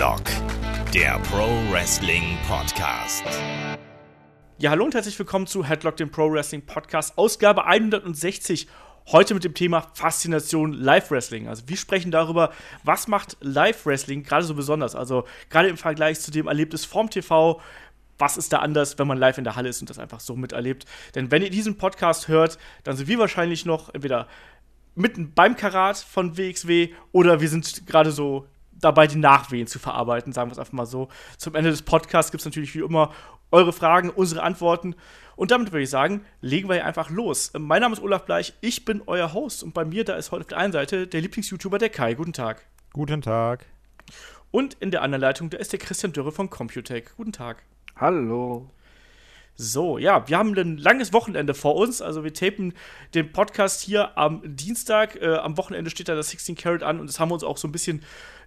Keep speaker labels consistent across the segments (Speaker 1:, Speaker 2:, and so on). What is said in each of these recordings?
Speaker 1: Headlock, der Pro Wrestling Podcast.
Speaker 2: Ja, hallo und herzlich willkommen zu Headlock, dem Pro Wrestling Podcast, Ausgabe 160. Heute mit dem Thema Faszination Live Wrestling. Also wir sprechen darüber, was macht Live Wrestling gerade so besonders. Also gerade im Vergleich zu dem Erlebnis vorm TV, was ist da anders, wenn man live in der Halle ist und das einfach so miterlebt. Denn wenn ihr diesen Podcast hört, dann sind wir wahrscheinlich noch entweder mitten beim Karat von WXW oder wir sind gerade so dabei, die Nachwehen zu verarbeiten, sagen wir es einfach mal so. Zum Ende des Podcasts gibt es natürlich wie immer eure Fragen, unsere Antworten. Und damit würde ich sagen, legen wir einfach los. Mein Name ist Olaf Bleich, ich bin euer Host und bei mir da ist heute auf der einen Seite der Lieblings-YouTuber der Kai. Guten Tag.
Speaker 3: Guten Tag.
Speaker 2: Und in der anderen Leitung, da ist der Christian Dürre von Computech. Guten Tag.
Speaker 4: Hallo.
Speaker 2: So, ja, wir haben ein langes Wochenende vor uns. Also wir tapen den Podcast hier am Dienstag. Äh, am Wochenende steht da das 16 Carat an und das haben wir uns auch so ein bisschen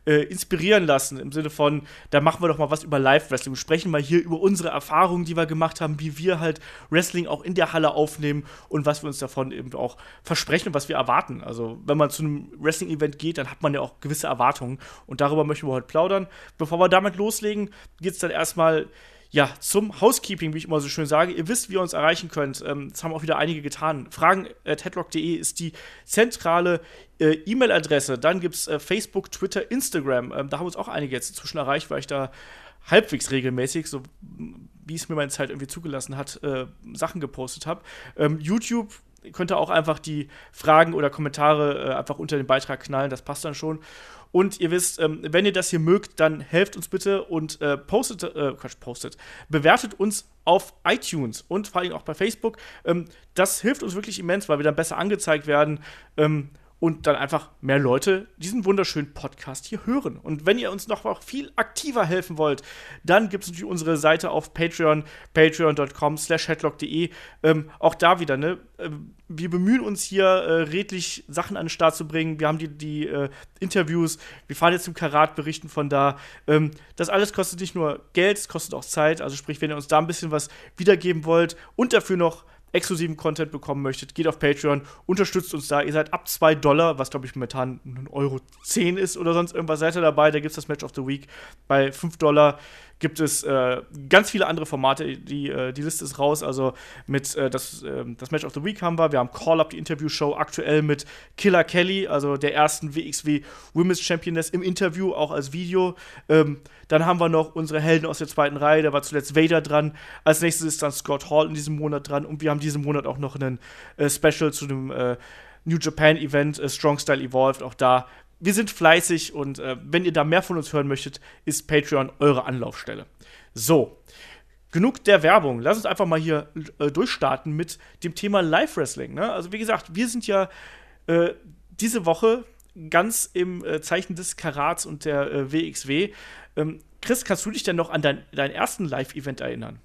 Speaker 2: äh, inspirieren lassen. Im Sinne von, da machen wir doch mal was über Live-Wrestling. Wir sprechen mal hier über unsere Erfahrungen, die wir gemacht haben, wie wir halt Wrestling auch in der Halle aufnehmen und was wir uns davon eben auch versprechen und was wir erwarten. Also, wenn man zu einem Wrestling-Event geht, dann hat man ja auch gewisse Erwartungen. Und darüber möchten wir heute plaudern. Bevor wir damit loslegen, geht es dann erstmal ja, zum Housekeeping, wie ich immer so schön sage. Ihr wisst, wie ihr uns erreichen könnt. Ähm, das haben auch wieder einige getan. Fragen at headlock.de ist die zentrale äh, E-Mail-Adresse. Dann gibt es äh, Facebook, Twitter, Instagram. Ähm, da haben uns auch einige jetzt inzwischen erreicht, weil ich da halbwegs regelmäßig, so wie es mir meine Zeit irgendwie zugelassen hat, äh, Sachen gepostet habe. Ähm, YouTube könnt ihr auch einfach die Fragen oder Kommentare äh, einfach unter den Beitrag knallen, das passt dann schon. Und ihr wisst, ähm, wenn ihr das hier mögt, dann helft uns bitte und äh, postet, äh, Quatsch, postet, bewertet uns auf iTunes und vor allem auch bei Facebook. Ähm, das hilft uns wirklich immens, weil wir dann besser angezeigt werden. Ähm, und dann einfach mehr Leute diesen wunderschönen Podcast hier hören. Und wenn ihr uns noch viel aktiver helfen wollt, dann gibt es natürlich unsere Seite auf Patreon, patreon.com slash headlock.de. Ähm, auch da wieder, ne? Ähm, wir bemühen uns hier äh, redlich Sachen an den Start zu bringen. Wir haben die, die äh, Interviews, wir fahren jetzt zum Karat, berichten von da. Ähm, das alles kostet nicht nur Geld, es kostet auch Zeit. Also sprich, wenn ihr uns da ein bisschen was wiedergeben wollt und dafür noch exklusiven Content bekommen möchtet, geht auf Patreon, unterstützt uns da. Ihr seid ab 2 Dollar, was glaube ich momentan 1,10 Euro 10 ist oder sonst irgendwas, seid ihr dabei. Da gibt es das Match of the Week. Bei 5 Dollar gibt es äh, ganz viele andere Formate. Die, äh, die Liste ist raus. Also mit äh, das, ähm, das Match of the Week haben wir. Wir haben Call Up, die Interview-Show, aktuell mit Killer Kelly, also der ersten WXW Women's Championess im Interview, auch als Video. Ähm, dann haben wir noch unsere Helden aus der zweiten Reihe. Da war zuletzt Vader dran. Als nächstes ist dann Scott Hall in diesem Monat dran. Und wir haben diesen Monat auch noch einen äh, Special zu dem äh, New Japan Event, äh, Strong Style Evolved. Auch da wir sind fleißig und äh, wenn ihr da mehr von uns hören möchtet, ist Patreon eure Anlaufstelle. So, genug der Werbung. Lass uns einfach mal hier äh, durchstarten mit dem Thema Live-Wrestling. Ne? Also, wie gesagt, wir sind ja äh, diese Woche ganz im äh, Zeichen des Karats und der äh, WXW. Ähm, Chris, kannst du dich denn noch an dein, dein ersten Live-Event erinnern?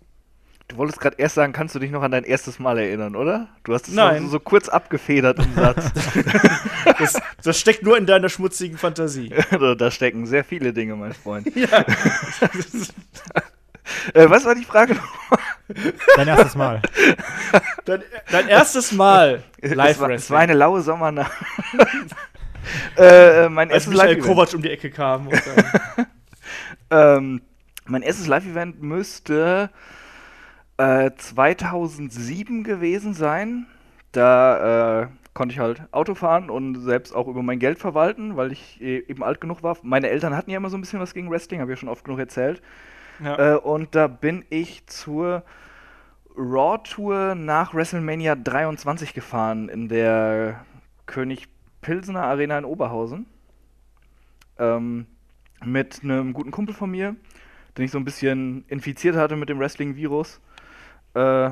Speaker 4: Du wolltest gerade erst sagen, kannst du dich noch an dein erstes Mal erinnern, oder? Du hast es
Speaker 2: Nein.
Speaker 4: So, so kurz abgefedert im Satz.
Speaker 2: das, das, steckt nur in deiner schmutzigen Fantasie.
Speaker 4: da stecken sehr viele Dinge, mein Freund. Ja. äh, was war die Frage
Speaker 3: noch? Dein erstes Mal.
Speaker 2: Dein, dein erstes Mal
Speaker 4: live es war, es war eine laue Sommernacht. äh, mein
Speaker 2: Als
Speaker 4: erstes
Speaker 2: Michael Kovac um die Ecke kam.
Speaker 4: ähm, mein erstes Live-Event müsste 2007 äh, gewesen sein. Da äh, konnte ich halt Auto fahren und selbst auch über mein Geld verwalten, weil ich e eben alt genug war. Meine Eltern hatten ja immer so ein bisschen was gegen Wrestling, habe ich ja schon oft genug erzählt. Ja. Äh, und da bin ich zur Raw Tour nach WrestleMania 23 gefahren in der König Pilsener Arena in Oberhausen. Ähm, mit einem guten Kumpel von mir, den ich so ein bisschen infiziert hatte mit dem Wrestling-Virus. Äh,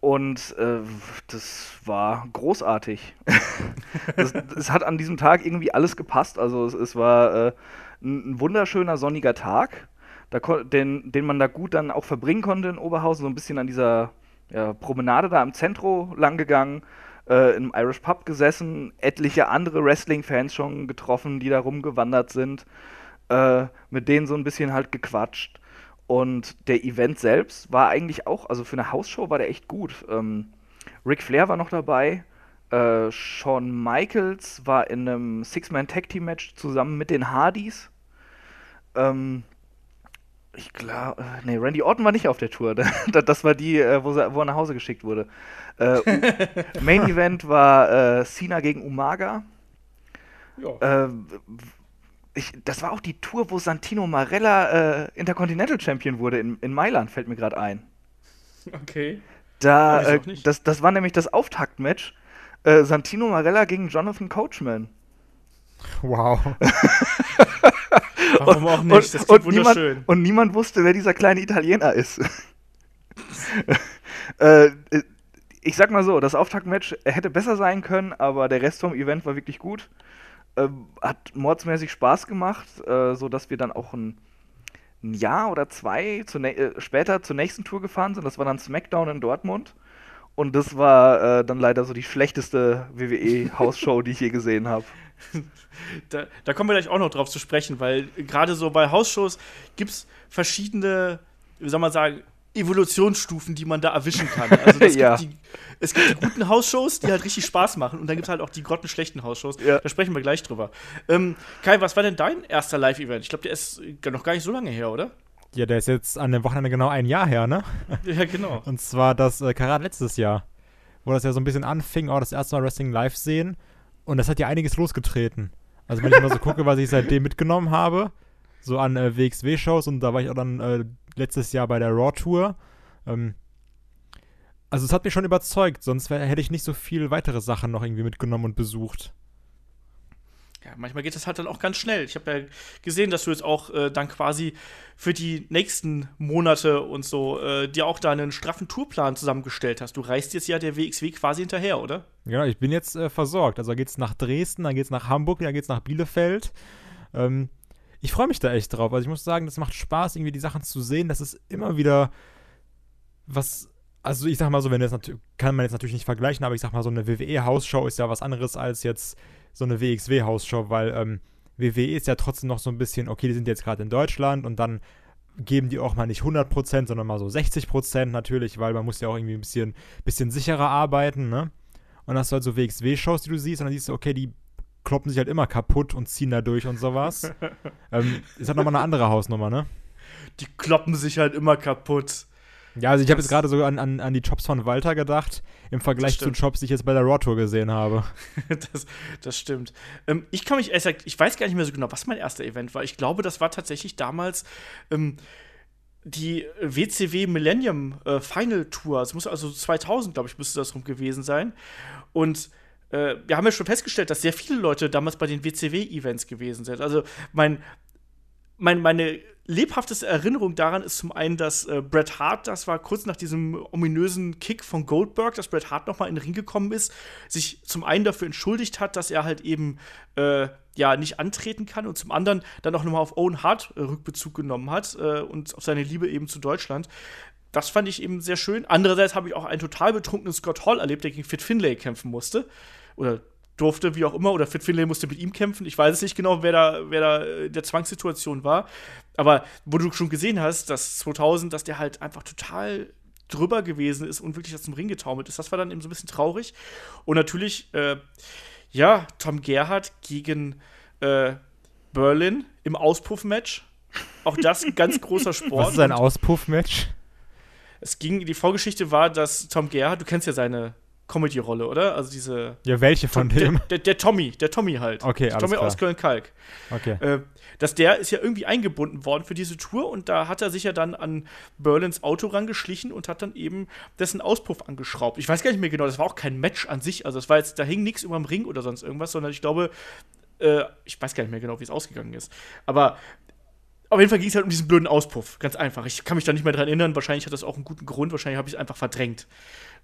Speaker 4: und äh, das war großartig. es hat an diesem Tag irgendwie alles gepasst. Also es, es war äh, ein, wunderschöner sonniger Tag, da, den, den man da gut dann auch verbringen konnte in Oberhausen, so ein bisschen an dieser ja, Promenade da im Zentrum lang gegangen, äh, im Irish Pub gesessen, etliche andere Wrestling-Fans schon getroffen, die da rumgewandert sind, äh, mit denen so ein bisschen halt gequatscht. Und der Event selbst war eigentlich auch, also für eine Hausshow war der echt gut. Ähm, Ric Flair war noch dabei. Äh, Shawn Michaels war in einem Six-Man-Tag-Team-Match zusammen mit den Hardys. Ähm, ich glaube, äh, nee, Randy Orton war nicht auf der Tour. Das, war die, äh, wo er nach Hause geschickt wurde. Äh, Main Event war äh, Cena gegen Umaga.
Speaker 2: Ja.
Speaker 4: Äh, ich, das war auch die Tour, wo Santino Marella äh, Intercontinental Champion wurde in, in Mailand, fällt mir gerade ein.
Speaker 2: Okay.
Speaker 4: Da, äh, das, das war nämlich das Auftaktmatch. Äh, Santino Marella gegen Jonathan Coachman.
Speaker 3: Wow.
Speaker 2: Warum auch nicht? Das klingt
Speaker 4: niemand,
Speaker 2: wunderschön.
Speaker 4: und niemand wusste, wer dieser kleine Italiener ist. äh, ich sag mal so, das Auftaktmatch hätte besser sein können, aber der Rest vom Event war wirklich gut. Ähm, hat mordsmäßig Spaß gemacht, äh, sodass wir dann auch ein, ein Jahr oder zwei zu äh, später zur nächsten Tour gefahren sind. Das war dann SmackDown in Dortmund. Und das war äh, dann leider so die schlechteste WWE-Hausshow, die ich je gesehen habe.
Speaker 2: Da, da kommen wir gleich auch noch drauf zu sprechen, weil gerade so bei Hausshows gibt es verschiedene, wie soll man sagen, Evolutionsstufen, die man da erwischen kann. Also das
Speaker 4: Ja.
Speaker 2: gibt die, es gibt die guten Hausshows, die halt richtig Spaß machen und dann gibt es halt auch die grottenschlechten Hausshows.
Speaker 4: Ja.
Speaker 2: Da sprechen wir gleich drüber. Ähm, Kai, was war denn dein erster Live-Event? Ich glaube, der ist noch gar nicht so lange her, oder?
Speaker 3: Ja, der ist jetzt an dem Wochenende genau ein Jahr her, ne?
Speaker 2: Ja, genau.
Speaker 3: Und zwar das äh, Karat letztes Jahr, wo das ja so ein bisschen anfing, auch das erste Mal Wrestling live sehen. Und das hat ja einiges losgetreten. Also wenn ich mal so gucke, was ich seitdem mitgenommen habe, so an äh, WXW-Shows und da war ich auch dann äh, letztes Jahr bei der Raw-Tour. Ähm, also es hat mich schon überzeugt, sonst wär, hätte ich nicht so viel weitere Sachen noch irgendwie mitgenommen und besucht.
Speaker 2: Ja, manchmal geht das halt dann auch ganz schnell. Ich habe ja gesehen, dass du jetzt auch äh, dann quasi für die nächsten Monate und so äh, dir auch da einen straffen Tourplan zusammengestellt hast. Du reist jetzt ja der WXW quasi hinterher, oder?
Speaker 3: Genau, ich bin jetzt äh, versorgt. Also da geht's nach Dresden, dann geht's nach Hamburg, dann geht's nach Bielefeld. Ähm, ich freue mich da echt drauf. Also ich muss sagen, das macht Spaß, irgendwie die Sachen zu sehen. Das ist immer wieder was. Also ich sag mal so, wenn das natürlich, kann man jetzt natürlich nicht vergleichen, aber ich sag mal, so eine WWE-Hausshow ist ja was anderes als jetzt so eine WXW-Hausshow, weil ähm, WWE ist ja trotzdem noch so ein bisschen, okay, die sind jetzt gerade in Deutschland und dann geben die auch mal nicht 100%, sondern mal so 60% natürlich, weil man muss ja auch irgendwie ein bisschen, bisschen sicherer arbeiten, ne? Und hast du halt so WXW-Shows, die du siehst, und dann siehst du, okay, die kloppen sich halt immer kaputt und ziehen da durch und sowas. ähm, ist halt nochmal eine andere Hausnummer, ne?
Speaker 2: Die kloppen sich halt immer kaputt.
Speaker 3: Ja, also ich habe jetzt gerade so an, an, an die Jobs von Walter gedacht, im Vergleich zu. Jobs, die ich jetzt bei der Raw Tour gesehen habe.
Speaker 2: das, das stimmt. Ähm, ich kann mich ehrlich ich weiß gar nicht mehr so genau, was mein erster Event war. Ich glaube, das war tatsächlich damals ähm, die WCW Millennium äh, Final Tour. Es muss also 2000, glaube ich, müsste das rum gewesen sein. Und äh, wir haben ja schon festgestellt, dass sehr viele Leute damals bei den WCW-Events gewesen sind. Also mein, mein, meine lebhafteste Erinnerung daran ist zum einen, dass äh, Bret Hart, das war kurz nach diesem ominösen Kick von Goldberg, dass Bret Hart nochmal in den Ring gekommen ist, sich zum einen dafür entschuldigt hat, dass er halt eben äh, ja nicht antreten kann und zum anderen dann auch nochmal auf Owen Hart äh, Rückbezug genommen hat äh, und auf seine Liebe eben zu Deutschland. Das fand ich eben sehr schön. Andererseits habe ich auch einen total betrunkenen Scott Hall erlebt, der gegen Fit Finlay kämpfen musste. Oder durfte, wie auch immer, oder Fit Finlay musste mit ihm kämpfen. Ich weiß es nicht genau, wer da, wer da äh, in der Zwangssituation war. Aber wo du schon gesehen hast, dass 2000, dass der halt einfach total drüber gewesen ist und wirklich zum Ring getaumelt ist, das war dann eben so ein bisschen traurig. Und natürlich, äh, ja, Tom Gerhardt gegen äh, Berlin im Auspuff-Match. Auch das ein ganz großer Sport.
Speaker 3: Was ist ein Auspuff-Match?
Speaker 2: es ging, die Vorgeschichte war, dass Tom Gerhardt, du kennst ja seine Comedy-Rolle, oder? Also diese.
Speaker 3: Ja, welche von dem?
Speaker 2: Der, der, Tommy, der Tommy halt.
Speaker 3: Okay,
Speaker 2: der Tommy
Speaker 3: klar.
Speaker 2: aus Köln-Kalk.
Speaker 3: Okay.
Speaker 2: Äh, dass der ist ja irgendwie eingebunden worden für diese Tour und da hat er sich ja dann an Berlins Auto rangeschlichen und hat dann eben dessen Auspuff angeschraubt. Ich weiß gar nicht mehr genau, das war auch kein Match an sich, also das war jetzt, da hing nichts über dem Ring oder sonst irgendwas, sondern ich glaube, äh, ich weiß gar nicht mehr genau, wie es ausgegangen ist. Aber auf jeden Fall ging es halt um diesen blöden Auspuff, ganz einfach. Ich kann mich da nicht mehr dran erinnern, wahrscheinlich hat das auch einen guten Grund, wahrscheinlich habe ich es einfach verdrängt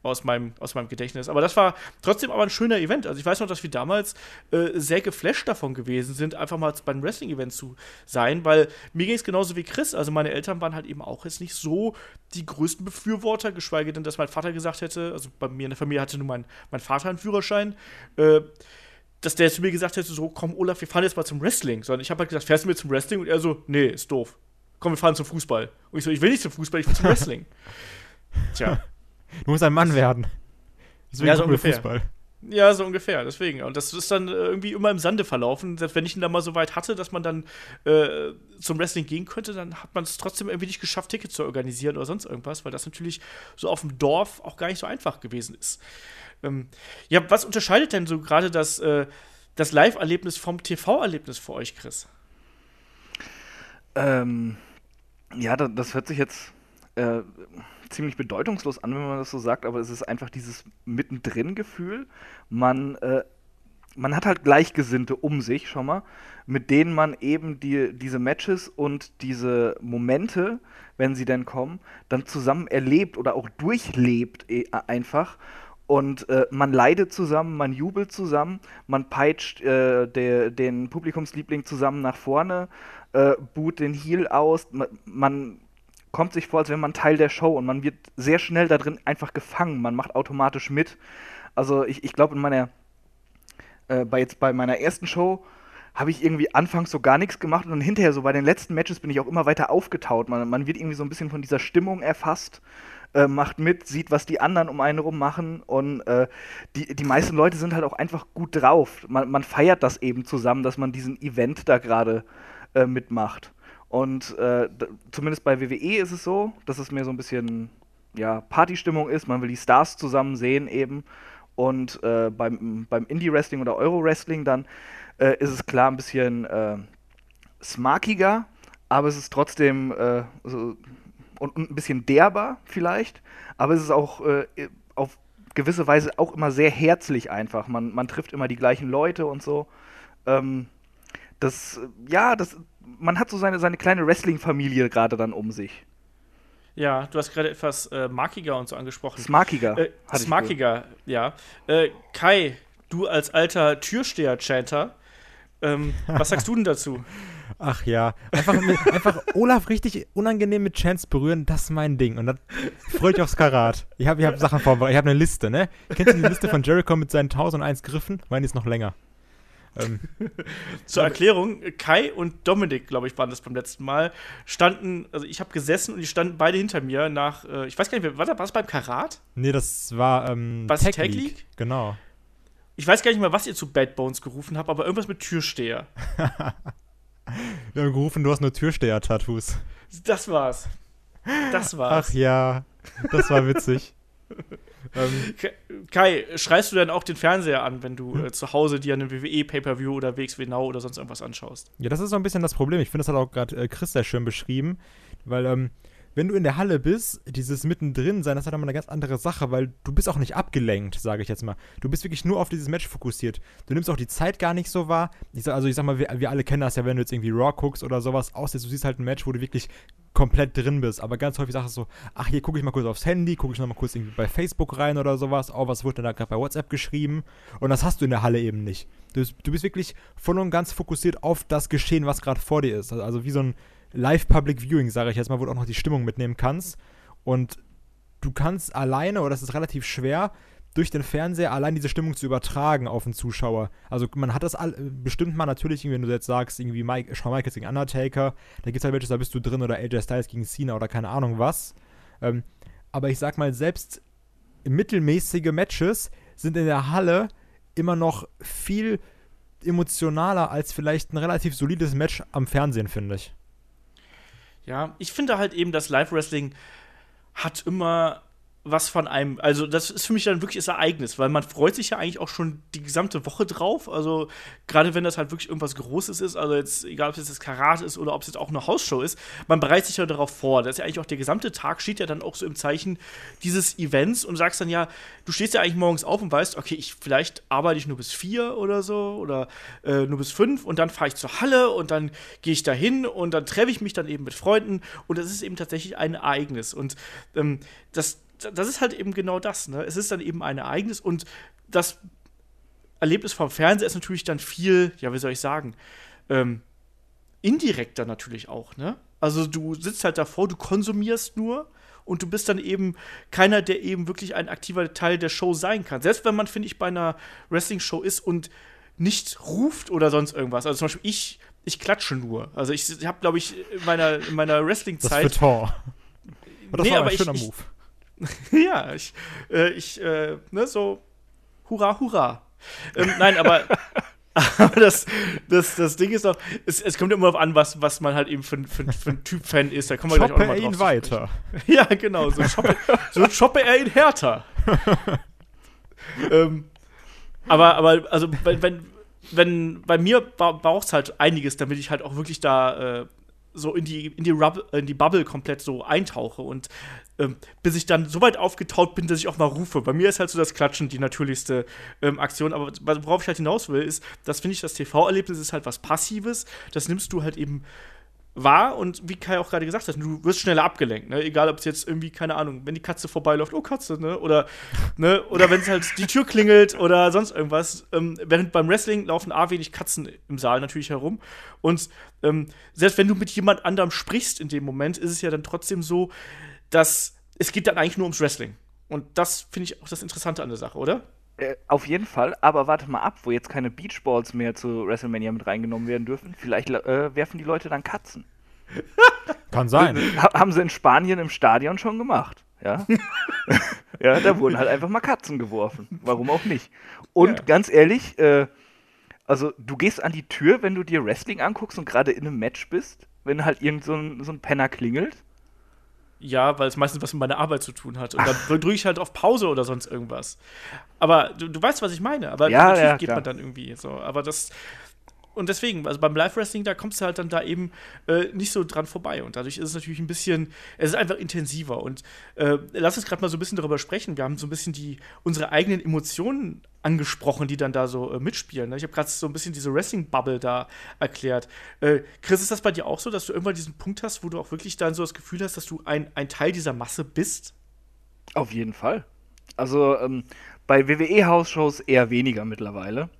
Speaker 2: aus meinem, aus meinem Gedächtnis. Aber das war trotzdem aber ein schöner Event. Also ich weiß noch, dass wir damals äh, sehr geflasht davon gewesen sind, einfach mal beim Wrestling-Event zu sein, weil mir ging es genauso wie Chris. Also meine Eltern waren halt eben auch jetzt nicht so die größten Befürworter, geschweige denn, dass mein Vater gesagt hätte, also bei mir in der Familie hatte nur mein, mein Vater einen Führerschein, äh, dass der zu mir gesagt hätte, so, komm, Olaf, wir fahren jetzt mal zum Wrestling. Sondern ich habe halt gesagt, fährst du mit zum Wrestling? Und er so, nee, ist doof. Komm, wir fahren zum Fußball. Und ich so, ich will nicht zum Fußball, ich will zum Wrestling. Tja.
Speaker 3: Du musst ein Mann werden. Deswegen
Speaker 2: Ja, so ungefähr.
Speaker 3: Fußball.
Speaker 2: Ja, so ungefähr, deswegen. Und das ist dann äh, irgendwie immer im Sande verlaufen. Selbst wenn ich ihn dann mal so weit hatte, dass man dann äh, zum Wrestling gehen könnte, dann hat man es trotzdem irgendwie nicht geschafft, Tickets zu organisieren oder sonst irgendwas, weil das natürlich so auf dem Dorf auch gar nicht so einfach gewesen ist. Ähm, ja, was unterscheidet denn so gerade das, äh, das Live-Erlebnis vom TV-Erlebnis für euch, Chris?
Speaker 4: Ähm, ja, das, das hört sich jetzt äh, ziemlich bedeutungslos an, wenn man das so sagt, aber es ist einfach dieses Mittendrin-Gefühl. Man, äh, man hat halt Gleichgesinnte um sich schon mal, mit denen man eben die, diese Matches und diese Momente, wenn sie denn kommen, dann zusammen erlebt oder auch durchlebt e einfach. Und äh, man leidet zusammen, man jubelt zusammen, man peitscht äh, der, den Publikumsliebling zusammen nach vorne, äh, boot den Heel aus, man, man kommt sich vor, als wäre man Teil der Show und man wird sehr schnell da drin einfach gefangen. Man macht automatisch mit. Also ich, ich glaube, in meiner, äh, bei jetzt bei meiner ersten Show habe ich irgendwie anfangs so gar nichts gemacht und dann hinterher so bei den letzten Matches bin ich auch immer weiter aufgetaut. Man, man wird irgendwie so ein bisschen von dieser Stimmung erfasst, äh, macht mit, sieht, was die anderen um einen rum machen und äh, die, die meisten Leute sind halt auch einfach gut drauf. Man, man feiert das eben zusammen, dass man diesen Event da gerade äh, mitmacht. Und äh, zumindest bei WWE ist es so, dass es mehr so ein bisschen ja, Partystimmung ist. Man will die Stars zusammen sehen eben. Und äh, beim, beim Indie-Wrestling oder Euro-Wrestling dann äh, ist es klar ein bisschen äh, smarkiger, aber es ist trotzdem äh, so, und, und, ein bisschen derber vielleicht. Aber es ist auch äh, auf gewisse Weise auch immer sehr herzlich einfach. Man, man trifft immer die gleichen Leute und so. Ähm, das, ja, das, man hat so seine, seine kleine Wrestling-Familie gerade dann um sich.
Speaker 2: Ja, du hast gerade etwas äh, markiger und so angesprochen.
Speaker 4: Smarkiger.
Speaker 2: Äh, smarkiger, ja. Äh, Kai, du als alter Türsteher-Chanter, ähm, was sagst du denn dazu?
Speaker 3: Ach ja, einfach, mit, einfach Olaf richtig unangenehm mit Chance berühren, das ist mein Ding. Und dann freue ich aufs Karat. Ich habe ich hab Sachen vorbereitet. Ich habe eine Liste, ne? Kennst du die Liste von Jericho mit seinen 1001 Griffen? Meine ist noch länger.
Speaker 2: Ähm, Zur Erklärung, Kai und Dominik, glaube ich, waren das beim letzten Mal, standen, also ich habe gesessen und die standen beide hinter mir nach, äh, ich weiß gar nicht, war das, war das beim Karat?
Speaker 3: Nee, das war ähm,
Speaker 2: Tag, Tag League? League?
Speaker 3: Genau.
Speaker 2: Ich weiß gar nicht mehr, was ihr zu Bad Bones gerufen habt, aber irgendwas mit Türsteher.
Speaker 3: Wir haben gerufen, du hast nur Türsteher-Tattoos.
Speaker 2: Das war's. Das war's.
Speaker 3: Ach ja, das war witzig.
Speaker 2: Ähm, Kai, schreist du denn auch den Fernseher an, wenn du äh, zu Hause dir einen WWE-Pay-Per-View oder WXW Now oder sonst irgendwas anschaust?
Speaker 3: Ja, das ist so ein bisschen das Problem. Ich finde, das hat auch gerade äh, Chris sehr schön beschrieben, weil ähm, wenn du in der Halle bist, dieses mittendrin sein, das ist halt immer eine ganz andere Sache, weil du bist auch nicht abgelenkt, sage ich jetzt mal. Du bist wirklich nur auf dieses Match fokussiert. Du nimmst auch die Zeit gar nicht so wahr. Ich sag, also ich sag mal, wir, wir alle kennen das ja, wenn du jetzt irgendwie Raw guckst oder sowas, außer du siehst halt ein Match, wo du wirklich komplett drin bist. Aber ganz häufig sagst du so, ach, hier gucke ich mal kurz aufs Handy, gucke ich noch mal kurz irgendwie bei Facebook rein oder sowas. Oh, was wurde denn da gerade bei WhatsApp geschrieben? Und das hast du in der Halle eben nicht. Du, du bist wirklich voll und ganz fokussiert auf das Geschehen, was gerade vor dir ist. Also wie so ein Live-Public Viewing, sage ich jetzt mal, wo du auch noch die Stimmung mitnehmen kannst. Und du kannst alleine, oder das ist relativ schwer, durch den Fernseher allein diese Stimmung zu übertragen auf den Zuschauer. Also man hat das all, bestimmt mal natürlich, wenn du jetzt sagst, irgendwie Mike, Shawn Michaels gegen Undertaker, da gibt es halt welches, da bist du drin oder AJ Styles gegen Cena oder keine Ahnung was. Ähm, aber ich sag mal, selbst mittelmäßige Matches sind in der Halle immer noch viel emotionaler als vielleicht ein relativ solides Match am Fernsehen, finde ich.
Speaker 2: Ja, ich finde halt eben, dass Live-Wrestling hat immer was von einem, also das ist für mich dann wirklich das Ereignis, weil man freut sich ja eigentlich auch schon die gesamte Woche drauf. Also gerade wenn das halt wirklich irgendwas Großes ist, also jetzt, egal ob es jetzt das Karat ist oder ob es jetzt auch eine Hausshow ist, man bereitet sich ja darauf vor. Das ist ja eigentlich auch der gesamte Tag steht ja dann auch so im Zeichen dieses Events und sagst dann ja, du stehst ja eigentlich morgens auf und weißt, okay, ich vielleicht arbeite ich nur bis vier oder so oder äh, nur bis fünf und dann fahre ich zur Halle und dann gehe ich dahin und dann treffe ich mich dann eben mit Freunden und das ist eben tatsächlich ein Ereignis und ähm, das das ist halt eben genau das. Ne? Es ist dann eben ein Ereignis und das Erlebnis vom Fernseher ist natürlich dann viel, ja, wie soll ich sagen, ähm, indirekter natürlich auch. Ne? Also du sitzt halt davor, du konsumierst nur und du bist dann eben keiner, der eben wirklich ein aktiver Teil der Show sein kann. Selbst wenn man, finde ich, bei einer Wrestling-Show ist und nicht ruft oder sonst irgendwas. Also zum Beispiel ich, ich klatsche nur. Also ich habe, glaube ich, in meiner, in meiner Wrestling-Zeit.
Speaker 3: Das für Tor.
Speaker 2: Das nee, war aber ein schöner ich, Move. ja, ich, äh, ich äh, ne, so hurra, hurra. Ähm, nein, aber, aber das, das, das Ding ist doch, es, es kommt immer darauf an, was, was man halt eben für, für, für ein Typ-Fan ist. Da kommen wir gleich auch
Speaker 3: Choppe
Speaker 2: noch mal
Speaker 3: er
Speaker 2: drauf
Speaker 3: ihn weiter.
Speaker 2: Ja, genau, so shoppe, so shoppe er ihn härter. ähm, aber, aber, also, wenn, wenn, wenn bei mir braucht es halt einiges, damit ich halt auch wirklich da äh, so in die, in, die Rub in die Bubble komplett so eintauche und ähm, bis ich dann so weit aufgetaut bin, dass ich auch mal rufe. Bei mir ist halt so das Klatschen die natürlichste ähm, Aktion, aber worauf ich halt hinaus will, ist, das finde ich, das TV-Erlebnis ist halt was Passives. Das nimmst du halt eben war und wie Kai auch gerade gesagt hat, du wirst schneller abgelenkt, ne? Egal, ob es jetzt irgendwie, keine Ahnung, wenn die Katze vorbeiläuft, oh Katze, ne? Oder, ne? Oder wenn es halt die Tür klingelt oder sonst irgendwas. Ähm, während beim Wrestling laufen A wenig Katzen im Saal natürlich herum. Und ähm, selbst wenn du mit jemand anderem sprichst in dem Moment, ist es ja dann trotzdem so, dass es geht dann eigentlich nur ums Wrestling. Und das finde ich auch das Interessante an der Sache, oder?
Speaker 4: Äh, auf jeden Fall, aber warte mal ab, wo jetzt keine Beachballs mehr zu WrestleMania mit reingenommen werden dürfen. Vielleicht äh, werfen die Leute dann Katzen.
Speaker 3: Kann sein.
Speaker 4: Ha haben sie in Spanien im Stadion schon gemacht. Ja? ja, da wurden halt einfach mal Katzen geworfen. Warum auch nicht? Und
Speaker 2: Ja.
Speaker 4: ganz ehrlich, äh, also du gehst an die Tür, wenn du dir Wrestling anguckst und gerade in einem Match bist, wenn halt irgend so ein, so ein Penner klingelt.
Speaker 2: Ja, weil es meistens was mit meiner Arbeit zu tun hat. Und dann drücke ich halt auf Pause oder sonst irgendwas. Aber du, du weißt, was ich meine. Aber
Speaker 4: Ja,
Speaker 2: natürlich
Speaker 4: ja,
Speaker 2: geht
Speaker 4: klar.
Speaker 2: man dann irgendwie so. Aber das. Und deswegen, also beim Live-Wrestling, da kommst du halt dann da eben äh, nicht so dran vorbei. Und dadurch ist es natürlich ein bisschen, es ist einfach intensiver. Und äh, lass uns gerade mal so ein bisschen darüber sprechen. Wir haben so ein bisschen die, unsere eigenen Emotionen angesprochen, die dann da so äh, mitspielen. ne? Ich habe gerade so ein bisschen diese Wrestling-Bubble da erklärt. Äh, Chris, ist das bei dir auch so, dass du irgendwann diesen Punkt hast, wo du auch wirklich dann so das Gefühl hast, dass du ein, ein Teil dieser Masse bist?
Speaker 4: Auf jeden Fall. Also ähm, bei WWE-Hausshows eher weniger mittlerweile,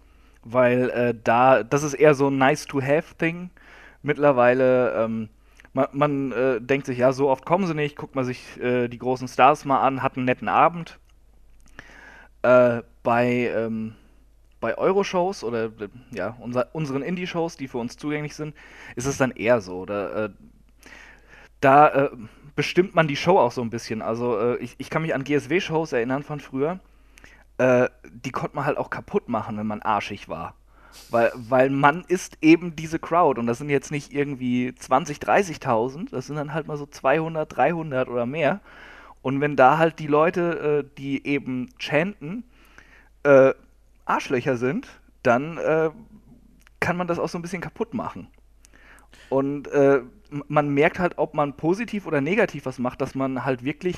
Speaker 4: weil äh, da, das ist eher so ein Nice-to-Have-Thing. Mittlerweile, ähm, man, man äh, denkt sich, ja, so oft kommen sie nicht, guckt man sich äh, die großen Stars mal an, hat einen netten Abend. Äh, bei, ähm, bei Euro-Shows oder ja, unser, unseren Indie-Shows, die für uns zugänglich sind, ist es dann eher so. Oder, äh, da äh, bestimmt man die Show auch so ein bisschen. Also ich, ich kann mich an GSW-Shows erinnern von früher. Äh, die konnte man halt auch kaputt machen, wenn man arschig war. Weil, weil man ist eben diese Crowd und das sind jetzt nicht irgendwie 20, 30.000, das sind dann halt mal so 200, 300 oder mehr. Und wenn da halt die Leute, äh, die eben chanten, äh, Arschlöcher sind, dann äh, kann man das auch so ein bisschen kaputt machen. Und äh, man merkt halt, ob man positiv oder negativ was macht, dass man halt wirklich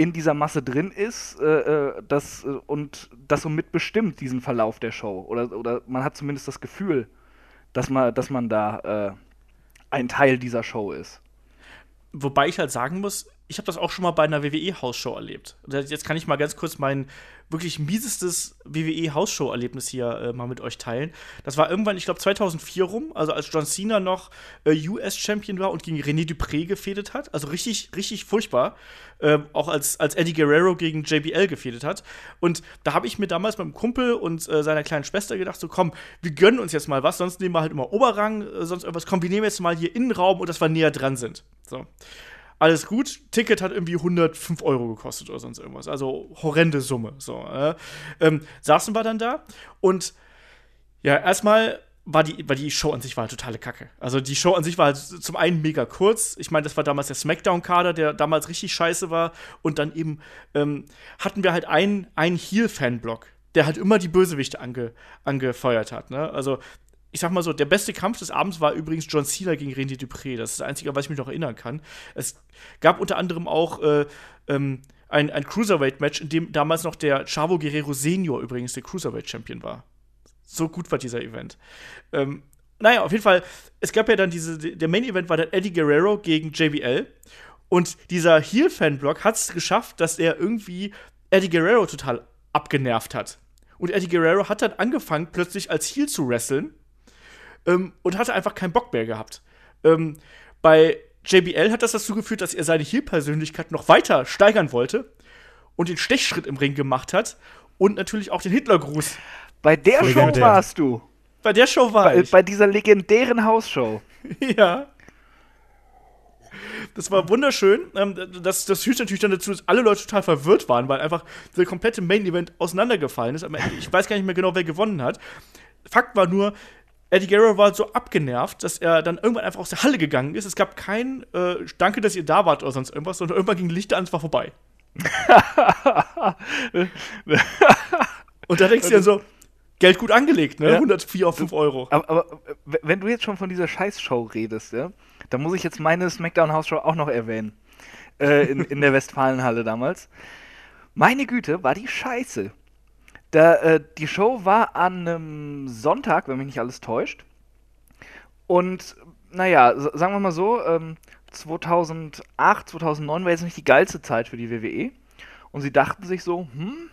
Speaker 4: in dieser Masse drin ist äh, äh, das, äh, und das so mitbestimmt, diesen Verlauf der Show. Oder, oder man hat zumindest das Gefühl, dass man, dass man da äh, ein Teil dieser Show ist.
Speaker 2: Wobei ich halt sagen muss, ich habe das auch schon mal bei einer WWE-Hausshow erlebt. Jetzt kann ich mal ganz kurz mein wirklich miesestes WWE-Hausshow-Erlebnis hier äh, mal mit euch teilen. Das war irgendwann, ich glaube 2004 rum, also als John Cena noch äh, US-Champion war und gegen René Dupré gefädet hat. Also richtig, richtig furchtbar. Ähm, auch als, als Eddie Guerrero gegen JBL gefädet hat. Und da habe ich mir damals mit einem Kumpel und äh, seiner kleinen Schwester gedacht, so komm, wir gönnen uns jetzt mal was, sonst nehmen wir halt immer Oberrang, äh, sonst irgendwas. Komm, wir nehmen jetzt mal hier Innenraum und dass wir näher dran sind. So alles gut. Ticket hat irgendwie 105 Euro gekostet oder sonst irgendwas. Also horrende Summe. So, äh. ähm, saßen wir dann da und ja, erstmal war die, war die Show an sich war halt totale Kacke. Also die Show an sich war halt zum einen mega kurz. Ich meine, das war damals der Smackdown-Kader, der damals richtig scheiße war. Und dann eben ähm, hatten wir halt einen, einen Heel-Fan-Block, der halt immer die Bösewichte ange, angefeuert hat. Ne? Also ich sag mal so, der beste Kampf des Abends war übrigens John Cena gegen Randy Dupré. Das ist das Einzige, was ich mich noch erinnern kann. Es gab unter anderem auch äh, ähm, ein, ein Cruiserweight-Match, in dem damals noch der Chavo Guerrero Senior übrigens der Cruiserweight-Champion war. So gut war dieser Event. Ähm, naja, auf jeden Fall, es gab ja dann diese, der Main-Event war dann Eddie Guerrero gegen JBL. Und dieser Heel-Fan-Block hat es geschafft, dass er irgendwie Eddie Guerrero total abgenervt hat. Und Eddie Guerrero hat dann angefangen, plötzlich als Heel zu wresteln ähm, und hatte einfach keinen Bock mehr gehabt. Ähm, bei JBL hat das dazu geführt, dass er seine Heel-Persönlichkeit noch weiter steigern wollte und den Stechschritt im Ring gemacht hat und natürlich auch den Hitlergruß.
Speaker 4: Bei der Show
Speaker 3: Legendär.
Speaker 4: warst du.
Speaker 2: Bei der Show war
Speaker 4: Bei,
Speaker 2: ich.
Speaker 4: bei dieser legendären Hausshow.
Speaker 2: ja. Das war wunderschön. Ähm, das, das führt natürlich dann dazu, dass alle Leute total verwirrt waren, weil einfach der komplette Main-Event auseinandergefallen ist. Ich weiß gar nicht mehr genau, wer gewonnen hat. Fakt war nur, Eddie Guerrero war so abgenervt, dass er dann irgendwann einfach aus der Halle gegangen ist. Es gab kein äh, Danke, dass ihr da wart oder sonst irgendwas, sondern irgendwann ging Lichter an, es war vorbei. Und da denkst du dir so, Geld gut angelegt, ne? Ja. 104 auf 5 Euro.
Speaker 4: Aber, aber, wenn du jetzt schon von dieser Scheißshow redest, ja, dann muss ich jetzt meine Smackdown House Show auch noch erwähnen. Äh, in, in der Westfalenhalle damals. Meine Güte, war die scheiße. Da, äh, die Show war an einem Sonntag, wenn mich nicht alles täuscht. Und naja, sagen wir mal so, ähm, 2008, 2009 war jetzt nicht die geilste Zeit für die WWE. Und sie dachten sich so, hm,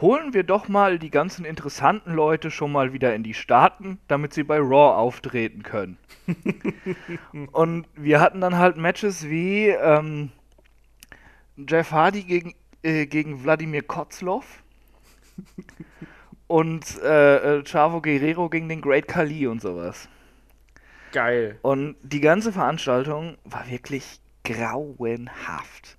Speaker 4: holen wir doch mal die ganzen interessanten Leute schon mal wieder in die Staaten, damit sie bei Raw auftreten können. und wir hatten dann halt Matches wie ähm, Jeff Hardy gegen, äh, gegen Wladimir Kotzlov und äh, äh, Chavo Guerrero gegen den Great Khali und sowas.
Speaker 2: Geil.
Speaker 4: Und die ganze Veranstaltung war wirklich grauenhaft.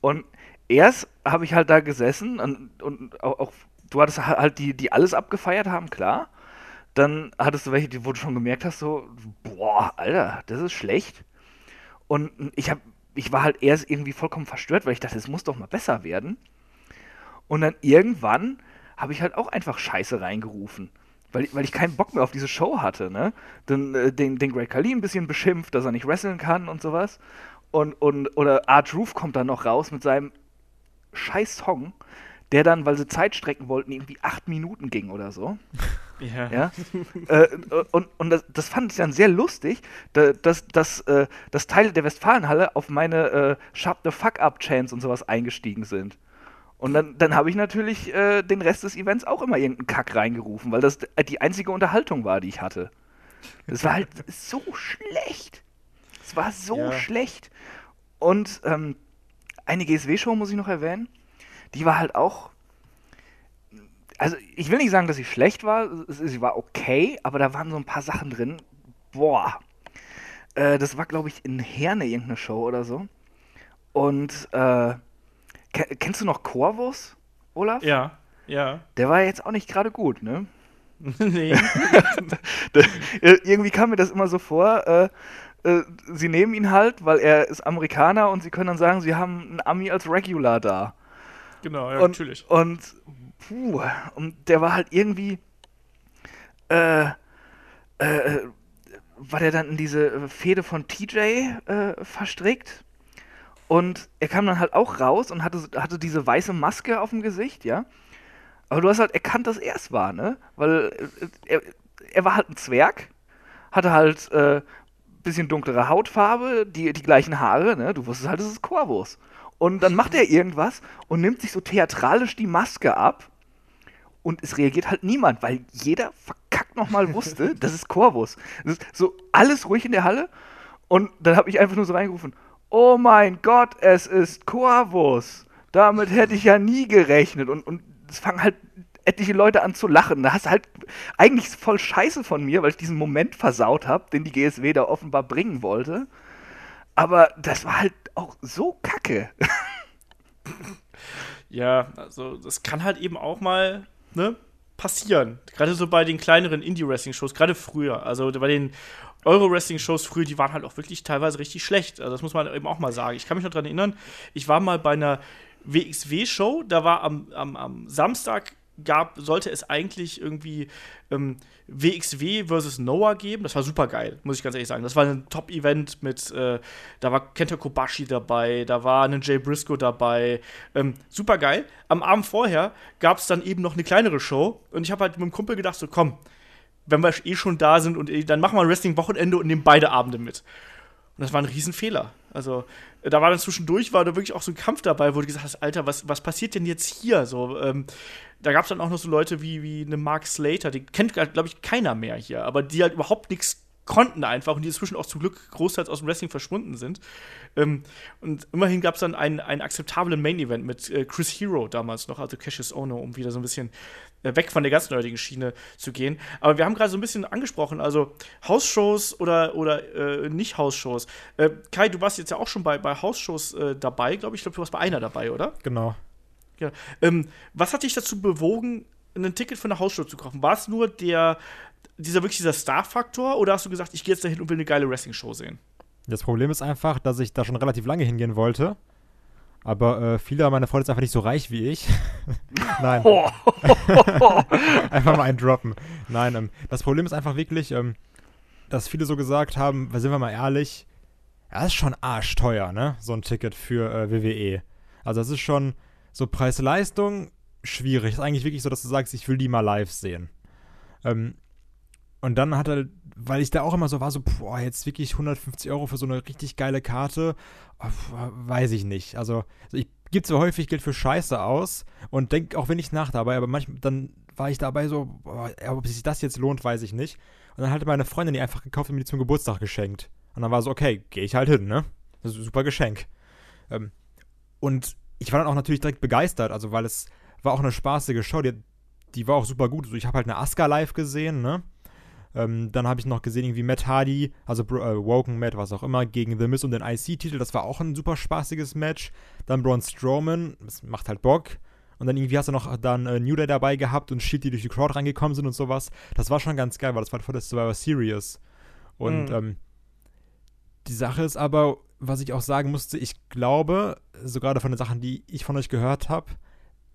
Speaker 4: Und erst habe ich halt da gesessen und, und auch, auch, du hattest halt die, die alles abgefeiert haben, klar. Dann hattest du welche, wo du schon gemerkt hast, so, boah, Alter, das ist schlecht. Und ich habe, ich war halt erst irgendwie vollkommen verstört, weil ich dachte, es muss doch mal besser werden. Und dann irgendwann habe ich halt auch einfach Scheiße reingerufen. Weil, weil ich keinen Bock mehr auf diese Show hatte, ne? Den, äh, den, den Greg Khali ein bisschen beschimpft, dass er nicht wresteln kann und sowas. Und, und, oder Art Roof kommt dann noch raus mit seinem scheiß Song, der dann, weil sie Zeit strecken wollten, irgendwie acht Minuten ging oder so.
Speaker 2: Ja.
Speaker 4: ja? äh, und und das, das, fand ich dann sehr lustig, dass, dass, äh, dass Teile der Westfalenhalle auf meine äh, Shut the Fuck Up Chance und sowas eingestiegen sind. Und dann, dann habe ich natürlich äh, den Rest des Events auch immer irgendeinen Kack reingerufen, weil das die einzige Unterhaltung war, die ich hatte. Das war halt so schlecht. Es war so ja. schlecht. Und ähm, eine GSW-Show muss ich noch erwähnen. Die war halt auch. Also, ich will nicht sagen, dass sie schlecht war. Sie war okay, aber da waren so ein paar Sachen drin. Boah. Äh, das war, glaube ich, in Herne irgendeine Show oder so. Und äh, Kennst du noch Corvus, Olaf?
Speaker 2: Ja, ja.
Speaker 4: Der war jetzt auch nicht gerade gut, ne?
Speaker 2: nee.
Speaker 4: irgendwie kam mir das immer so vor, äh, äh, sie nehmen ihn halt, weil er ist Amerikaner und sie können dann sagen, sie haben einen Ami als Regular da.
Speaker 2: Genau, ja,
Speaker 4: und,
Speaker 2: natürlich.
Speaker 4: Und, puh, und der war halt irgendwie, äh, äh, war der dann in diese Fehde von TJ äh, verstrickt und er kam dann halt auch raus und hatte, hatte diese weiße Maske auf dem Gesicht, ja. Aber du hast halt erkannt, dass er es war, ne? Weil äh, er, er war halt ein Zwerg, hatte halt äh, bisschen dunklere Hautfarbe, die, die gleichen Haare, ne? Du wusstest halt, es ist Corvus. Und dann macht er irgendwas und nimmt sich so theatralisch die Maske ab. Und es reagiert halt niemand, weil jeder verkackt nochmal wusste, das ist Corvus. Das ist so alles ruhig in der Halle. Und dann habe ich einfach nur so reingerufen, oh mein Gott, es ist Corvus. Damit hätte ich ja nie gerechnet. Und, und es fangen halt etliche Leute an zu lachen. Da hast du halt eigentlich voll Scheiße von mir, weil ich diesen Moment versaut habe, den die GSW da offenbar bringen wollte. Aber das war halt auch so kacke.
Speaker 2: ja, also das kann halt eben auch mal ne, passieren. Gerade so bei den kleineren Indie-Wrestling-Shows, gerade früher. Also bei den Euro-Wrestling-Shows früher, die waren halt auch wirklich teilweise richtig schlecht. Also das muss man eben auch mal sagen. Ich kann mich noch daran erinnern, ich war mal bei einer WXW-Show, da war am, am, am Samstag gab, sollte es eigentlich irgendwie ähm, WXW versus Noah geben. Das war super geil, muss ich ganz ehrlich sagen. Das war ein Top-Event mit, äh, da war Kenta Kobashi dabei, da war ein Jay Briscoe dabei. Ähm, super geil. Am Abend vorher gab es dann eben noch eine kleinere Show und ich habe halt mit dem Kumpel gedacht, so komm, wenn wir eh schon da sind und eh, dann machen wir ein Wrestling-Wochenende und nehmen beide Abende mit. Und das war ein Riesenfehler. Also, da war dann zwischendurch, war da wirklich auch so ein Kampf dabei, wo du gesagt hast, Alter, was, was passiert denn jetzt hier? So, ähm, da gab es dann auch noch so Leute wie, wie eine Mark Slater, die kennt, glaube ich, keiner mehr hier, aber die halt überhaupt nichts konnten einfach und die inzwischen auch zum Glück großteils aus dem Wrestling verschwunden sind. Ähm, und immerhin gab es dann einen, einen akzeptablen Main-Event mit äh, Chris Hero damals noch, also Cassius Ono, um wieder so ein bisschen äh, weg von der ganz nerdigen Schiene zu gehen. Aber wir haben gerade so ein bisschen angesprochen, also Hausshows oder, oder äh, nicht Hausshows. Äh, Kai, du warst jetzt ja auch schon bei, bei Hausshows äh, dabei, glaube ich. Ich glaube, du warst bei einer dabei, oder?
Speaker 3: Genau.
Speaker 2: Ja. Ähm, was hat dich dazu bewogen, ein Ticket für eine Hausshow zu kaufen? War es nur der, dieser wirklich dieser Star-Faktor oder hast du gesagt, ich gehe jetzt dahin und will eine geile Wrestling-Show sehen?
Speaker 3: Das Problem ist einfach, dass ich da schon relativ lange hingehen wollte. Aber äh, viele meiner Freunde sind einfach nicht so reich wie ich. Nein. einfach mal einen droppen. Nein, ähm, das Problem ist einfach wirklich, ähm, dass viele so gesagt haben, sind wir mal ehrlich, ja, ist schon arschteuer, ne? So ein Ticket für äh, WWE. Also das ist schon so Preis-Leistung schwierig. Ist eigentlich wirklich so, dass du sagst, ich will die mal live sehen. Ähm, und dann hat er, weil ich da auch immer so war, so, boah, jetzt wirklich 150 Euro für so eine richtig geile Karte, oh, weiß ich nicht. Also, ich gebe zwar häufig Geld für Scheiße aus und denke auch wenn ich nach dabei, aber manchmal, dann war ich dabei so, boah, ob sich das jetzt lohnt, weiß ich nicht. Und dann hatte meine Freundin die einfach gekauft und mir die zum Geburtstag geschenkt. Und dann war so, okay, gehe ich halt hin, ne? Das ist ein super Geschenk. Ähm, und ich war dann auch natürlich direkt begeistert, also weil es war auch eine spaßige Show, die, die war auch super gut. Also ich habe halt eine Asuka live gesehen, ne? Ähm, dann habe ich noch gesehen, irgendwie Matt Hardy, also äh, Woken Matt, was auch immer, gegen The Miz um den IC-Titel. Das war auch ein super spaßiges Match. Dann Braun Strowman, das macht halt Bock. Und dann irgendwie hast du noch dann äh, New Day dabei gehabt und Shit, die durch die Crowd reingekommen sind und sowas. Das war schon ganz geil, weil das war vor das Survivor Series. Und mhm. ähm, die Sache ist aber, was ich auch sagen musste, ich glaube, so gerade von den Sachen, die ich von euch gehört habe,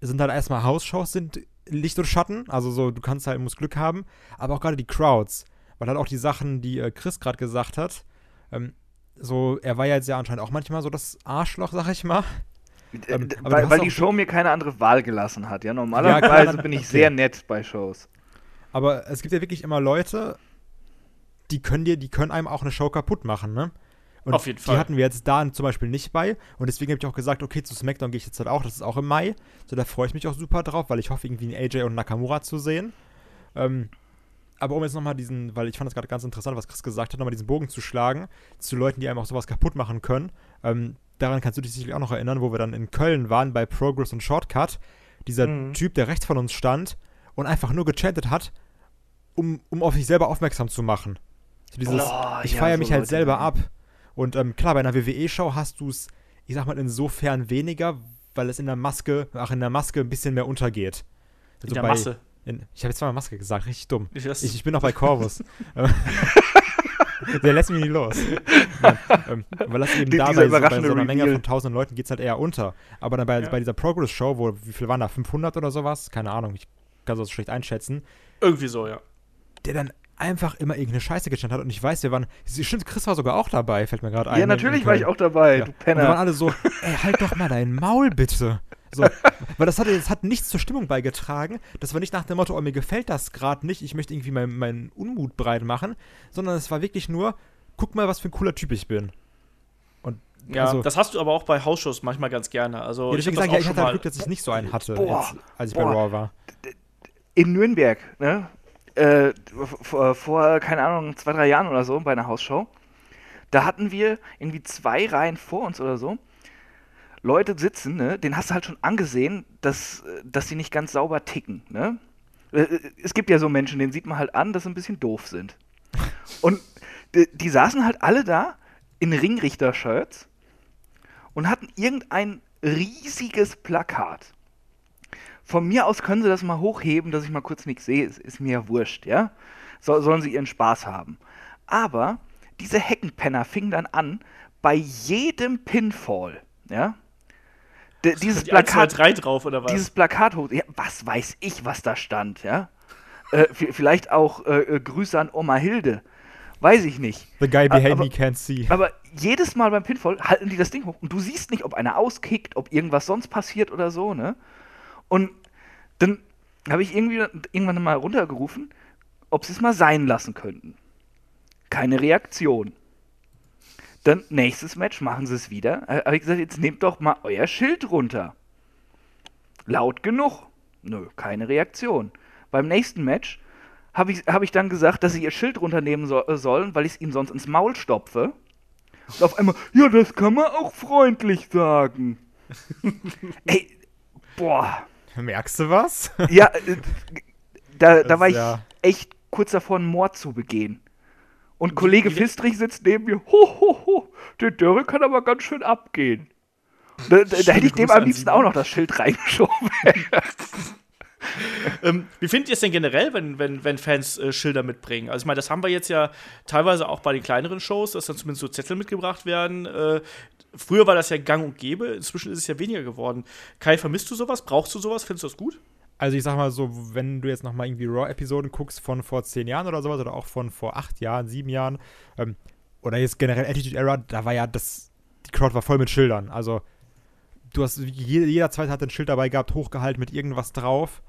Speaker 3: sind halt erstmal Hausshows sind Licht und Schatten, also so, du kannst halt, musst Glück haben, aber auch gerade die Crowds, weil halt auch die Sachen, die äh, Chris gerade gesagt hat, ähm, so, er war ja jetzt ja anscheinend auch manchmal so das Arschloch, sag ich mal.
Speaker 4: Äh, ähm, weil, weil die Show mir keine andere Wahl gelassen hat, ja. Normalerweise ja, bin ich okay. sehr nett bei Shows.
Speaker 3: Aber es gibt ja wirklich immer Leute, die können dir, die können einem auch eine Show kaputt machen, ne? Und
Speaker 2: Auf jeden Fall.
Speaker 3: Die hatten wir jetzt da zum Beispiel nicht bei. Und deswegen habe ich auch gesagt, okay, zu SmackDown gehe ich jetzt halt auch. Das ist auch im Mai. So, da freue ich mich auch super drauf, weil ich hoffe, irgendwie einen AJ und Nakamura zu sehen. Ähm, aber um jetzt nochmal diesen, weil ich fand das gerade ganz interessant, was Chris gesagt hat, nochmal diesen Bogen zu schlagen, zu Leuten, die einem auch sowas kaputt machen können. Ähm, daran kannst du dich sicherlich auch noch erinnern, wo wir dann in Köln waren bei Progress und Shortcut. Dieser mhm. Typ, der rechts von uns stand und einfach nur gechattet hat, um, um auf sich selber aufmerksam zu machen. So dieses, oh, ich ja, feiere mich so halt Leute, selber ab. Und ähm, klar, bei einer WWE-Show hast du es, ich sag mal, insofern weniger, weil es in der Maske, ach, in der Maske ein bisschen mehr untergeht.
Speaker 2: Also in der bei, Masse.
Speaker 3: In, ich habe jetzt zweimal Maske gesagt, richtig dumm. Ich, ich, ich bin noch bei Corvus. Der lässt mich nicht los. Nein, ähm, weil das eben Die, da bei so, bei so, einer Menge von tausend Leuten geht es halt eher unter. Aber dann bei, ja. bei dieser Progress-Show, wo, wie viel waren da? 500 oder sowas? Keine Ahnung, ich kann das schlecht einschätzen.
Speaker 2: Irgendwie so, ja.
Speaker 3: Der dann einfach immer irgendeine Scheiße gestanden hat. Und ich weiß, wir waren. Stimmt, Chris war sogar auch dabei, fällt mir gerade ein.
Speaker 4: Ja, natürlich war ich auch dabei, ja. du Penner. Und
Speaker 3: wir waren alle so, ey, halt doch mal dein Maul, bitte. So, weil das hat, das hat nichts zur Stimmung beigetragen. Das war nicht nach dem Motto, oh, mir gefällt das gerade nicht, ich möchte irgendwie meinen mein Unmut breit machen, sondern es war wirklich nur, guck mal, was für ein cooler Typ ich bin.
Speaker 2: Und ja, also, das hast du aber auch bei Hausshows manchmal ganz gerne. Also,
Speaker 3: ja, deswegen ich, sagen, ja, ich hatte halt Glück, dass ich nicht so einen hatte, boah, jetzt, als ich boah. bei Raw war.
Speaker 4: In Nürnberg, ne? Äh, vor, vor, keine Ahnung, zwei, drei Jahren oder so bei einer Hausshow. Da hatten wir irgendwie zwei Reihen vor uns oder so. Leute sitzen, ne, den hast du halt schon angesehen, dass, dass sie nicht ganz sauber ticken, ne? Äh, es gibt ja so Menschen, denen sieht man halt an, dass sie ein bisschen doof sind. Und die, die saßen halt alle da in Ringrichter-Shirts und hatten irgendein riesiges Plakat. Von mir aus können sie das mal hochheben, dass ich mal kurz nichts sehe. Ist, ist mir ja wurscht, ja. So, sollen sie ihren Spaß haben. Aber diese Heckenpenner fingen dann an, bei jedem Pinfall, ja.
Speaker 2: D dieses Plakat, 1, 2, 3 drauf, oder was?
Speaker 4: Dieses Plakat hoch. Ja, was weiß ich, was da stand, ja. Äh, vielleicht auch äh, äh, Grüße an Oma Hilde. Weiß ich nicht.
Speaker 3: The guy behind me can't see.
Speaker 4: Aber jedes Mal beim Pinfall halten die das Ding hoch und du siehst nicht, ob einer auskickt, ob irgendwas sonst passiert oder so, ne? Und dann habe ich irgendwie irgendwann mal runtergerufen, ob sie es mal sein lassen könnten. Keine Reaktion. Dann nächstes Match machen sie es wieder. Äh, habe ich gesagt, jetzt nehmt doch mal euer Schild runter. Laut genug. Nö, keine Reaktion. Beim nächsten Match habe ich, hab ich dann gesagt, dass sie ihr Schild runternehmen so, äh, sollen, weil ich es ihnen sonst ins Maul stopfe. Und auf einmal, ja, das kann man auch freundlich sagen. Ey, boah.
Speaker 3: Merkst du was?
Speaker 4: Ja, äh, da, da
Speaker 3: Das
Speaker 4: war ich
Speaker 3: ja-
Speaker 4: echt kurz davor, einen Mord zu begehen. Und Kollege Fistrich sitzt neben mir. Ho, ho, ho, der Dörre kann aber ganz schön abgehen. Da, da, da hätte ich dem
Speaker 2: Grüße
Speaker 4: am liebsten auch noch das Schild reingeschoben.
Speaker 2: Ähm, wie findet ihr es denn generell, wenn, wenn, wenn Fans äh, Schilder mitbringen? Also ich meine, das haben wir jetzt ja teilweise auch bei den kleineren Shows, dass dann zumindest so Zettel mitgebracht werden. Äh, früher war das ja gang und gäbe, inzwischen ist es ja weniger geworden. Kai, vermisst du sowas? Brauchst du sowas? Findest du das gut?
Speaker 3: Also ich sag mal so, wenn du jetzt nochmal irgendwie Raw-Episoden guckst von vor zehn Jahren oder sowas oder auch von vor acht Jahren, sieben Jahren, ähm, oder jetzt generell Attitude Era, da war ja das, die Crowd war voll mit Schildern. Also du hast, jeder, jeder zweite hat ein Schild dabei gehabt, hochgehalten mit irgendwas drauf.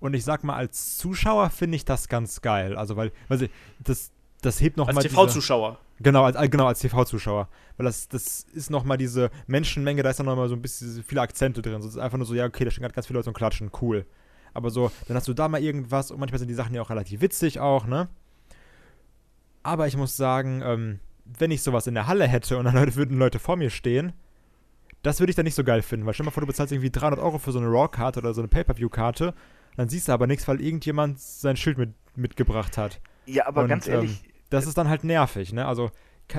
Speaker 3: Und ich sag mal, als Zuschauer finde ich das ganz geil. Also weil, weil das, das hebt
Speaker 2: Als
Speaker 3: nochmal diese...
Speaker 2: TV-Zuschauer.
Speaker 3: Genau, als, genau, als TV-Zuschauer. Weil das, das ist nochmal diese Menschenmenge, da ist dann nochmal so ein bisschen viele Akzente drin. So, es ist einfach nur so, ja, okay, da stehen gerade ganz viele Leute und klatschen, cool. Aber so, dann hast du da mal irgendwas und manchmal sind die Sachen ja auch relativ witzig auch, ne? Aber ich muss sagen, ähm, wenn ich sowas in der Halle hätte und dann Leute, würden Leute vor mir stehen, das würde ich dann nicht so geil finden. Weil stell dir mal vor, du bezahlst irgendwie 300 Euro für so eine Raw-Karte oder so eine Pay-Per-View-Karte, dann siehst du aber nichts, weil irgendjemand sein Schild mit, mitgebracht hat.
Speaker 4: ja, aber
Speaker 3: Und,
Speaker 4: ganz ehrlich,
Speaker 3: ähm, das ist dann halt nervig, ne? Also,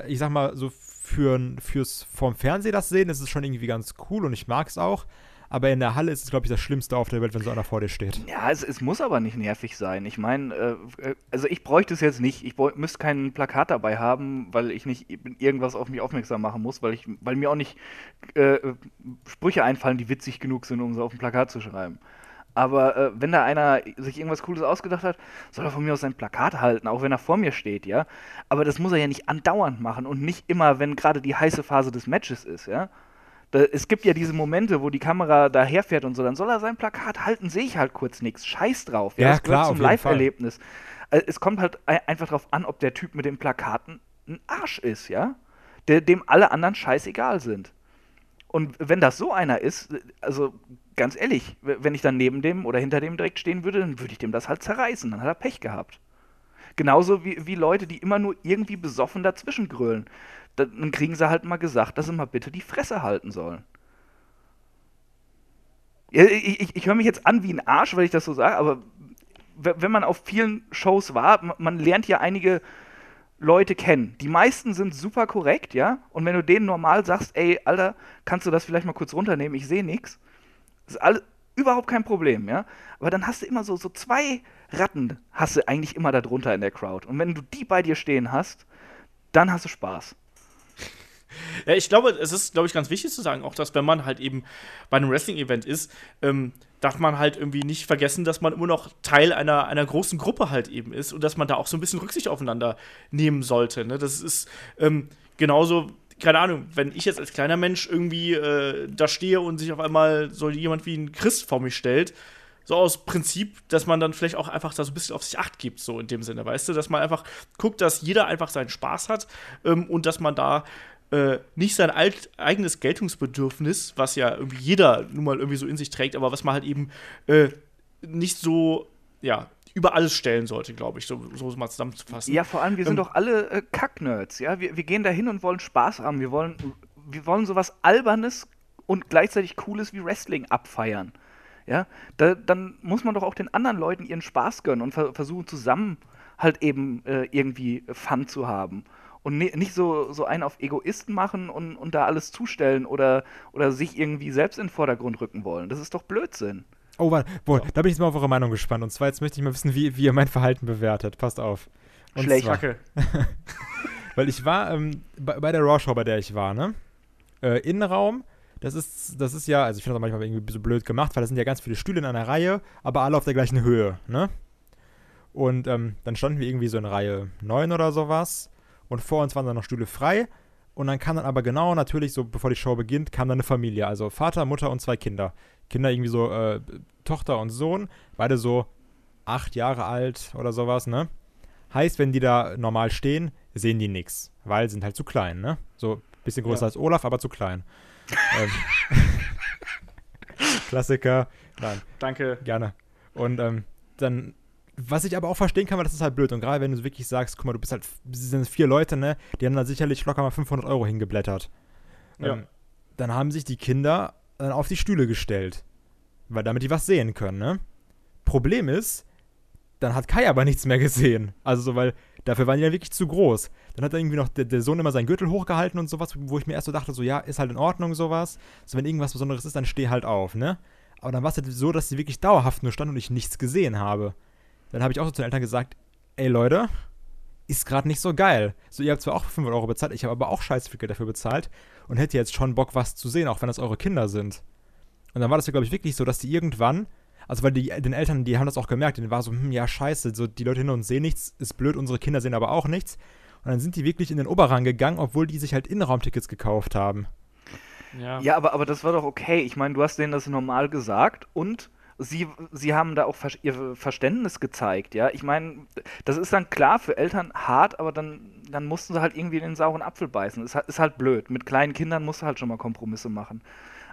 Speaker 3: ich sag mal, so für, fürs vorm Fernseher das sehen, ist es schon irgendwie ganz cool und ich mag es auch. Aber in der Halle ist es, glaube ich, das Schlimmste auf der Welt, wenn so einer vor dir steht.
Speaker 4: Ja, es, es muss aber nicht nervig sein. Ich meine, äh, äh, also ich bräuchte es jetzt nicht. Ich müsste kein Plakat dabei haben, weil ich nicht irgendwas auf mich aufmerksam machen muss, weil ich, weil mir auch nicht äh, äh, Sprüche einfallen, die witzig genug sind, um sie auf ein Plakat zu schreiben. Aber äh, wenn da einer sich irgendwas Cooles ausgedacht hat, soll er von mir aus sein Plakat halten, auch wenn er vor mir steht, ja. Aber das muss er ja nicht andauernd machen und nicht immer, wenn gerade die heiße Phase des Matches ist, ja. Da, es gibt ja diese Momente, wo die Kamera daherfährt und so, dann soll er sein Plakat halten, sehe ich halt kurz nichts. Scheiß drauf.
Speaker 3: Ja,
Speaker 4: das
Speaker 3: klar,
Speaker 4: zum. Live-Erlebnis. Äh, Es kommt halt ei- einfach drauf an, ob der Typ mit den Plakaten ein Arsch ist, ja? Der, dem alle anderen scheißegal sind. Und wenn das so einer ist, also ganz ehrlich, wenn ich dann neben dem oder hinter dem direkt stehen würde, dann würde ich dem das halt zerreißen. Dann hat er Pech gehabt. Genauso wie, wie Leute, die immer nur irgendwie besoffen dazwischen grölen. Dann kriegen sie halt mal gesagt, dass sie mal bitte die Fresse halten sollen. Ich ich, ich höre mich jetzt an wie ein Arsch, weil ich das so sage, aber wenn man auf vielen Shows war, ma- man lernt ja einige Leute kennen. Die meisten sind super korrekt, ja. Und wenn du denen normal sagst, ey, Alter, kannst du das vielleicht mal kurz runternehmen, ich sehe nichts, ist alles überhaupt kein Problem, ja. Aber dann hast du immer so, so zwei Ratten, hast du eigentlich immer da drunter in der Crowd. Und wenn du die bei dir stehen hast, dann hast du Spaß.
Speaker 2: Ja, ich glaube, es ist, glaube ich, ganz wichtig zu sagen, auch dass wenn man halt eben bei einem Wrestling-Event ist, ähm, darf man halt irgendwie nicht vergessen, dass man immer noch Teil einer, einer großen Gruppe halt eben ist und dass man da auch so ein bisschen Rücksicht aufeinander nehmen sollte. Ne? Das ist ähm, genauso, keine Ahnung, wenn ich jetzt als kleiner Mensch irgendwie äh, da stehe und sich auf einmal so jemand wie ein Christ vor mich stellt, so aus Prinzip, dass man dann vielleicht auch einfach da so ein bisschen auf sich acht gibt, so in dem Sinne, weißt du, dass man einfach guckt, dass jeder einfach seinen Spaß hat ähm, und dass man da äh, nicht sein alt, eigenes Geltungsbedürfnis, was ja irgendwie jeder nun mal irgendwie so in sich trägt, aber was man halt eben äh, nicht so, ja, über alles stellen sollte, glaube ich, so, so mal zusammenzufassen.
Speaker 4: Ja, vor allem, wir sind
Speaker 2: Ähm,
Speaker 4: doch alle äh, Kacknerds, ja. Wir, wir gehen da hin und wollen Spaß haben. Wir wollen, wir wollen sowas Albernes und gleichzeitig Cooles wie Wrestling abfeiern. Ja, da, dann muss man doch auch den anderen Leuten ihren Spaß gönnen und ver versuchen zusammen halt eben äh, irgendwie Fun zu haben. Und ni- nicht so, so einen auf Egoisten machen und, und da alles zustellen oder, oder sich irgendwie selbst in den Vordergrund rücken wollen. Das ist doch Blödsinn.
Speaker 3: Oh, warte, boah, da bin ich jetzt mal auf eure Meinung gespannt. Und zwar jetzt möchte ich mal wissen, wie, wie ihr mein Verhalten bewertet. Passt auf. Und
Speaker 4: Schlecht.
Speaker 3: Weil ich war ähm, bei, bei der Raw-Show, bei der ich war, ne? Äh, Innenraum, das ist, das ist ja, also ich finde das manchmal irgendwie so blöd gemacht, weil das sind ja ganz viele Stühle in einer Reihe, aber alle auf der gleichen Höhe, ne? Und ähm, dann standen wir irgendwie so in Reihe 9 oder sowas und vor uns waren dann noch Stühle frei und dann kam dann aber genau natürlich, so bevor die Show beginnt, kam dann eine Familie, also Vater, Mutter und zwei Kinder. Kinder irgendwie so, äh, Tochter und Sohn, beide so acht Jahre alt oder sowas, ne? Heißt, wenn die da normal stehen, sehen die nix, weil sind halt zu klein, ne? So bisschen größer
Speaker 2: Ja.
Speaker 3: als Olaf, aber zu klein. ähm, Klassiker. Nein,
Speaker 2: Danke.
Speaker 3: gerne. Und ähm, dann was ich aber auch verstehen kann, weil das ist halt blöd. Und gerade wenn du wirklich sagst, guck mal, du bist halt, sind vier Leute, ne? Die haben da sicherlich locker mal 500 Euro hingeblättert. Ja. Ähm, dann haben sich die Kinder dann auf die Stühle gestellt. Weil damit die was sehen können, ne? Problem ist, dann hat Kai aber nichts mehr gesehen. Also so, weil dafür waren die ja wirklich zu groß. Dann hat er irgendwie noch der, der, Sohn immer seinen Gürtel hochgehalten und sowas, wo ich mir erst so dachte, so ja, ist halt in Ordnung sowas. So, wenn irgendwas Besonderes ist, dann steh halt auf, ne? Aber dann war es halt so, dass sie wirklich dauerhaft nur stand und ich nichts gesehen habe. Dann habe ich auch so zu den Eltern gesagt, ey Leute, ist gerade nicht so geil. So, ihr habt zwar auch 500 Euro bezahlt, ich habe aber auch Scheißficke dafür bezahlt und hätte jetzt schon Bock, was zu sehen, auch wenn das eure Kinder sind. Und dann war das ja, glaube ich, wirklich so, dass die irgendwann, also weil die, den Eltern, die haben das auch gemerkt, denen war so, hm, ja, scheiße, so die Leute hinter uns sehen nichts, ist blöd, unsere Kinder sehen aber auch nichts. Und dann sind die wirklich in den Oberrang gegangen, obwohl die sich halt Innenraumtickets gekauft haben.
Speaker 4: Ja, ja aber, aber das war doch okay. Ich meine, du hast denen das normal gesagt und sie, sie haben da auch ihr Verständnis gezeigt, ja. Ich meine, das ist dann klar für Eltern hart, aber dann, dann mussten sie halt irgendwie in den sauren Apfel beißen. Ist ist halt blöd. Mit kleinen Kindern musst du halt schon mal Kompromisse machen.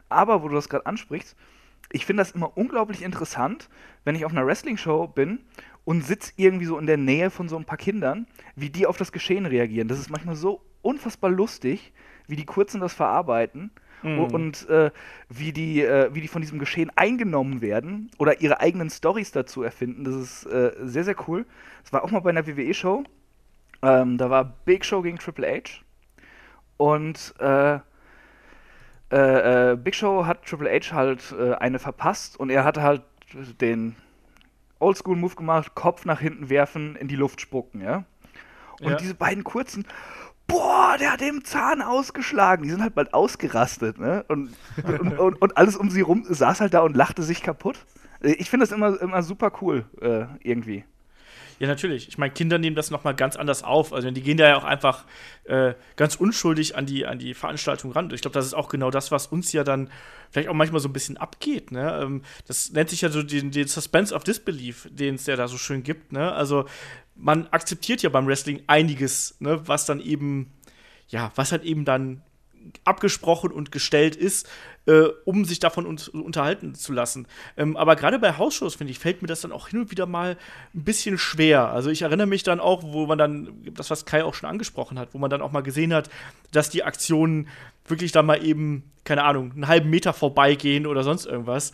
Speaker 4: Aber wo du das gerade ansprichst, ich finde das immer unglaublich interessant, wenn ich auf einer Wrestling-Show bin und sitze irgendwie so in der Nähe von so ein paar Kindern, wie die auf das Geschehen reagieren. Das ist manchmal so unfassbar lustig, wie die Kurzen das verarbeiten mhm. und äh, wie, die, äh, wie die von diesem Geschehen eingenommen werden oder ihre eigenen Stories dazu erfinden. Das ist äh, sehr, sehr cool. Das war auch mal bei einer WWE-Show. Ähm, da war Big Show gegen Triple H. Und äh, äh, äh, Big Show hat Triple H halt eine verpasst und er hatte halt den Oldschool-Move gemacht, Kopf nach hinten werfen, in die Luft spucken, ja. Und ja. diese beiden kurzen, boah, der hat den Zahn ausgeschlagen. Die sind halt bald ausgerastet, ne? Und, und, und, und, alles um sie rum saß halt da und lachte sich kaputt. Ich finde das immer, immer super cool, äh, irgendwie.
Speaker 2: Ja, natürlich. Ich meine, Kinder nehmen das nochmal ganz anders auf. Also die gehen da ja auch einfach äh, ganz unschuldig an die, an die Veranstaltung ran. Ich glaube, das ist auch genau das, was uns ja dann vielleicht auch manchmal so ein bisschen abgeht. Ne? Ähm, das nennt sich ja so den, den Suspense of Disbelief, den es ja da so schön gibt. Ne? Also man akzeptiert ja beim Wrestling einiges, ne? was dann eben, ja, was halt eben dann abgesprochen und gestellt ist, äh, um sich davon un unterhalten zu lassen. Ähm, aber gerade bei Hausshows, finde ich, fällt mir das dann auch hin und wieder mal ein bisschen schwer. Also ich erinnere mich dann auch, wo man dann, das was Kai auch schon angesprochen hat, wo man dann auch mal gesehen hat, dass die Aktionen wirklich da mal eben, keine Ahnung, einen halben Meter vorbeigehen oder sonst irgendwas.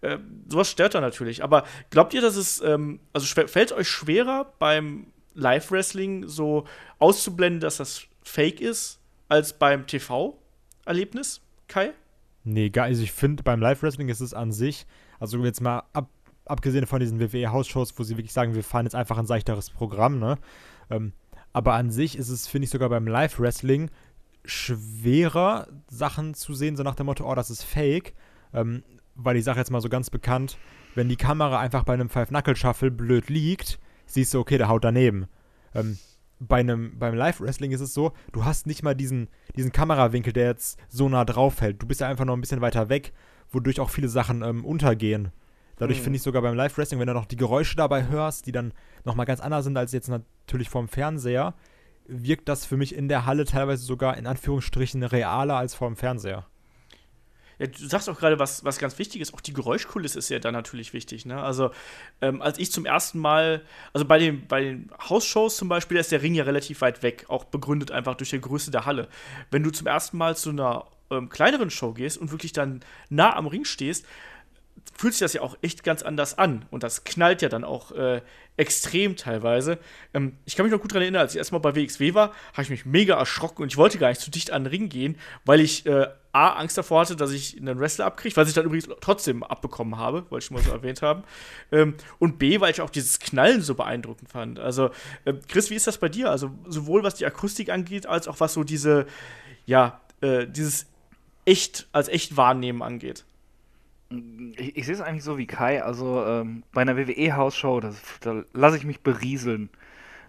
Speaker 2: Äh, sowas stört dann natürlich. Aber glaubt ihr, dass es, ähm, also fällt es euch schwerer beim Live-Wrestling so auszublenden, dass das Fake ist? als beim TV-Erlebnis, Kai?
Speaker 3: Nee, gar, also ich finde, beim Live-Wrestling ist es an sich, also jetzt mal ab, abgesehen von diesen WWE-Hausshows, wo sie wirklich sagen, wir fahren jetzt einfach ein seichteres Programm, ne? Ähm, aber an sich ist es, finde ich, sogar beim Live-Wrestling schwerer, Sachen zu sehen, so nach dem Motto, oh, das ist fake. Ähm, weil ich sage jetzt mal so ganz bekannt, wenn die Kamera einfach bei einem Five-Knuckle-Shuffle blöd liegt, siehst du, okay, der haut daneben. Ähm, bei einem, beim Live-Wrestling ist es so, du hast nicht mal diesen, diesen Kamerawinkel, der jetzt so nah drauf fällt. Du bist ja einfach noch ein bisschen weiter weg, wodurch auch viele Sachen ähm, untergehen. Dadurch mhm. finde ich sogar beim Live-Wrestling, wenn du noch die Geräusche dabei hörst, die dann nochmal ganz anders sind als jetzt natürlich vorm Fernseher, wirkt das für mich in der Halle teilweise sogar in Anführungsstrichen realer als vorm Fernseher.
Speaker 2: Ja, du sagst auch gerade was, was ganz wichtig ist, auch die Geräuschkulisse ist ja dann natürlich wichtig. Ne? Also, ähm, als ich zum ersten Mal, also bei den, bei den Hausshows zum Beispiel, ist der Ring ja relativ weit weg, auch begründet einfach durch die Größe der Halle. Wenn du zum ersten Mal zu einer ähm, kleineren Show gehst und wirklich dann nah am Ring stehst, fühlt sich das ja auch echt ganz anders an. Und das knallt ja dann auch äh, extrem teilweise. Ähm, ich kann mich noch gut daran erinnern, als ich erstmal bei WXW war, habe ich mich mega erschrocken und ich wollte gar nicht zu dicht an den Ring gehen, weil ich äh, A, Angst davor hatte, dass ich einen Wrestler abkriege, was ich dann übrigens trotzdem abbekommen habe, wollte ich mal so erwähnt haben. Ähm, und B, weil ich auch dieses Knallen so beeindruckend fand. Also, äh, Chris, wie ist das bei dir? Also, sowohl was die Akustik angeht, als auch was so diese, ja, äh, dieses echt, als echt wahrnehmen angeht.
Speaker 4: Ich, ich sehe es eigentlich so wie Kai. Also ähm, bei einer WWE-Hausshow, da lasse ich mich berieseln.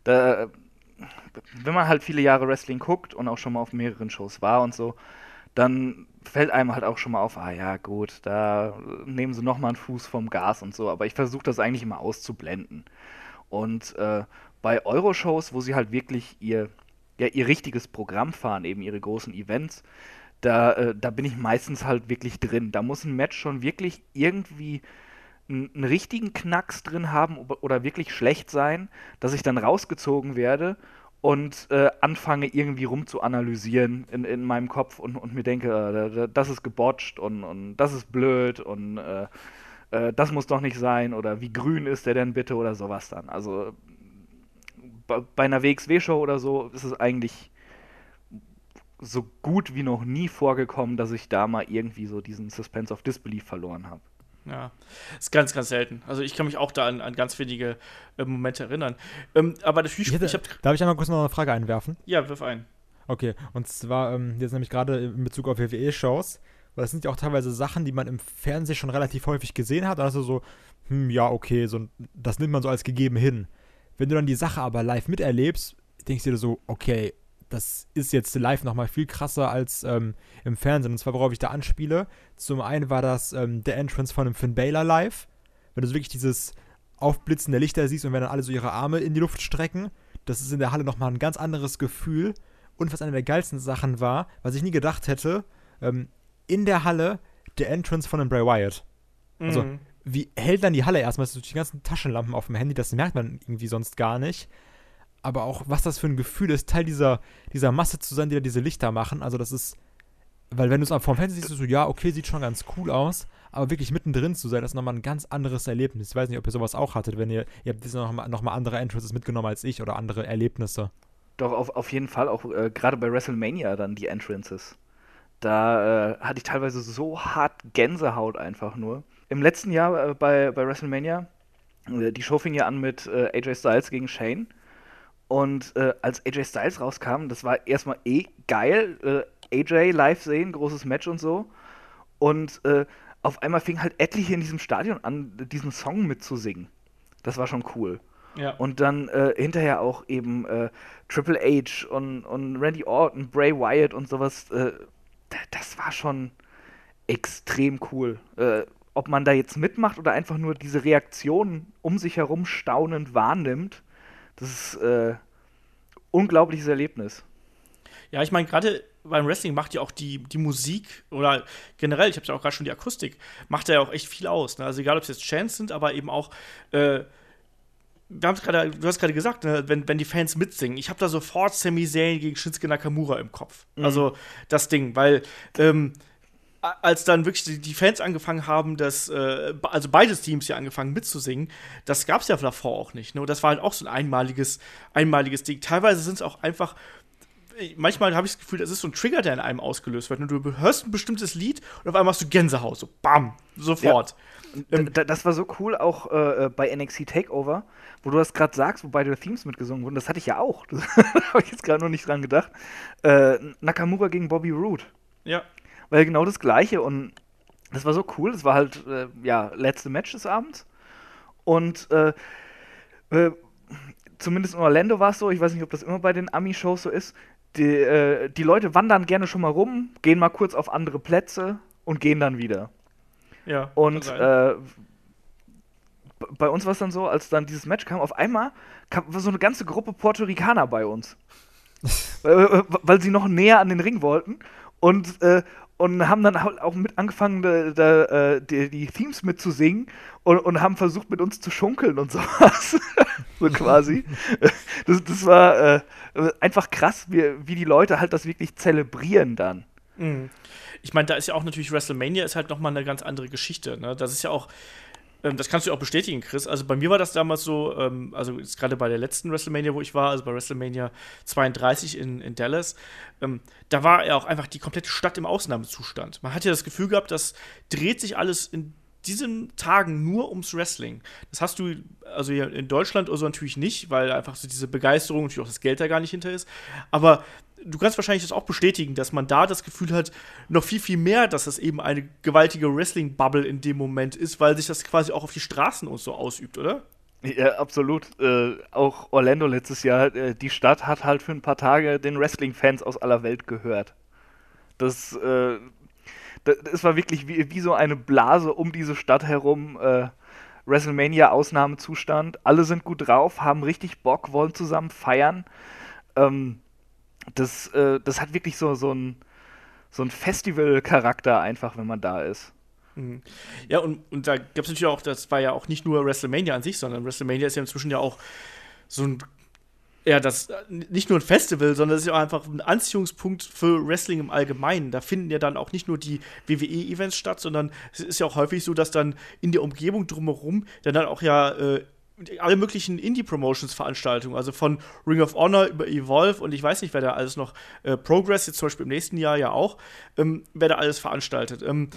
Speaker 4: Da, wenn man halt viele Jahre Wrestling guckt und auch schon mal auf mehreren Shows war und so, dann fällt einem halt auch schon mal auf, ah ja, gut, da nehmen sie nochmal einen Fuß vom Gas und so. Aber ich versuche das eigentlich immer auszublenden. Und äh, bei Euroshows, wo sie halt wirklich ihr, ja, ihr richtiges Programm fahren, eben ihre großen Events, da, äh, da bin ich meistens halt wirklich drin. Da muss ein Match schon wirklich irgendwie einen richtigen Knacks drin haben oder wirklich schlecht sein, dass ich dann rausgezogen werde und äh, anfange irgendwie rumzuanalysieren in, in meinem Kopf und, und mir denke, äh, das ist gebotcht und, und das ist blöd und äh, äh, das muss doch nicht sein oder wie grün ist der denn bitte oder sowas dann. Also bei, bei einer WXW-Show oder so ist es eigentlich so gut wie noch nie vorgekommen, dass ich da mal irgendwie so diesen Suspense of Disbelief verloren habe.
Speaker 2: Ja, ist ganz, ganz selten. Also ich kann mich auch da an, an ganz wenige äh, Momente erinnern. Ähm, aber
Speaker 3: ich, hätte,
Speaker 2: ich hab,
Speaker 3: Darf ich einmal kurz noch eine Frage einwerfen?
Speaker 2: Ja, wirf ein.
Speaker 3: Okay, und zwar ähm, jetzt nämlich gerade in Bezug auf WWE-Shows, weil das sind ja auch teilweise Sachen, die man im Fernsehen schon relativ häufig gesehen hat. Also so, hm, ja, okay, so, das nimmt man so als gegeben hin. Wenn du dann die Sache aber live miterlebst, denkst du dir so, okay, das ist jetzt live nochmal viel krasser als ähm, im Fernsehen. Und zwar, worauf ich da anspiele. Zum einen war das ähm, der Entrance von einem Finn Baylor live. Wenn du so wirklich dieses Aufblitzen der Lichter siehst und wenn dann alle so ihre Arme in die Luft strecken, das ist in der Halle nochmal ein ganz anderes Gefühl. Und was eine der geilsten Sachen war, was ich nie gedacht hätte, ähm, in der Halle der Entrance von einem Bray Wyatt. Also, mhm. wie hält dann die Halle erstmal? So die ganzen Taschenlampen auf dem Handy, das merkt man irgendwie sonst gar nicht aber auch, was das für ein Gefühl ist, Teil dieser, dieser Masse zu sein, die da diese Lichter machen. Also, das ist, weil wenn du es vom Fernsehen siehst, so, ja, okay, sieht schon ganz cool aus, aber wirklich mittendrin zu sein, das ist nochmal ein ganz anderes Erlebnis. Ich weiß nicht, ob ihr sowas auch hattet, wenn ihr, ihr habt nochmal noch mal andere Entrances mitgenommen als ich oder andere Erlebnisse.
Speaker 4: Doch, auf, auf jeden Fall, auch äh, gerade bei WrestleMania dann die Entrances. Da äh, hatte ich teilweise so hart Gänsehaut einfach nur. Im letzten Jahr äh, bei, bei WrestleMania, äh, die Show fing ja an mit äh, AJ Styles gegen Shane. Und äh, als AJ Styles rauskam, das war erstmal eh geil. Äh, AJ live sehen, großes Match und so. Und äh, auf einmal fing halt etliche in diesem Stadion an, diesen Song mitzusingen. Das war schon cool. Ja. Und dann äh, hinterher auch eben äh, Triple H und, und Randy Orton, Bray Wyatt und sowas. Äh, das war schon extrem cool. ob man da jetzt mitmacht oder einfach nur diese Reaktionen um sich herum staunend wahrnimmt, das ist äh, unglaubliches Erlebnis.
Speaker 2: Ja, ich meine, gerade beim Wrestling macht ja auch die, die Musik oder generell, ich habe ja auch gerade schon die Akustik, macht ja auch echt viel aus. Ne? Also egal, ob es jetzt Chants sind, aber eben auch äh, wir haben gerade, du hast gerade gesagt, ne, wenn, wenn die Fans mitsingen, ich habe da sofort Sami Zayn gegen Shinsuke Nakamura im Kopf. Mhm. Also das Ding, weil ähm, als dann wirklich die Fans angefangen haben, das, äh, also beides Teams ja angefangen mitzusingen, das gab es ja davor auch nicht. Ne? Und das war halt auch so ein einmaliges, einmaliges Ding. Teilweise sind es auch einfach manchmal habe ich das Gefühl, das ist so ein Trigger, der in einem ausgelöst wird. Und du hörst ein bestimmtes Lied und auf einmal hast du Gänsehaut, so bam, sofort.
Speaker 4: Ja. Ähm, das war so cool auch äh, bei NXT Takeover, wo du das gerade sagst, wo beide Themes mitgesungen wurden. Das hatte ich ja auch. Da habe ich jetzt gerade noch nicht dran gedacht. Äh, Nakamura gegen Bobby Roode.
Speaker 2: Ja
Speaker 4: weil genau das Gleiche und das war so cool. Das war halt, äh, ja, letzte Match des Abends. Und äh, äh, zumindest in Orlando war es so, ich weiß nicht, ob das immer bei den Ami-Shows so ist. Die, äh, die Leute wandern gerne schon mal rum, gehen mal kurz auf andere Plätze und gehen dann wieder.
Speaker 2: Ja.
Speaker 4: Und äh, bei uns war es dann so, als dann dieses Match kam, auf einmal kam so eine ganze Gruppe Puerto Ricaner bei uns. weil, weil sie noch näher an den Ring wollten. Und äh, und haben dann auch mit angefangen, de, de, äh, die, die, Themes mitzusingen und, und haben versucht, mit uns zu schunkeln und sowas. so quasi. Das, das war äh, einfach krass, wie, wie die Leute halt das wirklich zelebrieren dann.
Speaker 2: Mhm. Ich meine, da ist ja auch natürlich WrestleMania ist halt nochmal eine ganz andere Geschichte. Ne? Das ist ja auch das kannst du auch bestätigen, Chris. Also bei mir war das damals so, ähm, also gerade bei der letzten WrestleMania, wo ich war, also bei WrestleMania 32 in, in Dallas, ähm, da war ja auch einfach die komplette Stadt im Ausnahmezustand. Man hat ja das Gefühl gehabt, das dreht sich alles in diesen Tagen nur ums Wrestling. Das hast du also in Deutschland oder so natürlich nicht, weil einfach so diese Begeisterung und auch das Geld da gar nicht hinter ist. Aber du kannst wahrscheinlich das auch bestätigen, dass man da das Gefühl hat, noch viel, viel mehr, dass das eben eine gewaltige Wrestling-Bubble in dem Moment ist, weil sich das quasi auch auf die Straßen und so ausübt, oder?
Speaker 4: Ja, absolut. Äh, auch Orlando letztes Jahr, äh, die Stadt hat halt für ein paar Tage den Wrestling-Fans aus aller Welt gehört. Das, äh, das, das, war wirklich wie, wie so eine Blase um diese Stadt herum. Äh, WrestleMania-Ausnahmezustand. Alle sind gut drauf, haben richtig Bock, wollen zusammen feiern. Ähm, das, äh, das hat wirklich so, so ein, so ein Festival-Charakter einfach, wenn man da ist.
Speaker 2: Mhm. Ja, und, und da gab es natürlich auch, das war ja auch nicht nur WrestleMania an sich, sondern WrestleMania ist ja inzwischen ja auch so ein ja, das nicht nur ein Festival, sondern es ist ja auch einfach ein Anziehungspunkt für Wrestling im Allgemeinen. Da finden ja dann auch nicht nur die WWE-Events statt, sondern es ist ja auch häufig so, dass dann in der Umgebung drumherum dann, dann auch ja äh, alle möglichen Indie-Promotions-Veranstaltungen, also von Ring of Honor über Evolve und ich weiß nicht, wer da alles noch, äh, Progress jetzt zum Beispiel im nächsten Jahr ja auch, ähm, wer da alles veranstaltet. Ähm,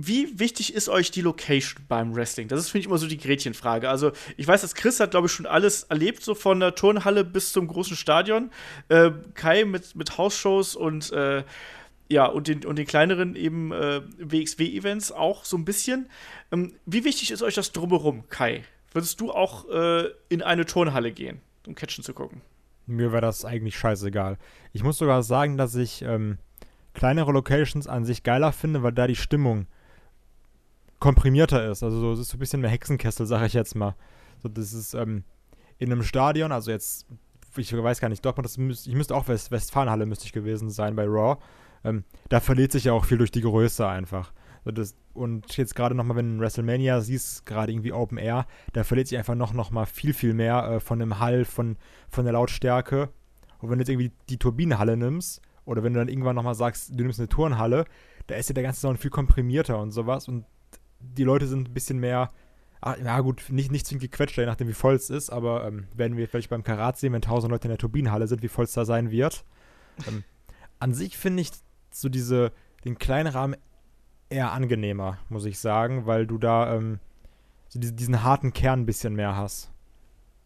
Speaker 2: wie wichtig ist euch die Location beim Wrestling? Das ist, finde ich, immer so die Gretchenfrage. Also, ich weiß, dass Chris hat, glaube ich, schon alles erlebt, so von der Turnhalle bis zum großen Stadion. Äh, Kai mit, mit Hausshows und äh, ja, und den, und den kleineren eben äh, WXW-Events auch so ein bisschen. Ähm, wie wichtig ist euch das drumherum, Kai? Würdest du auch äh, in eine Turnhalle gehen, um Catchen zu gucken?
Speaker 3: Mir wäre das eigentlich scheißegal. Ich muss sogar sagen, dass ich ähm, kleinere Locations an sich geiler finde, weil da die Stimmung komprimierter ist. Also so, es ist so ein bisschen mehr Hexenkessel, sage ich jetzt mal. So, das ist ähm, in einem Stadion, also jetzt, ich weiß gar nicht, Dortmund, das müsst, ich müsste auch West, Westfalenhalle müsste ich gewesen sein bei Raw. Ähm, da verliert sich ja auch viel durch die Größe einfach. Das, und jetzt gerade nochmal, wenn WrestleMania siehst, gerade irgendwie Open Air, da verliert sich einfach noch, noch mal viel, viel mehr äh, von dem Hall, von, von der Lautstärke. Und wenn du jetzt irgendwie die Turbinenhalle nimmst, oder wenn du dann irgendwann nochmal sagst, du nimmst eine Turnhalle, da ist ja der ganze Sound viel komprimierter und sowas. Und die Leute sind ein bisschen mehr, ach, na gut, nicht, nicht zwingend gequetscht, je nachdem wie voll es ist, aber ähm, werden wir vielleicht beim Karat sehen, wenn tausend Leute in der Turbinenhalle sind, wie voll es da sein wird. Ähm, an sich finde ich so diese, den kleinen Rahmen eher angenehmer, muss ich sagen, weil du da ähm, so diesen, diesen harten Kern ein bisschen mehr hast.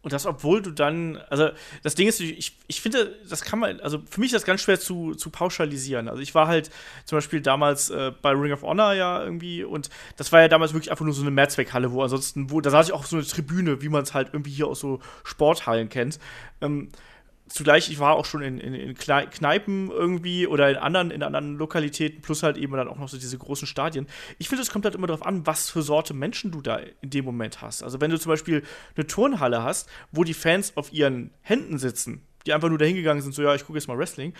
Speaker 2: Und das, obwohl du dann, also das Ding ist, ich, ich finde, das kann man, also für mich ist das ganz schwer zu, zu pauschalisieren. Also ich war halt zum Beispiel damals äh, bei Ring of Honor ja irgendwie und das war ja damals wirklich einfach nur so eine Mehrzweckhalle, wo ansonsten, wo, da saß ich auch auf so eine Tribüne, wie man es halt irgendwie hier aus so Sporthallen kennt. Ähm, zugleich, ich war auch schon in, in, in, Kneipen irgendwie oder in anderen, in anderen Lokalitäten, plus halt eben dann auch noch so diese großen Stadien. Ich finde, es kommt halt immer darauf an, was für Sorte Menschen du da in dem Moment hast. Also wenn du zum Beispiel eine Turnhalle hast, wo die Fans auf ihren Händen sitzen, die einfach nur da hingegangen sind, so ja, ich gucke jetzt mal Wrestling,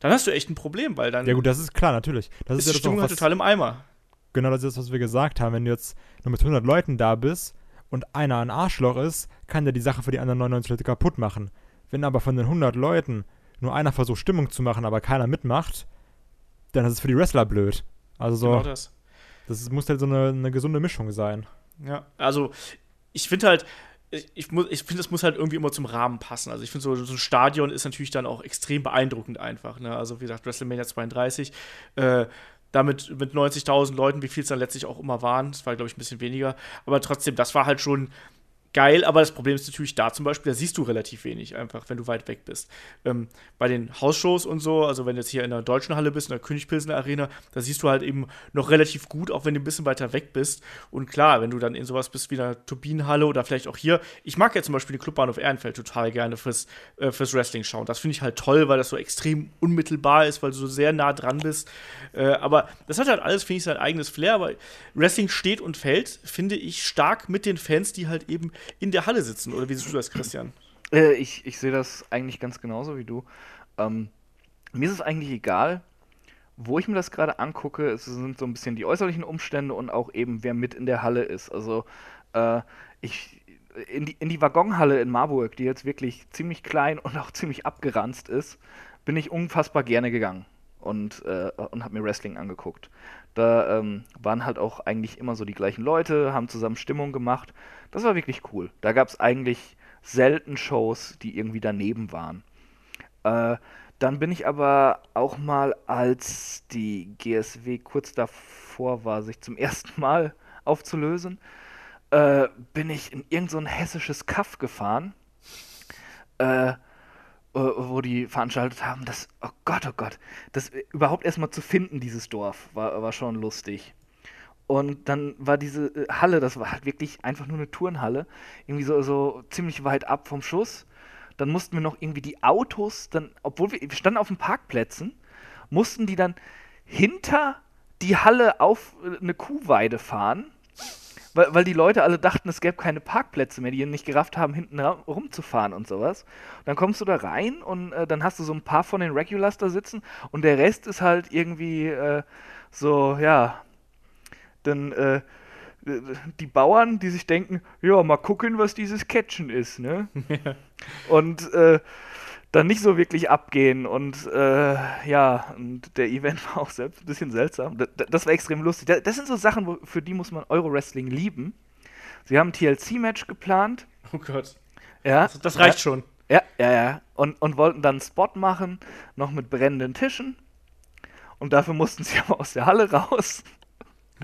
Speaker 2: dann hast du echt ein Problem, weil dann.
Speaker 3: Ja, gut, das ist klar, natürlich. Das
Speaker 2: ist,
Speaker 3: ist
Speaker 2: die Stimmung halt total im Eimer.
Speaker 3: Genau, das ist das, was wir gesagt haben. Wenn du jetzt nur mit 100 Leuten da bist und einer ein Arschloch ist, kann der die Sache für die anderen 99 Leute kaputt machen. Wenn aber von den 100 Leuten nur einer versucht, Stimmung zu machen, aber keiner mitmacht, dann ist es für die Wrestler blöd. Also so.
Speaker 2: Genau das.
Speaker 3: Das muss halt so eine, eine gesunde Mischung sein.
Speaker 2: Ja, also ich finde halt, ich, ich, ich finde, es muss halt irgendwie immer zum Rahmen passen. Also ich finde, so, so, ein Stadion ist natürlich dann auch extrem beeindruckend einfach. Ne? Also wie gesagt, WrestleMania 32, äh, damit mit 90.000 Leuten, wie viel es dann letztlich auch immer waren, das war, glaube ich, ein bisschen weniger, aber trotzdem, das war halt schon geil, aber das Problem ist natürlich da zum Beispiel, da siehst du relativ wenig einfach, wenn du weit weg bist. Ähm, bei den Hausshows und so, also wenn du jetzt hier in der deutschen Halle bist, in der Königpilsener Arena, da siehst du halt eben noch relativ gut, auch wenn du ein bisschen weiter weg bist. Und klar, wenn du dann in sowas bist wie einer Turbinenhalle oder vielleicht auch hier, ich mag ja zum Beispiel den Clubbahnhof Ehrenfeld total gerne fürs, äh, fürs Wrestling schauen. Das finde ich halt toll, weil das so extrem unmittelbar ist, weil du so sehr nah dran bist. Äh, aber das hat halt alles, finde ich, sein eigenes Flair. Aber Wrestling steht und fällt, finde ich, stark mit den Fans, die halt eben in der Halle sitzen. Oder wie siehst du das, Christian?
Speaker 4: Äh, ich ich sehe das eigentlich ganz genauso wie du. Ähm, mir ist es eigentlich egal, wo ich mir das gerade angucke. Es sind so ein bisschen die äußerlichen Umstände und auch eben, wer mit in der Halle ist. Also, äh, ich. In die, in die Waggonhalle in Marburg, die jetzt wirklich ziemlich klein und auch ziemlich abgeranzt ist, bin ich unfassbar gerne gegangen und, äh, und habe mir Wrestling angeguckt. Da ähm, waren halt auch eigentlich immer so die gleichen Leute, haben zusammen Stimmung gemacht. Das war wirklich cool. Da gab es eigentlich selten Shows, die irgendwie daneben waren. Äh, dann bin ich aber auch mal, als die GSW kurz davor war, sich zum ersten Mal aufzulösen, äh, bin ich in irgendein so hessisches Kaff gefahren. Äh, wo die veranstaltet haben, das, oh Gott, oh Gott, das überhaupt erstmal zu finden, dieses Dorf, war, war schon lustig. Und dann war diese äh, Halle, das war halt wirklich einfach nur eine Turnhalle, irgendwie so, so ziemlich weit ab vom Schuss. Dann mussten wir noch irgendwie die Autos, dann, obwohl wir, wir standen auf den Parkplätzen, mussten die dann hinter die Halle auf äh, eine Kuhweide fahren weil, weil die Leute alle dachten, es gäbe keine Parkplätze mehr, die nicht gerafft haben, hinten rumzufahren und sowas. Und dann kommst du da rein und äh, dann hast du so ein paar von den Regulars da sitzen und der Rest ist halt irgendwie äh, so, ja, Denn äh, die Bauern, die sich denken, ja, mal gucken, was dieses Catchen ist, ne? und äh, dann nicht so wirklich abgehen und äh, ja, und der Event war auch selbst ein bisschen seltsam. Das, das war extrem lustig. Das sind so Sachen, wo, für die muss man Euro-Wrestling lieben. Sie haben ein TLC-Match geplant.
Speaker 2: Oh Gott.
Speaker 4: Ja.
Speaker 2: Das, das reicht
Speaker 4: ja,
Speaker 2: schon.
Speaker 4: Ja, ja, ja. Und, und wollten dann einen Spot machen, noch mit brennenden Tischen. Und dafür mussten sie aber aus der Halle raus.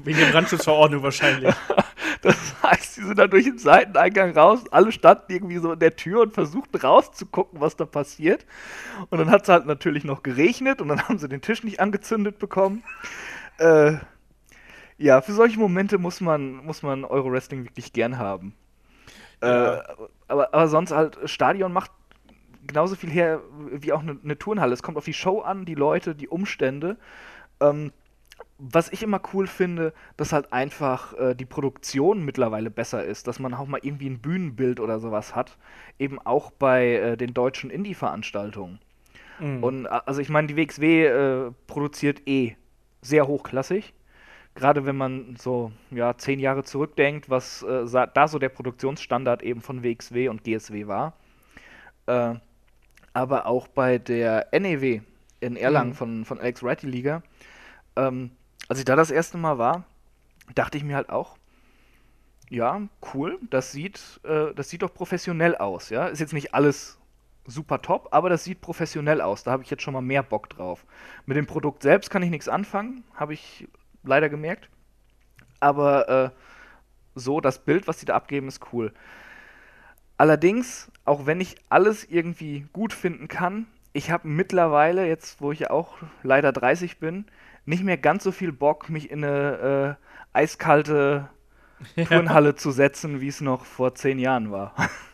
Speaker 2: Wegen der Brandschutzverordnung wahrscheinlich.
Speaker 4: Das heißt, sie sind dann durch den Seiteneingang raus, alle standen irgendwie so in der Tür und versuchten rauszugucken, was da passiert. Und dann hat es halt natürlich noch geregnet und dann haben sie den Tisch nicht angezündet bekommen. Äh, ja, für solche Momente muss man, muss man Euro-Wrestling wirklich gern haben. Ja. Äh, aber, aber sonst halt, Stadion macht genauso viel her wie auch eine, eine Turnhalle. Es kommt auf die Show an, die Leute, die Umstände. Ähm, was ich immer cool finde, dass halt einfach äh, die Produktion mittlerweile besser ist, dass man auch mal irgendwie ein Bühnenbild oder sowas hat, eben auch bei äh, den deutschen Indie-Veranstaltungen. Mhm. Und also ich meine, die WXW äh, produziert eh sehr hochklassig. Gerade wenn man so ja zehn Jahre zurückdenkt, was äh, da so der Produktionsstandard eben von WXW und GSW war. Äh, aber auch bei der NEW in Erlangen mhm. von, von Alex Wright Liga ähm, als ich da das erste Mal war, dachte ich mir halt auch, ja, cool, das sieht, äh, das sieht doch professionell aus, ja. Ist jetzt nicht alles super top, aber das sieht professionell aus. Da habe ich jetzt schon mal mehr Bock drauf. Mit dem Produkt selbst kann ich nichts anfangen, habe ich leider gemerkt. Aber äh, so, das Bild, was sie da abgeben, ist cool. Allerdings, auch wenn ich alles irgendwie gut finden kann, ich habe mittlerweile, jetzt wo ich ja auch leider 30 bin, nicht mehr ganz so viel Bock, mich in eine äh, eiskalte Turnhalle zu setzen, wie es noch vor zehn Jahren war.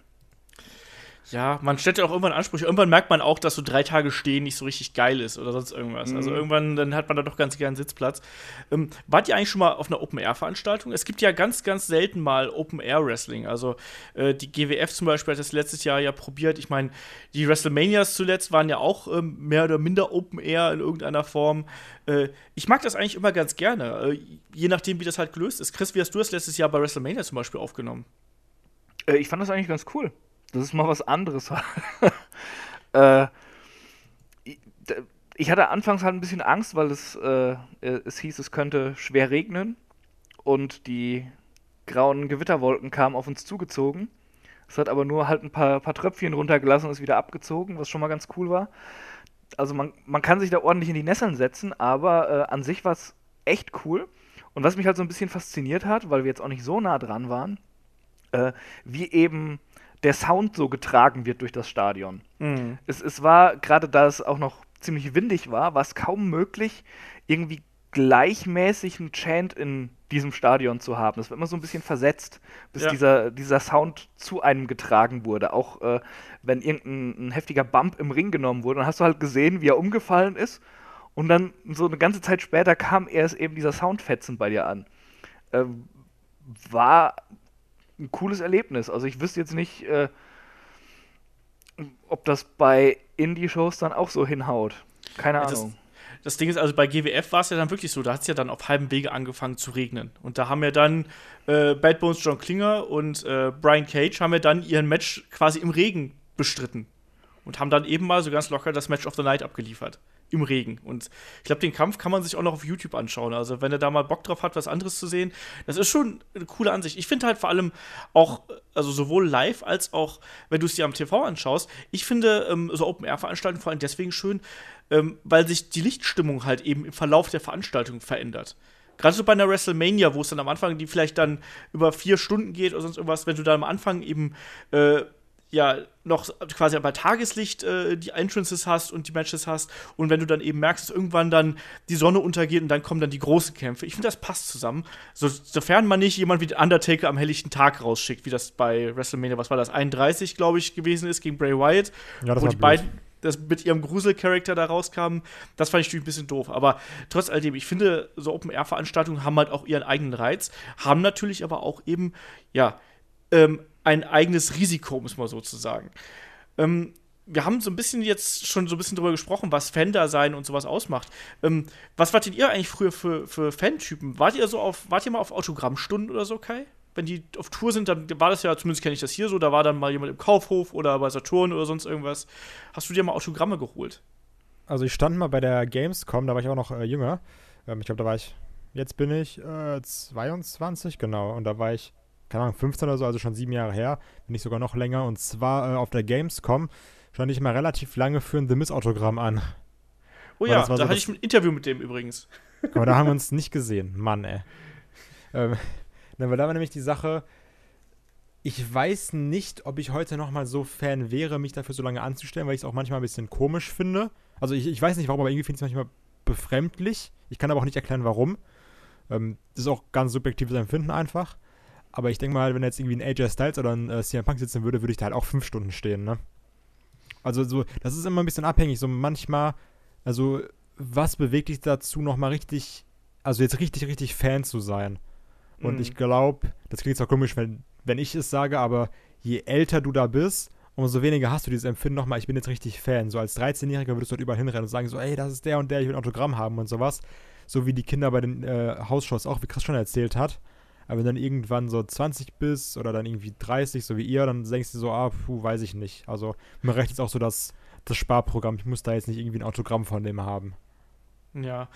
Speaker 2: Ja, man stellt ja auch irgendwann Ansprüche. Irgendwann merkt man auch, dass so drei Tage stehen nicht so richtig geil ist oder sonst irgendwas. Also mhm. Also irgendwann, dann hat man da doch ganz gern Sitzplatz. Ähm, wart ihr eigentlich schon mal auf einer Open-Air-Veranstaltung? Es gibt ja ganz, ganz selten mal Open-Air-Wrestling. Also äh, die GWF zum Beispiel hat das letztes Jahr ja probiert. Ich meine, die WrestleManias zuletzt waren ja auch ähm, mehr oder minder Open-Air in irgendeiner Form. Äh, ich mag das eigentlich immer ganz gerne, äh, je nachdem, wie das halt gelöst ist. Chris, wie hast du das letztes Jahr bei WrestleMania zum Beispiel aufgenommen?
Speaker 4: Äh, ich fand das eigentlich ganz cool. Das ist mal was anderes. äh, ich hatte anfangs halt ein bisschen Angst, weil es, äh, es hieß, es könnte schwer regnen und die grauen Gewitterwolken kamen auf uns zugezogen. Es hat aber nur halt ein paar, paar Tröpfchen runtergelassen und ist wieder abgezogen, was schon mal ganz cool war. Also man, man kann sich da ordentlich in die Nesseln setzen, aber äh, an sich war es echt cool. Und was mich halt so ein bisschen fasziniert hat, weil wir jetzt auch nicht so nah dran waren, äh, wie eben der Sound so getragen wird durch das Stadion. Mhm. Es, es war, gerade da es auch noch ziemlich windig war, war es kaum möglich, irgendwie gleichmäßig einen Chant in diesem Stadion zu haben. Das war immer so ein bisschen versetzt, bis ja. dieser, dieser Sound zu einem getragen wurde. Auch äh, wenn irgendein heftiger Bump im Ring genommen wurde, dann hast du halt gesehen, wie er umgefallen ist. Und dann so eine ganze Zeit später kam erst eben dieser Soundfetzen bei dir an. Äh, war ein cooles Erlebnis. Also ich wüsste jetzt nicht, äh, ob das bei Indie-Shows dann auch so hinhaut. Keine ja, Ahnung.
Speaker 2: Das, das, Ding ist, also bei GWF war es ja dann wirklich so, da hat es ja dann auf halbem Wege angefangen zu regnen. Und da haben ja dann äh, Bad Bones John Klinger und äh, Brian Cage haben ja dann ihren Match quasi im Regen bestritten. Und haben dann eben mal so ganz locker das Match of the Night abgeliefert im Regen. Und ich glaube, den Kampf kann man sich auch noch auf YouTube anschauen. Also, wenn er da mal Bock drauf hat, was anderes zu sehen, das ist schon eine coole Ansicht. Ich finde halt vor allem auch, also sowohl live als auch, wenn du es dir am TV anschaust, ich finde ähm, so Open-Air-Veranstaltungen vor allem deswegen schön, ähm, weil sich die Lichtstimmung halt eben im Verlauf der Veranstaltung verändert. Gerade so bei einer WrestleMania, wo es dann am Anfang, die vielleicht dann über vier Stunden geht oder sonst irgendwas, wenn du dann am Anfang eben äh, ja noch quasi bei Tageslicht äh, die Entrances hast und die Matches hast und wenn du dann eben merkst, dass irgendwann dann die Sonne untergeht und dann kommen dann die großen Kämpfe. Ich finde, das passt zusammen. So, sofern man nicht jemand wie den Undertaker am helllichten Tag rausschickt, wie das bei WrestleMania, was war das, 31, glaube ich, gewesen ist, gegen Bray Wyatt. Ja, das wo die beiden das mit ihrem Grusel-Charakter da rauskamen, das fand ich natürlich ein bisschen doof. Aber trotz alledem, ich finde, so Open-Air-Veranstaltungen haben halt auch ihren eigenen Reiz, haben natürlich aber auch eben, ja, ähm, ein eigenes Risiko, muss man sozusagen. Ähm, wir haben so ein bisschen jetzt schon so ein bisschen drüber gesprochen, was Fan da sein und sowas ausmacht. Ähm, was wartet ihr eigentlich früher für, für Fantypen? Wart ihr so auf, wart ihr mal auf Autogrammstunden oder so, Kai? Wenn die auf Tour sind, dann war das ja, zumindest kenne ich das hier so, da war dann mal jemand im Kaufhof oder bei Saturn oder sonst irgendwas. Hast du dir mal Autogramme geholt?
Speaker 3: Also ich stand mal bei der Gamescom, da war ich auch noch äh, jünger. Ähm, ich glaube, da war ich, jetzt bin ich äh, 22, genau. Und da war ich, keine Ahnung, 15 oder so, also schon sieben Jahre her, bin ich sogar noch länger. Und zwar äh, auf der Gamescom stand ich mal relativ lange für ein The Miss-Autogramm an.
Speaker 2: Oh ja,
Speaker 3: das war
Speaker 2: da
Speaker 3: so
Speaker 2: hatte ich ein Interview mit dem übrigens.
Speaker 3: Aber da haben wir uns nicht gesehen. Mann, ey. Ähm, na, weil da war nämlich die Sache, ich weiß nicht, ob ich heute noch mal so Fan wäre, mich dafür so lange anzustellen, weil ich es auch manchmal ein bisschen komisch finde. Also ich, ich weiß nicht warum, aber irgendwie finde ich es manchmal befremdlich. Ich kann aber auch nicht erklären, warum. Ähm, das ist auch ganz subjektives Empfinden einfach. Aber ich denke mal, wenn jetzt irgendwie ein AJ Styles oder ein äh, CM Punk sitzen würde, würde ich da halt auch fünf Stunden stehen, ne? Also so, das ist immer ein bisschen abhängig. So manchmal, also was bewegt dich dazu, nochmal richtig, also jetzt richtig, richtig Fan zu sein? Und
Speaker 2: Mhm.
Speaker 3: ich glaube, das klingt zwar komisch, wenn, wenn ich es sage, aber je älter du da bist, umso weniger hast du dieses Empfinden nochmal, ich bin jetzt richtig Fan. So als 13-Jähriger würdest du dort überall hinrennen und sagen so, ey, das ist der und der, ich will ein Autogramm haben und sowas. So wie die Kinder bei den äh, Hausshows auch, wie Chris schon erzählt hat. Aber wenn dann irgendwann so 20 bist oder dann irgendwie 30, so wie ihr, dann denkst du so, ah, puh, weiß ich nicht. Also mir reicht jetzt auch so das, das Sparprogramm. Ich muss da jetzt nicht irgendwie ein Autogramm von dem haben.
Speaker 2: Ja,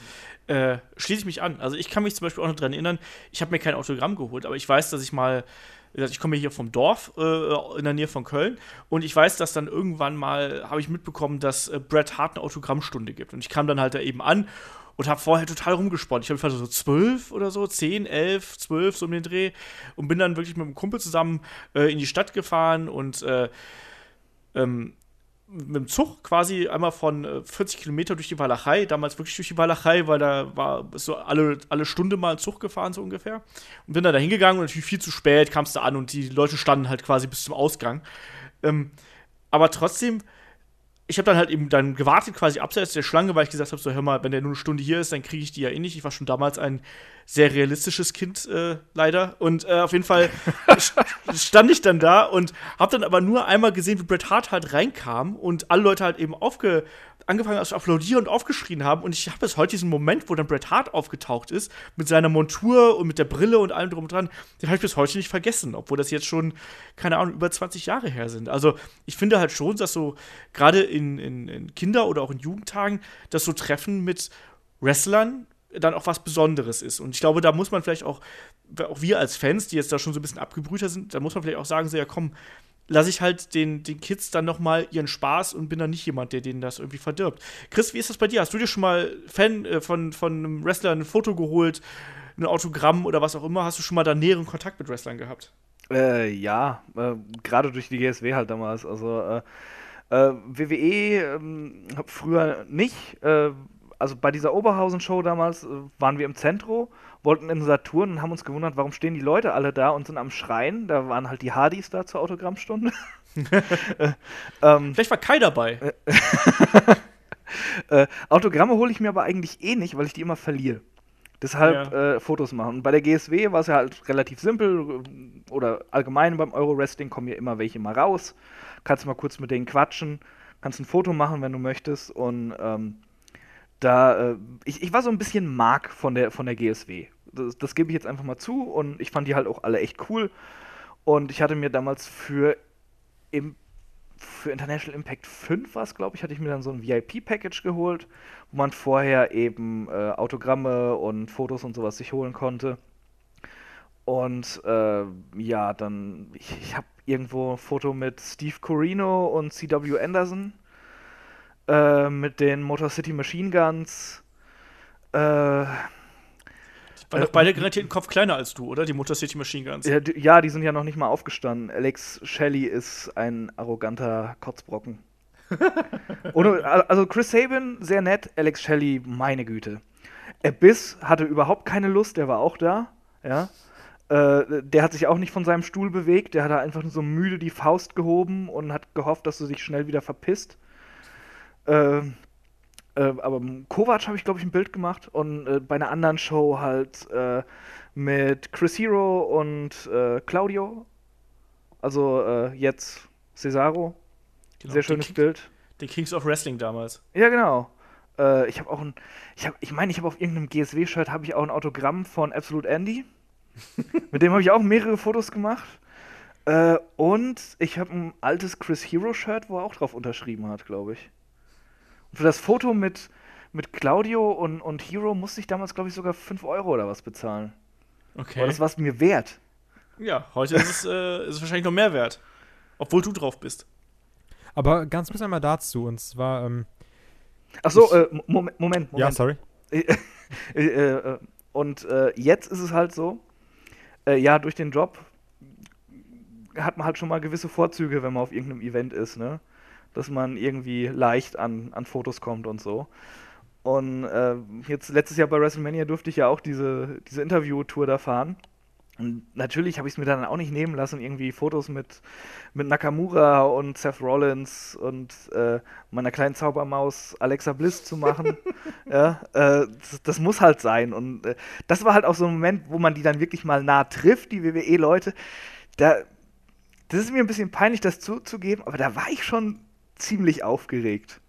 Speaker 2: äh, schließe ich mich an. Also ich kann mich zum Beispiel auch noch daran erinnern, ich habe mir kein Autogramm geholt, aber ich weiß, dass ich mal, ich komme hier vom Dorf äh, in der Nähe von Köln und ich weiß, dass dann irgendwann mal, habe ich mitbekommen, dass äh, Bret Hart eine Autogrammstunde gibt. Und ich kam dann halt da eben an und habe vorher total rumgesponnen. Ich glaube, ich war so zwölf oder so, zehn, elf, zwölf, so um den Dreh und bin dann wirklich mit einem Kumpel zusammen äh, in die Stadt gefahren und äh, ähm, mit dem Zug quasi einmal von äh, 40 Kilometer durch die Walachei, damals wirklich durch die Walachei, weil da war so alle, alle Stunde mal ein Zug gefahren, so ungefähr. Und bin dann da hingegangen und natürlich viel zu spät kamst du an und die Leute standen halt quasi bis zum Ausgang. Ähm, aber trotzdem, ich habe dann halt eben dann gewartet, quasi abseits der Schlange, weil ich gesagt habe: so, hör mal, wenn der nur eine Stunde hier ist, dann kriege ich die ja eh nicht. Ich war schon damals ein sehr realistisches Kind, äh, leider. Und äh, auf jeden Fall st- stand ich dann da und habe dann aber nur einmal gesehen, wie Bret Hart halt reinkam und alle Leute halt eben aufge angefangen zu applaudieren und aufgeschrien haben. Und ich habe bis heute diesen Moment, wo dann Bret Hart aufgetaucht ist, mit seiner Montur und mit der Brille und allem drum und dran, den habe ich bis heute nicht vergessen, obwohl das jetzt schon, keine Ahnung, über 20 Jahre her sind. Also ich finde halt schon, dass so gerade in, in, in Kinder- oder auch in Jugendtagen, dass so Treffen mit Wrestlern dann auch was Besonderes ist. Und ich glaube, da muss man vielleicht auch, auch wir als Fans, die jetzt da schon so ein bisschen abgebrühter sind, da muss man vielleicht auch sagen, so ja komm, lasse ich halt den, den Kids dann noch mal ihren Spaß und bin dann nicht jemand, der denen das irgendwie verdirbt. Chris, wie ist das bei dir? Hast du dir schon mal Fan äh, von, von einem Wrestler ein Foto geholt, ein Autogramm oder was auch immer? Hast du schon mal da näheren Kontakt mit Wrestlern gehabt?
Speaker 4: Äh, ja, äh, gerade durch die GSW halt damals. Also äh, äh, WWE ähm, früher nicht. Äh, also bei dieser Oberhausen-Show damals äh, waren wir im Zentro, wollten in Saturn und haben uns gewundert, warum stehen die Leute alle da und sind am Schreien. Da waren halt die Hardys da zur Autogrammstunde. äh, ähm,
Speaker 2: Vielleicht war Kai dabei.
Speaker 4: äh, Autogramme hole ich mir aber eigentlich eh nicht, weil ich die immer verliere. Deshalb äh, Fotos machen. Und bei der GSW war es ja halt relativ simpel. äh, Oder allgemein beim Euro-Wrestling kommen ja immer welche mal raus. Kannst mal kurz mit denen quatschen. Kannst ein Foto machen, wenn du möchtest. Und ähm, da, äh, ich, ich war so ein bisschen Mark von der, von der GSW. Das, das gebe ich jetzt einfach mal zu. Und ich fand die halt auch alle echt cool. Und ich hatte mir damals für, im, für International Impact 5 was, glaube ich, hatte ich mir dann so ein VIP-Package geholt, wo man vorher eben äh, Autogramme und Fotos und sowas sich holen konnte. Und äh, ja, dann, ich, ich habe irgendwo ein Foto mit Steve Corino und C.W. Anderson, äh, mit den Motor City Machine Guns. Äh,
Speaker 2: waren doch beide garantiert einen Kopf kleiner als du, oder? Die Motor City Machine Guns.
Speaker 4: ja, die, ja, die sind ja noch nicht mal aufgestanden. Alex Shelley ist ein arroganter Kotzbrocken. Ohne, also Chris Sabin, sehr nett. Alex Shelley, meine Güte. Abyss hatte überhaupt keine Lust, der war auch da. Ja. Äh, der hat sich auch nicht von seinem Stuhl bewegt. Der hat da einfach nur so müde die Faust gehoben und hat gehofft, dass du dich schnell wieder verpisst. Äh, äh, aber Kovac habe ich, glaube ich, ein Bild gemacht und äh, bei einer anderen Show halt äh, mit Chris Hero und äh, Claudio. Also äh, jetzt Cesaro.
Speaker 2: Genau,
Speaker 4: Sehr schönes
Speaker 2: King-
Speaker 4: Bild.
Speaker 2: Den Kings of Wrestling damals.
Speaker 4: Ja, genau. Äh, ich habe auch ein, ich habe, ich meine, ich habe auf irgendeinem GSW-Shirt habe ich auch ein Autogramm von Absolute Andy. Mit dem habe ich auch mehrere Fotos gemacht. Und ich habe ein altes Chris Hero-Shirt, wo er auch drauf unterschrieben hat, glaube ich. Für das Foto mit, mit Claudio und, und Hero musste ich damals, glaube ich, sogar 5 Euro oder was bezahlen.
Speaker 2: Okay.
Speaker 4: Aber das war es mir wert.
Speaker 2: ja, heute ist es, äh, ist es wahrscheinlich noch mehr wert. Obwohl du drauf bist.
Speaker 3: Aber ganz kurz einmal dazu, und zwar, ähm,
Speaker 4: Achso,
Speaker 3: Ich-
Speaker 4: äh, Mo- Moment, Moment, Moment.
Speaker 3: ja, sorry.
Speaker 4: äh, äh, und äh, jetzt ist es halt so, äh, ja, durch den Job hat man halt schon mal gewisse Vorzüge, wenn man auf irgendeinem Event ist, ne? Dass man irgendwie leicht an, an Fotos kommt und so. Und äh, jetzt letztes Jahr bei WrestleMania durfte ich ja auch diese, diese Interview-Tour da fahren. Und natürlich habe ich es mir dann auch nicht nehmen lassen, irgendwie Fotos mit, mit Nakamura und Seth Rollins und äh, meiner kleinen Zaubermaus Alexa Bliss zu machen. ja, äh, das, das muss halt sein. Und äh, das war halt auch so ein Moment, wo man die dann wirklich mal nah trifft, die WWE-Leute. Da, das ist mir ein bisschen peinlich, das zuzugeben, aber da war ich schon ziemlich aufgeregt.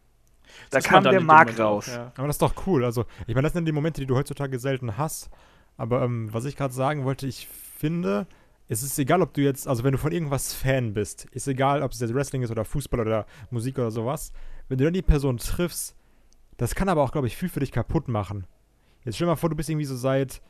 Speaker 4: Da kam der Mark raus.
Speaker 2: ja.
Speaker 3: Aber das ist doch cool. Also, ich meine, das sind die Momente, die du heutzutage selten hast. Aber ähm, was ich gerade sagen wollte, ich finde, es ist egal, ob du jetzt, also wenn du von irgendwas Fan bist, ist egal, ob es jetzt Wrestling ist oder Fußball oder Musik oder sowas, wenn du dann die Person triffst, das kann aber auch, glaube ich, viel für dich kaputt machen. Jetzt stell dir mal vor, du bist irgendwie so seit,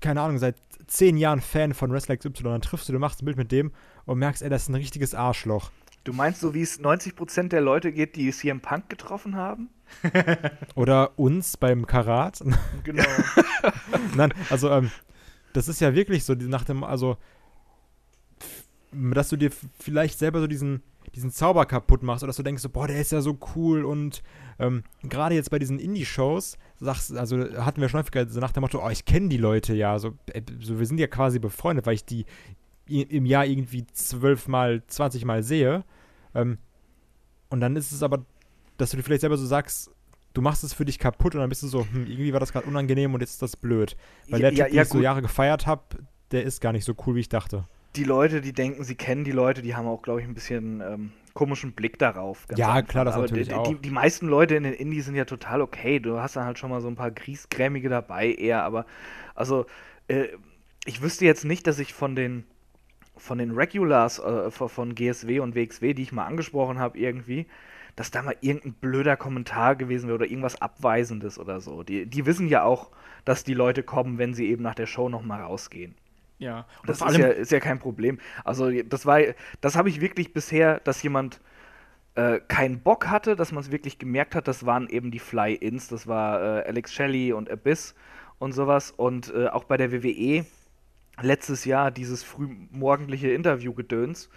Speaker 3: keine Ahnung, seit zehn Jahren Fan von Wrestler XY, dann triffst du, du machst ein Bild mit dem und merkst, ey, das ist ein richtiges Arschloch.
Speaker 4: Du meinst, so wie es 90% der Leute geht, die CM Punk getroffen haben?
Speaker 3: Oder uns beim Karat.
Speaker 4: Genau.
Speaker 3: Nein, also ähm, das ist ja wirklich so, nach dem, also dass du dir vielleicht selber so diesen, diesen Zauber kaputt machst oder dass du denkst, so, boah, der ist ja so cool und ähm, gerade jetzt bei diesen Indie-Shows, sagst, also hatten wir schon häufiger so nach dem Motto, oh, ich kenne die Leute ja, so, äh, so, wir sind ja quasi befreundet, weil ich die im Jahr irgendwie zwölfmal, zwanzigmal sehe. Ähm, und dann ist es aber, dass du dir vielleicht selber so sagst, du machst es für dich kaputt und dann bist du so, hm, irgendwie war das gerade unangenehm und jetzt ist das blöd. Weil der Typ,
Speaker 4: ja,
Speaker 3: den
Speaker 4: ja,
Speaker 3: ich so. Jahre gefeiert habe, der ist gar nicht so cool, wie ich dachte.
Speaker 4: Die Leute, die denken, sie kennen die Leute, die haben auch, glaube ich, ein bisschen ähm, komischen Blick darauf.
Speaker 3: Ja,
Speaker 4: einfach.
Speaker 3: klar, das
Speaker 4: Aber
Speaker 3: natürlich
Speaker 4: die,
Speaker 3: auch.
Speaker 4: Die, die meisten Leute in den Indies sind ja total okay. Du hast dann halt schon mal so ein paar Griesgrämige dabei eher, aber also äh, ich wüsste jetzt nicht, dass ich von den von den Regulars äh, von GSW und WXW, die ich mal angesprochen habe, irgendwie, dass da mal irgendein blöder Kommentar gewesen wäre oder irgendwas Abweisendes oder so. Die, die wissen ja auch, dass die Leute kommen, wenn sie eben nach der Show nochmal rausgehen.
Speaker 2: Ja. Und
Speaker 4: Das ist ja, ist ja kein Problem. Also das war, das habe ich wirklich bisher, dass jemand äh, keinen Bock hatte, dass man es wirklich gemerkt hat, das waren eben die Fly-Ins, das war äh, Alex Shelley und Abyss und sowas. Und äh, auch bei der WWE letztes Jahr dieses frühmorgendliche Interview-Gedöns.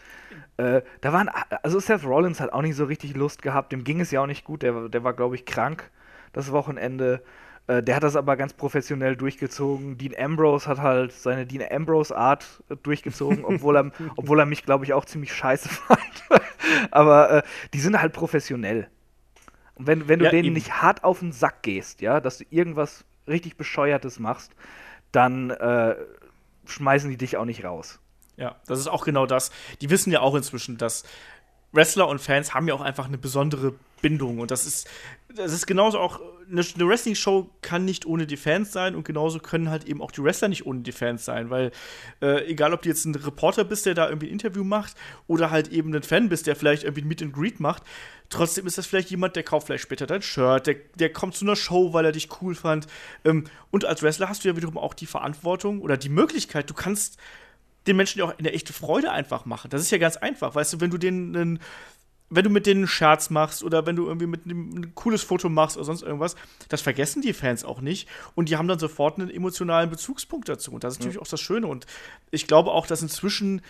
Speaker 4: Äh, da waren, also Seth Rollins hat auch nicht so richtig Lust gehabt, dem ging es ja auch nicht gut, der, der war, glaube ich, krank das Wochenende. Äh, der hat das aber ganz professionell durchgezogen. Dean Ambrose hat halt seine Dean Ambrose-Art durchgezogen, obwohl er, obwohl er mich, glaube ich, auch ziemlich scheiße fand. aber äh, die sind halt professionell. Und wenn, wenn du
Speaker 2: Ja,
Speaker 4: denen
Speaker 2: eben.
Speaker 4: nicht hart auf den Sack gehst, ja, dass du irgendwas richtig Bescheuertes machst, dann äh, schmeißen die dich auch nicht raus.
Speaker 2: Ja, das ist auch genau das. Die wissen ja auch inzwischen, dass Wrestler und Fans haben ja auch einfach eine besondere Bindung. Und das ist, das ist genauso auch, eine, Wrestling-Show kann nicht ohne die Fans sein und genauso können halt eben auch die Wrestler nicht ohne die Fans sein. Weil, äh, egal ob du jetzt ein Reporter bist, der da irgendwie ein Interview macht, oder halt eben ein Fan bist, der vielleicht irgendwie ein Meet and Greet macht, trotzdem ist das vielleicht jemand, der kauft vielleicht später dein Shirt, der, der kommt zu einer Show, weil er dich cool fand. Ähm, und als Wrestler hast du ja wiederum auch die Verantwortung oder die Möglichkeit, du kannst den Menschen ja auch eine echte Freude einfach machen. Das ist ja ganz einfach, weißt du, wenn du denen einen, wenn du mit denen einen Scherz machst oder wenn du irgendwie mit einem ein cooles Foto machst oder sonst irgendwas, das vergessen die Fans auch nicht und die haben dann sofort einen emotionalen Bezugspunkt dazu und das ist natürlich auch das Schöne und ich glaube auch, dass inzwischen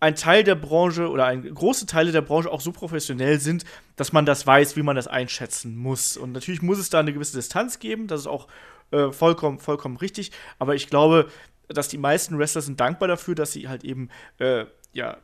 Speaker 2: ein Teil der Branche oder ein große Teile der Branche auch so professionell sind, dass man das weiß, wie man das einschätzen muss. Und natürlich muss es da eine gewisse Distanz geben, das ist auch äh, vollkommen, vollkommen richtig. Aber ich glaube, dass die meisten Wrestler sind dankbar dafür, dass sie halt eben äh, ja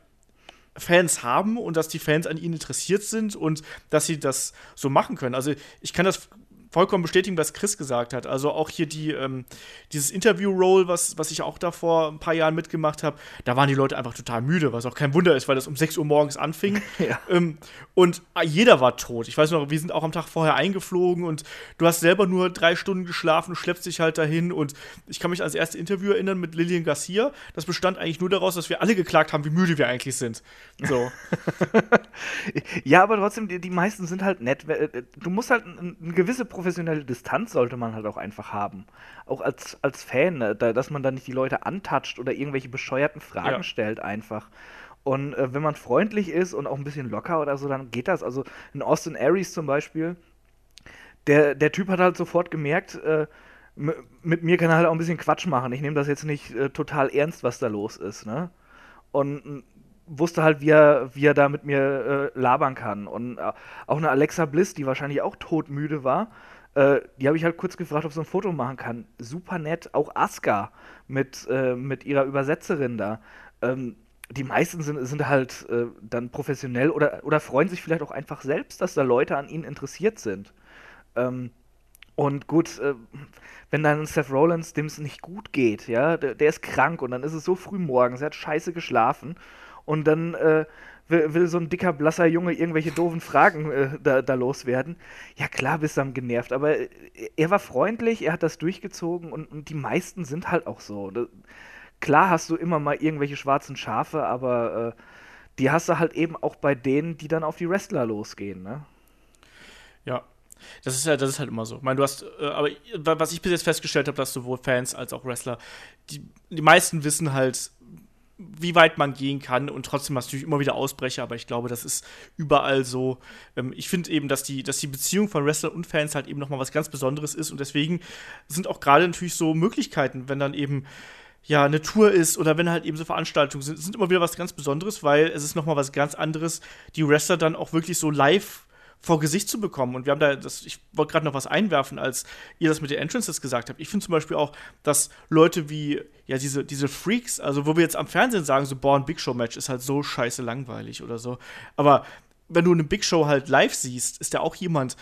Speaker 2: Fans haben und dass die Fans an ihnen interessiert sind und dass sie das so machen können. Also ich kann das vollkommen bestätigen, was Chris gesagt hat. Also auch hier die, ähm, dieses Interview-Roll, was, was ich auch da vor ein paar Jahren mitgemacht habe, da waren die Leute einfach total müde, was auch kein Wunder ist, weil das um 6 Uhr morgens anfing.
Speaker 4: Ja.
Speaker 2: Ähm, und jeder war tot. Ich weiß noch, wir sind auch am Tag vorher eingeflogen und du hast selber nur drei Stunden geschlafen, schleppst dich halt dahin. Und ich kann mich ans erste Interview erinnern mit Lillian Garcia. Das bestand eigentlich nur daraus, dass wir alle geklagt haben, wie müde wir eigentlich sind. So.
Speaker 4: Ja, aber trotzdem, die, die meisten sind halt nett. Äh, Du musst halt ein- eine gewisse professionelle Distanz sollte man halt auch einfach haben. Auch als, als Fan, ne, da, dass man da nicht die Leute antatscht oder irgendwelche bescheuerten Fragen
Speaker 2: Ja.
Speaker 4: stellt einfach. Und äh, wenn man freundlich ist und auch ein bisschen locker oder so, dann geht das. Also in Austin Aries zum Beispiel, der, der Typ hat halt sofort gemerkt, äh, mit mir kann er halt auch ein bisschen Quatsch machen. Ich nehme das jetzt nicht äh, total ernst, was da los ist, ne? Und wusste halt, wie er, wie er da mit mir äh, labern kann. Und äh, auch eine Alexa Bliss, die wahrscheinlich auch todmüde war, äh, die habe ich halt kurz gefragt, ob sie ein Foto machen kann. Super nett. Auch Asuka mit, äh, mit ihrer Übersetzerin da. Ähm, die meisten sind, sind halt äh, dann professionell oder, oder freuen sich vielleicht auch einfach selbst, dass da Leute an ihnen interessiert sind. Ähm, und gut, äh, wenn dann Seth Rollins, dem es nicht gut geht, ja, der, der ist krank und dann ist es so früh morgens, er hat scheiße geschlafen und dann äh, will, will so ein dicker, blasser Junge irgendwelche doofen Fragen äh, da, da loswerden. Ja klar, bist du am genervt, aber äh, er war freundlich, er hat das durchgezogen und, und die meisten sind halt auch so. Da, klar hast du immer mal irgendwelche schwarzen Schafe, aber äh, die hast du halt eben auch bei denen, die dann auf die Wrestler losgehen, ne?
Speaker 2: Ja. Das ist ja, das ist halt immer so. Ich meine, du hast, äh, aber was ich bis jetzt festgestellt habe, dass sowohl Fans als auch Wrestler, die, die meisten wissen halt, wie weit man gehen kann und trotzdem hast du natürlich immer wieder Ausbrecher, aber ich glaube, das ist überall so. Ähm, ich finde eben, dass die, dass die Beziehung von Wrestler und Fans halt eben nochmal was ganz Besonderes ist und deswegen sind auch gerade natürlich so Möglichkeiten, wenn dann eben ja, eine Tour ist oder wenn halt eben so Veranstaltungen sind, sind immer wieder was ganz Besonderes, weil es ist nochmal was ganz anderes, die Wrestler dann auch wirklich so live vor Gesicht zu bekommen. Und wir haben da, das, ich wollte gerade noch was einwerfen, als ihr das mit den Entrances gesagt habt. Ich finde zum Beispiel auch, dass Leute wie, ja, diese, diese Freaks, also wo wir jetzt am Fernsehen sagen, so, boah, ein Big Show-Match ist halt so scheiße langweilig oder so. Aber wenn du eine Big Show halt live siehst, ist der auch jemand,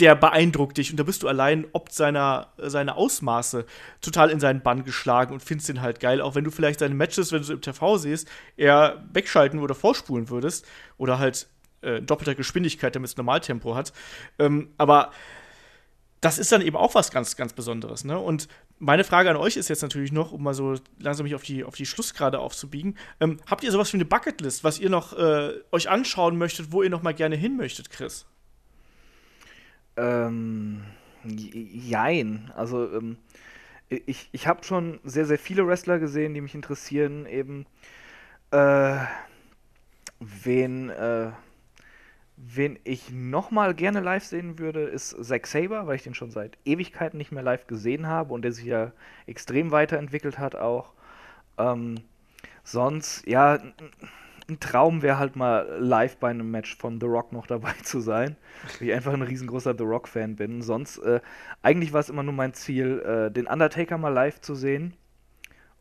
Speaker 2: der beeindruckt dich und da bist du allein ob seiner, seiner Ausmaße total in seinen Bann geschlagen und findest ihn halt geil, auch wenn du vielleicht seine Matches, wenn du sie im TV siehst, eher wegschalten oder vorspulen würdest oder halt äh, doppelter Geschwindigkeit, damit es Normaltempo hat. Ähm, aber das ist dann eben auch was ganz, ganz Besonderes. Ne? Und meine Frage an euch ist jetzt natürlich noch, um mal so langsam mich auf die, auf die Schlussgrade aufzubiegen. Ähm, habt ihr sowas wie eine Bucketlist, was ihr noch äh, euch anschauen möchtet, wo ihr noch mal gerne hin möchtet, Chris?
Speaker 4: Ähm, jein. Also, ähm, ich, ich habe schon sehr, sehr viele Wrestler gesehen, die mich interessieren. Eben, äh, wen, äh, wen ich nochmal gerne live sehen würde, ist Zack Saber, weil ich den schon seit Ewigkeiten nicht mehr live gesehen habe und der sich ja extrem weiterentwickelt hat auch. Ähm, sonst, ja, ein Traum wäre halt mal live bei einem Match von The Rock noch dabei zu sein, weil ich einfach ein riesengroßer The Rock-Fan bin. Sonst, äh, eigentlich war es immer nur mein Ziel, äh, den Undertaker mal live zu sehen.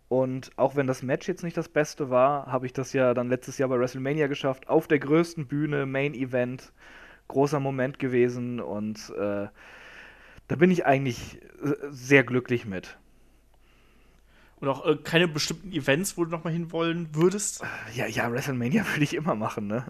Speaker 4: Und auch wenn das Match jetzt nicht das Beste war, habe ich das ja dann letztes Jahr bei WrestleMania geschafft. Auf der größten Bühne, Main Event, großer Moment gewesen und äh, da bin ich eigentlich äh, sehr glücklich mit.
Speaker 2: Und auch äh, keine bestimmten Events, wo du noch mal hinwollen würdest?
Speaker 4: Ja, ja, WrestleMania würde ich immer machen, ne?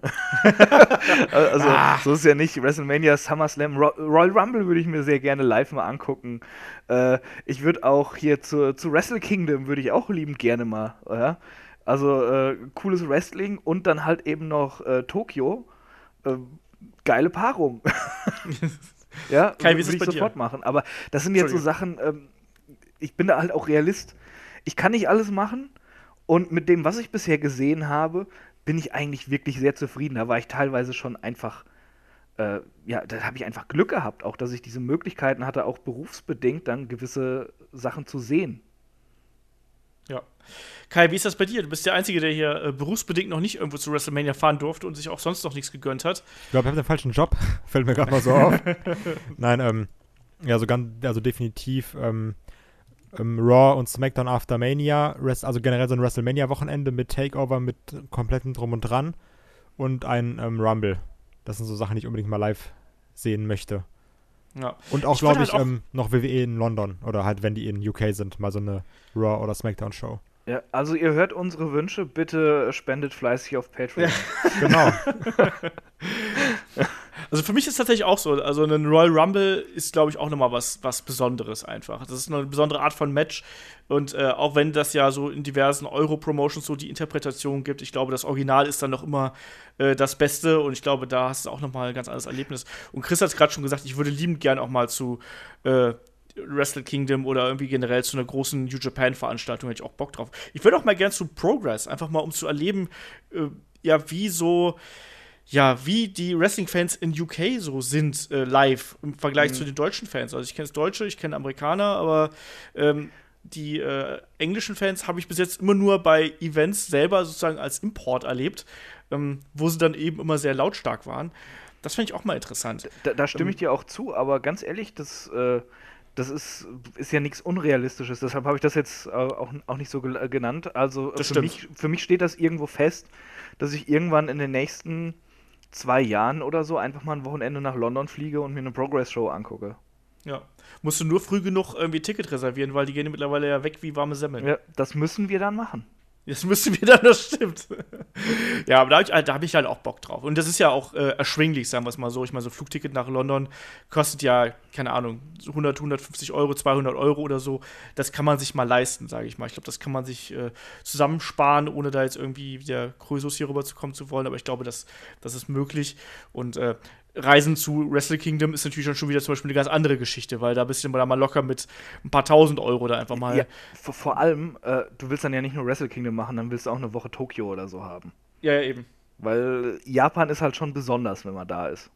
Speaker 4: also,
Speaker 2: Ah.
Speaker 4: so ist ja nicht. WrestleMania, SummerSlam, Ro Royal Rumble würde ich mir sehr gerne live mal angucken. Äh, ich würde auch hier zu, zu Wrestle Kingdom würde ich auch liebend gerne mal, ja? Also, äh, cooles Wrestling und dann halt eben noch äh, Tokio. Äh, geile Paarung. ja,
Speaker 2: Kai,
Speaker 4: würde ich
Speaker 2: bei dir?
Speaker 4: sofort machen. Aber das sind jetzt so Sachen, ähm, ich bin da halt auch Realist. Ich kann nicht alles machen. Und mit dem, was ich bisher gesehen habe, bin ich eigentlich wirklich sehr zufrieden. Da war ich teilweise schon einfach, äh, ja, da habe ich einfach Glück gehabt, auch dass ich diese Möglichkeiten hatte, auch berufsbedingt dann gewisse Sachen zu sehen.
Speaker 2: Ja. Kai, wie ist das bei dir? Du bist der Einzige, der hier äh, berufsbedingt noch nicht irgendwo zu WrestleMania fahren durfte und sich auch sonst noch nichts gegönnt hat.
Speaker 3: Ich glaube, ich habe den falschen Job. Fällt mir gerade mal so auf. Nein, ähm, ja, so ganz, also definitiv ähm, ähm, Raw und SmackDown After Mania, Rest, also generell so ein WrestleMania-Wochenende mit Takeover, mit kompletten Drum und Dran und ein ähm, Rumble. Das sind so Sachen, die ich unbedingt mal live sehen möchte. Ja. Und auch, glaube ich, halt ähm, noch WWE in London oder halt, wenn die in UK sind, mal so eine Raw- oder Smackdown-Show.
Speaker 4: Ja, also ihr hört unsere Wünsche, bitte spendet fleißig auf Patreon.
Speaker 3: Ja. genau.
Speaker 2: Also für mich ist es tatsächlich auch so. Also ein Royal Rumble ist, glaube ich, auch nochmal was, was Besonderes einfach. Das ist eine besondere Art von Match. Und äh, auch wenn das ja so in diversen Euro-Promotions so die Interpretation gibt, ich glaube, das Original ist dann noch immer äh, das Beste. Und ich glaube, da hast du auch nochmal ein ganz anderes Erlebnis. Und Chris hat es gerade schon gesagt, ich würde liebend gern auch mal zu äh, Wrestle Kingdom oder irgendwie generell zu einer großen New Japan-Veranstaltung hätte ich auch Bock drauf. Ich würde auch mal gern zu Progress, einfach mal um zu erleben, äh, ja, wie so, ja, wie die Wrestling-Fans in UK so sind äh, live im Vergleich mhm. zu den deutschen Fans. Also ich kenne Deutsche, ich kenne Amerikaner, aber ähm, die äh, englischen Fans habe ich bis jetzt immer nur bei Events selber sozusagen als Import erlebt, ähm, wo sie dann eben immer sehr lautstark waren. Das finde ich auch mal interessant.
Speaker 4: Da, da stimme ähm, ich dir auch zu, aber ganz ehrlich, das äh, das ist, ist ja nichts Unrealistisches. Deshalb habe ich das jetzt auch, auch nicht so genannt. Also für mich, für mich steht das irgendwo fest, dass ich irgendwann in den nächsten zwei Jahren oder so einfach mal ein Wochenende nach London fliege und mir eine Progress-Show angucke.
Speaker 2: Ja. Musst du nur früh genug irgendwie Ticket reservieren, weil die gehen mittlerweile ja weg wie warme Semmeln. Ja,
Speaker 4: das müssen wir dann machen.
Speaker 2: Das müsste wieder, das stimmt. ja, aber da habe ich, hab ich, halt auch Bock drauf. Und das ist ja auch äh, erschwinglich, sagen wir es mal so. Ich meine, so ein Flugticket nach London kostet ja, keine Ahnung, 100, 150 Euro, 200 Euro oder so. Das kann man sich mal leisten, sage ich mal. Ich glaube, das kann man sich äh, zusammensparen, ohne da jetzt irgendwie der Krösus hier rüber zu kommen zu wollen. Aber ich glaube, das, das ist möglich. Und äh, Reisen zu Wrestle Kingdom ist natürlich dann schon wieder zum Beispiel eine ganz andere Geschichte, weil da bist du da mal locker mit ein paar tausend Euro da einfach mal. Ja,
Speaker 4: vor, vor allem, äh, du willst dann ja nicht nur Wrestle Kingdom machen, dann willst du auch eine Woche Tokio oder so haben.
Speaker 2: Ja, ja, eben.
Speaker 4: Weil Japan ist halt schon besonders, wenn man da ist.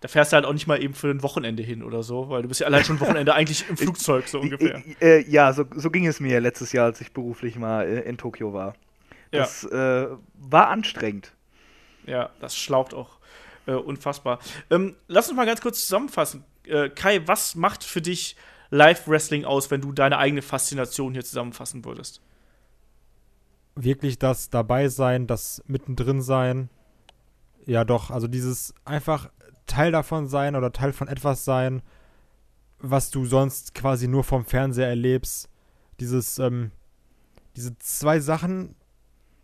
Speaker 2: Da fährst du halt auch nicht mal eben für ein Wochenende hin oder so, weil du bist ja allein schon Wochenende eigentlich im Flugzeug, so ungefähr.
Speaker 4: Äh, ja, so, so, ging es mir letztes Jahr, als ich beruflich mal äh, in Tokio war. Das ja. äh, war anstrengend.
Speaker 2: Ja, das schlaucht auch äh, unfassbar. Ähm, lass uns mal ganz kurz zusammenfassen. Äh, Kai, was macht für dich Live-Wrestling aus, wenn du deine eigene Faszination hier zusammenfassen würdest?
Speaker 3: Wirklich das dabei sein, das mittendrin sein. Ja, doch, also dieses einfach Teil davon sein oder Teil von etwas sein, was du sonst quasi nur vom Fernseher erlebst. Dieses, ähm, diese zwei Sachen,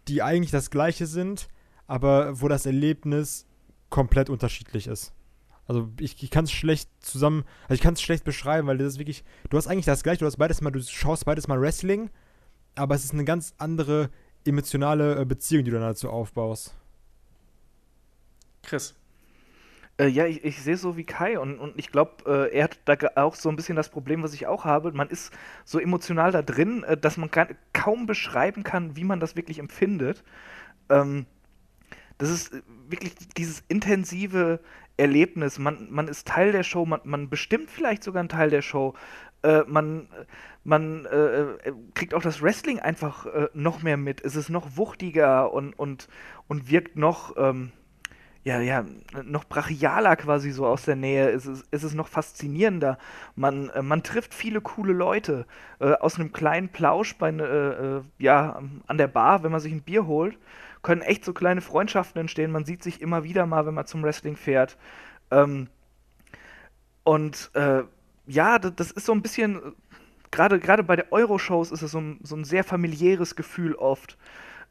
Speaker 3: die eigentlich das gleiche sind, aber wo das Erlebnis komplett unterschiedlich ist. Also ich, ich kann es schlecht zusammen, also ich kann es schlecht beschreiben, weil das ist wirklich, du hast eigentlich das gleiche, du hast beides mal, du schaust beides mal Wrestling, aber es ist eine ganz andere emotionale äh, Beziehung, die du dann dazu aufbaust.
Speaker 2: Chris.
Speaker 4: Äh, ja, ich, ich sehe so wie Kai und, und ich glaube, äh, er hat da auch so ein bisschen das Problem, was ich auch habe. Man ist so emotional da drin, äh, dass man kaum beschreiben kann, wie man das wirklich empfindet. Ähm, das ist äh, wirklich dieses intensive Erlebnis. Man, man ist Teil der Show, man, man bestimmt vielleicht sogar einen Teil der Show. Äh, man man äh, äh, kriegt auch das Wrestling einfach äh, noch mehr mit. Es ist noch wuchtiger und, und, und wirkt noch, ähm, ja, ja, noch brachialer quasi so aus der Nähe. Es ist, es ist noch faszinierender. Man, äh, man trifft viele coole Leute. Aus einem kleinen Plausch bei, ja, an der Bar, wenn man sich ein Bier holt können echt so kleine Freundschaften entstehen. Man sieht sich immer wieder mal, wenn man zum Wrestling fährt. Ähm, und äh, ja, das, das, ist so ein bisschen, gerade gerade bei der Euro-Shows ist es so ein, so ein sehr familiäres Gefühl oft.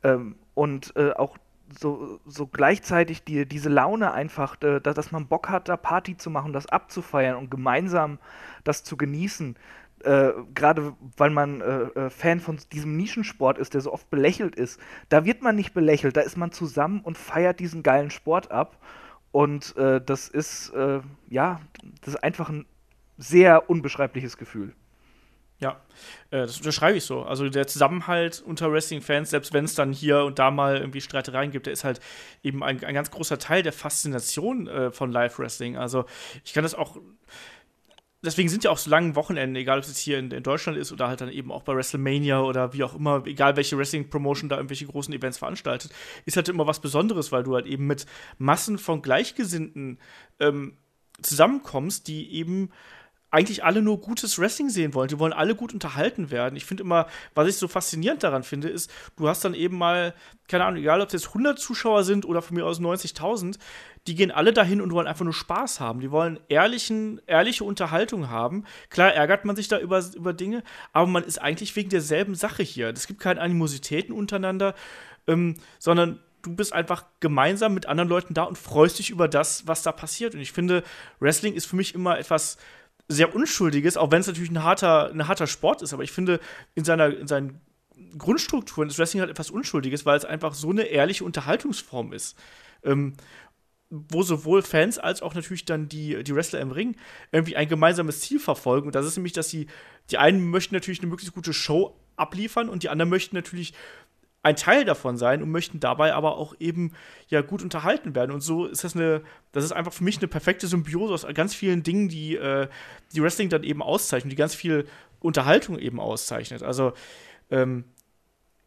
Speaker 4: Ähm, und äh, auch so, so gleichzeitig die, diese Laune einfach, äh, dass man Bock hat, da Party zu machen, das abzufeiern und gemeinsam das zu genießen äh, gerade weil man äh, äh, Fan von diesem Nischensport ist, der so oft belächelt ist, da wird man nicht belächelt, da ist man zusammen und feiert diesen geilen Sport ab. Und äh, das ist, äh, ja, das ist einfach ein sehr unbeschreibliches Gefühl.
Speaker 2: Ja, das unterschreibe ich so. Also der Zusammenhalt unter Wrestling-Fans, selbst wenn es dann hier und da mal irgendwie Streitereien gibt, der ist halt eben ein, ein ganz großer Teil der Faszination von Live-Wrestling. Also ich kann das auch deswegen sind ja auch so lange Wochenenden, egal ob es jetzt hier in, in, Deutschland ist oder halt dann eben auch bei WrestleMania oder wie auch immer, egal welche Wrestling-Promotion da irgendwelche großen Events veranstaltet, ist halt immer was Besonderes, weil du halt eben mit Massen von Gleichgesinnten ähm, zusammenkommst, die eben eigentlich alle nur gutes Wrestling sehen wollen. Die wollen alle gut unterhalten werden. Ich finde immer, was ich so faszinierend daran finde, ist, du hast dann eben mal, keine Ahnung, egal ob es jetzt 100 Zuschauer sind oder von mir aus 90.000, die gehen alle dahin und wollen einfach nur Spaß haben. Die wollen ehrlichen, ehrliche Unterhaltung haben. Klar ärgert man sich da über, über Dinge, aber man ist eigentlich wegen derselben Sache hier. Es gibt keine Animositäten untereinander, ähm, sondern du bist einfach gemeinsam mit anderen Leuten da und freust dich über das, was da passiert. Und ich finde, Wrestling ist für mich immer etwas sehr Unschuldiges, auch wenn es natürlich ein harter, ein harter Sport ist. Aber ich finde, in, seiner, in seinen Grundstrukturen ist Wrestling halt etwas Unschuldiges, weil es einfach so eine ehrliche Unterhaltungsform ist. Ähm, wo sowohl Fans als auch natürlich dann die, die Wrestler im Ring irgendwie ein gemeinsames Ziel verfolgen. Und das ist nämlich, dass sie, die einen möchten natürlich eine möglichst gute Show abliefern und die anderen möchten natürlich ein Teil davon sein und möchten dabei aber auch eben ja gut unterhalten werden. Und so ist das eine, das ist einfach für mich eine perfekte Symbiose aus ganz vielen Dingen, die, äh, die Wrestling dann eben auszeichnen, die ganz viel Unterhaltung eben auszeichnet. Also ähm,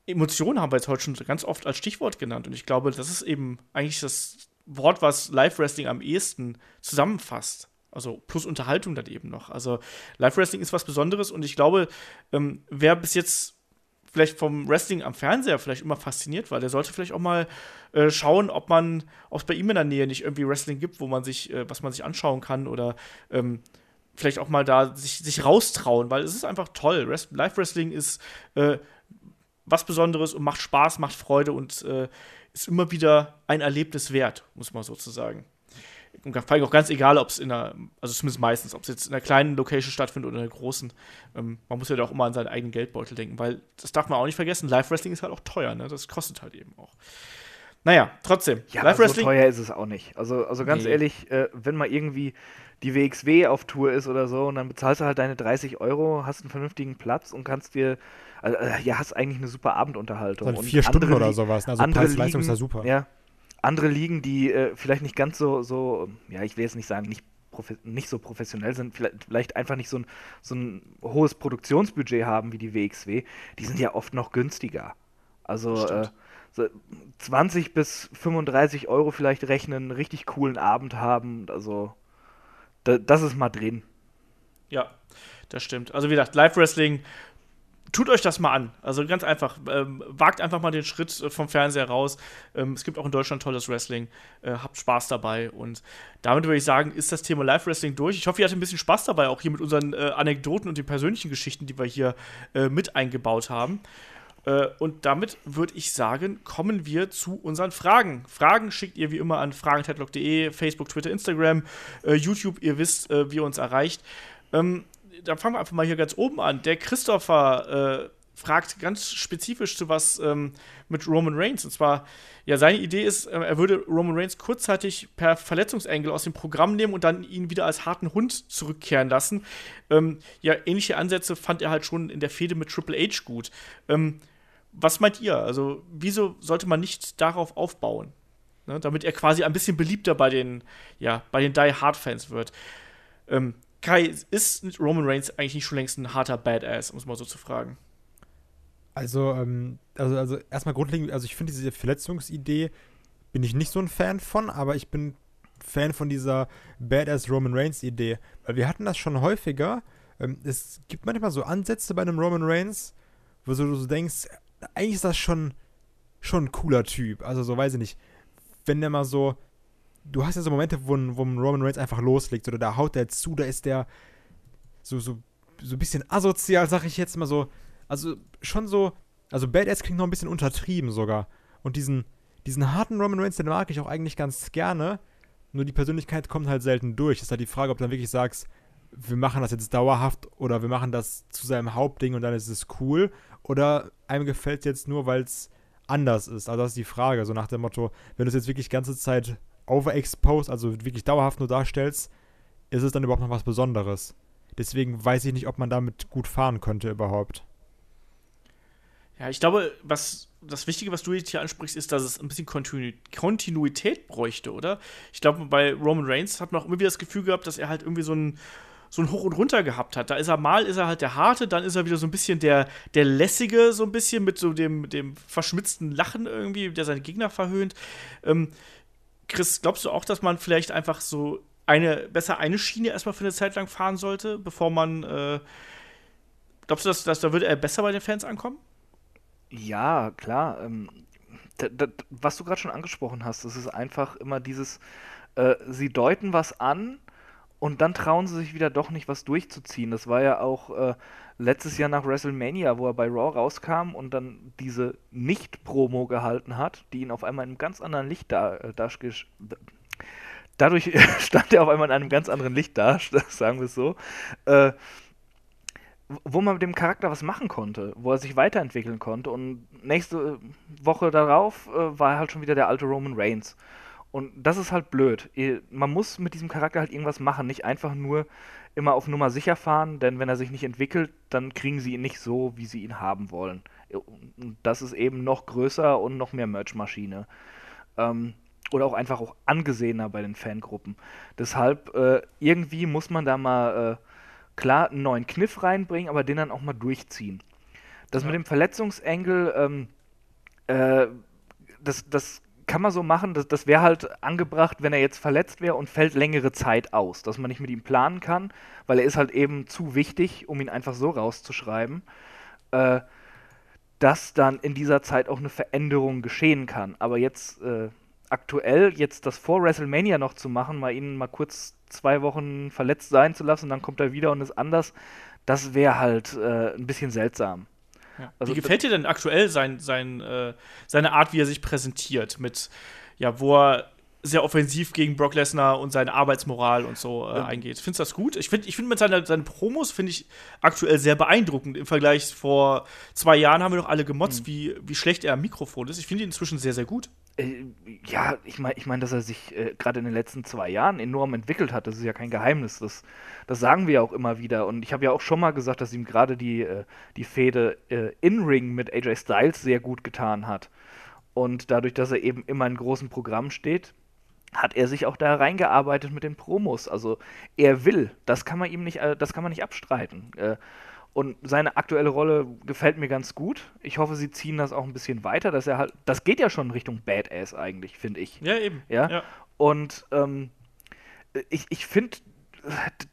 Speaker 2: Emotionen haben wir jetzt heute schon ganz oft als Stichwort genannt. Und ich glaube, das ist eben eigentlich das Wort, was Live-Wrestling am ehesten zusammenfasst. Also plus Unterhaltung dann eben noch. Also Live-Wrestling ist was Besonderes und ich glaube, ähm, wer bis jetzt vielleicht vom Wrestling am Fernseher vielleicht immer fasziniert war, der sollte vielleicht auch mal äh, schauen, ob man, ob es bei ihm in der Nähe nicht irgendwie Wrestling gibt, wo man sich, äh, was man sich anschauen kann oder ähm, vielleicht auch mal da sich, sich raustrauen, weil es ist einfach toll. Live-Wrestling ist äh, was Besonderes und macht Spaß, macht Freude und äh, ist immer wieder ein Erlebnis wert, muss man sozusagen und vor allem auch ganz egal, ob es in einer, also zumindest meistens, ob es jetzt in einer kleinen Location stattfindet oder in einer großen. Ähm, man muss ja da auch immer an seinen eigenen Geldbeutel denken, weil das darf man auch nicht vergessen. Live-Wrestling ist halt auch teuer, ne? Das kostet halt eben auch. Naja, trotzdem.
Speaker 4: Ja, Live-Wrestling. So teuer ist es auch nicht. Also, also ganz nee. ehrlich, äh, wenn mal irgendwie die WXW auf Tour ist oder so und dann bezahlst du halt deine 30 Euro, hast einen vernünftigen Platz und kannst dir, also, äh, ja, hast eigentlich eine super Abendunterhaltung.
Speaker 3: Dann vier Stunden oder sowas, ne? also Preis-Leistung ist ja super.
Speaker 4: Ja, andere Ligen, die äh, vielleicht nicht ganz so, so, ja, ich will jetzt nicht sagen, nicht, nicht so professionell sind, vielleicht, vielleicht einfach nicht so ein, so ein hohes Produktionsbudget haben wie die WXW, die sind ja oft noch günstiger. Also äh, so 20 bis 35 Euro vielleicht rechnen, einen richtig coolen Abend haben, also da, das ist mal drin.
Speaker 2: Ja, das stimmt. Also wie gesagt, Live-Wrestling tut euch das mal an. Also ganz einfach. Ähm, wagt einfach mal den Schritt äh, vom Fernseher raus. Ähm, es gibt auch in Deutschland tolles Wrestling. Äh, habt Spaß dabei. Und damit würde ich sagen, ist das Thema Live-Wrestling durch. Ich hoffe, ihr hattet ein bisschen Spaß dabei, auch hier mit unseren äh, Anekdoten und den persönlichen Geschichten, die wir hier äh, mit eingebaut haben. Äh, und damit würde ich sagen, kommen wir zu unseren Fragen. Fragen schickt ihr wie immer an fragentetlock.de, Facebook, Twitter, Instagram, äh, YouTube. Ihr wisst, wie ihr uns erreicht. Ähm, da fangen wir einfach mal hier ganz oben an. Der Christopher äh, fragt ganz spezifisch zu was ähm, mit Roman Reigns. Und zwar, ja, seine Idee ist, äh, er würde Roman Reigns kurzzeitig per Verletzungsengel aus dem Programm nehmen und dann ihn wieder als harten Hund zurückkehren lassen. Ähm, ja, ähnliche Ansätze fand er halt schon in der Fehde mit Triple H gut. Ähm, was meint ihr? Also, wieso sollte man nicht darauf aufbauen? Ne, damit er quasi ein bisschen beliebter bei den, ja, bei den Die Hard Fans wird. Ähm, Kai, ist Roman Reigns eigentlich nicht schon längst ein harter Badass, um es mal so zu fragen?
Speaker 3: Also, ähm, also, also erstmal grundlegend, also ich finde diese Verletzungsidee bin ich nicht so ein Fan von, aber ich bin Fan von dieser Badass Roman Reigns Idee, weil wir hatten das schon häufiger. Ähm, es gibt manchmal so Ansätze bei einem Roman Reigns, wo du so denkst, eigentlich ist das schon schon ein cooler Typ. Also so weiß ich nicht, wenn der mal so du hast ja so Momente, wo, wo Roman Reigns einfach loslegt oder da haut der zu, da ist der so, so, so ein bisschen asozial, sag ich jetzt mal so. Also schon so, also Badass klingt noch ein bisschen untertrieben sogar. Und diesen, diesen harten Roman Reigns, den mag ich auch eigentlich ganz gerne. Nur die Persönlichkeit kommt halt selten durch. Ist halt die Frage, ob du dann wirklich sagst, wir machen das jetzt dauerhaft oder wir machen das zu seinem Hauptding und dann ist es cool. Oder einem gefällt es jetzt nur, weil es anders ist. Also das ist die Frage. So nach dem Motto, wenn du es jetzt wirklich ganze Zeit overexposed, also wirklich dauerhaft nur darstellst, ist es dann überhaupt noch was Besonderes. Deswegen weiß ich nicht, ob man damit gut fahren könnte überhaupt.
Speaker 2: Ja, ich glaube, was das Wichtige, was du jetzt hier ansprichst, ist, dass es ein bisschen Kontinu Kontinuität bräuchte, oder? Ich glaube, bei Roman Reigns hat man auch immer wieder das Gefühl gehabt, dass er halt irgendwie so ein, so ein Hoch und Runter gehabt hat. Da ist er mal, ist er halt der Harte, dann ist er wieder so ein bisschen der, der Lässige, so ein bisschen mit so dem, dem verschmitzten Lachen irgendwie, der seine Gegner verhöhnt. Ähm, Chris, glaubst du auch, dass man vielleicht einfach so eine, besser eine Schiene erstmal für eine Zeit lang fahren sollte, bevor man. Äh, glaubst du, dass, dass da würde er besser bei den Fans ankommen?
Speaker 4: Ja, klar. Ähm, was du gerade schon angesprochen hast, das ist einfach immer dieses, äh, sie deuten was an und dann trauen sie sich wieder doch nicht, was durchzuziehen. Das war ja auch äh, letztes Jahr nach WrestleMania, wo er bei Raw rauskam und dann diese Nicht-Promo gehalten hat, die ihn auf einmal in einem ganz anderen Licht da, äh, Dadurch stand er auf einmal in einem ganz anderen Licht da, sagen wir es so. Äh, wo man mit dem Charakter was machen konnte, wo er sich weiterentwickeln konnte. Und nächste Woche darauf äh, war er halt schon wieder der alte Roman Reigns. Und das ist halt blöd. Man muss mit diesem Charakter halt irgendwas machen, nicht einfach nur immer auf Nummer sicher fahren, denn wenn er sich nicht entwickelt, dann kriegen sie ihn nicht so, wie sie ihn haben wollen. Und das ist eben noch größer und noch mehr Merch-Maschine. Ähm, oder auch einfach auch angesehener bei den Fangruppen. Deshalb, äh, irgendwie muss man da mal äh, klar einen neuen Kniff reinbringen, aber den dann auch mal durchziehen. Das ja. mit dem Verletzungsengel, ähm, äh, das, das kann man so machen, das, das wäre halt angebracht, wenn er jetzt verletzt wäre und fällt längere Zeit aus, dass man nicht mit ihm planen kann, weil er ist halt eben zu wichtig, um ihn einfach so rauszuschreiben, äh, dass dann in dieser Zeit auch eine Veränderung geschehen kann. Aber jetzt äh, aktuell, jetzt das vor WrestleMania noch zu machen, mal ihn mal kurz zwei Wochen verletzt sein zu lassen, dann kommt er wieder und ist anders, das wäre halt äh, ein bisschen seltsam.
Speaker 2: Ja. Also, wie gefällt dir denn aktuell sein, sein, äh, seine Art, wie er sich präsentiert, mit, ja, wo er sehr offensiv gegen Brock Lesnar und seine Arbeitsmoral und so äh, ja. eingeht. Findest du das gut? Ich finde ich find mit seinen seine Promos finde ich aktuell sehr beeindruckend. Im Vergleich vor zwei Jahren haben wir doch alle gemotzt, mhm. wie, wie schlecht er am Mikrofon ist. Ich finde ihn inzwischen sehr, sehr gut.
Speaker 4: Äh, ja, ich meine, ich mein, dass er sich äh, gerade in den letzten zwei Jahren enorm entwickelt hat, das ist ja kein Geheimnis. Das, das sagen wir ja auch immer wieder. Und ich habe ja auch schon mal gesagt, dass ihm gerade die, äh, die Fehde äh, in-Ring mit AJ Styles sehr gut getan hat. Und dadurch, dass er eben immer in großen Programmen steht, hat er sich auch da reingearbeitet mit den Promos. Also er will, das kann man ihm nicht, äh, das kann man nicht abstreiten. Und seine aktuelle Rolle gefällt mir ganz gut. Ich hoffe, sie ziehen das auch ein bisschen weiter, dass er halt, das geht ja schon in Richtung Badass eigentlich, finde ich.
Speaker 2: Ja, eben.
Speaker 4: Ja. ja. Und ähm, ich, ich finde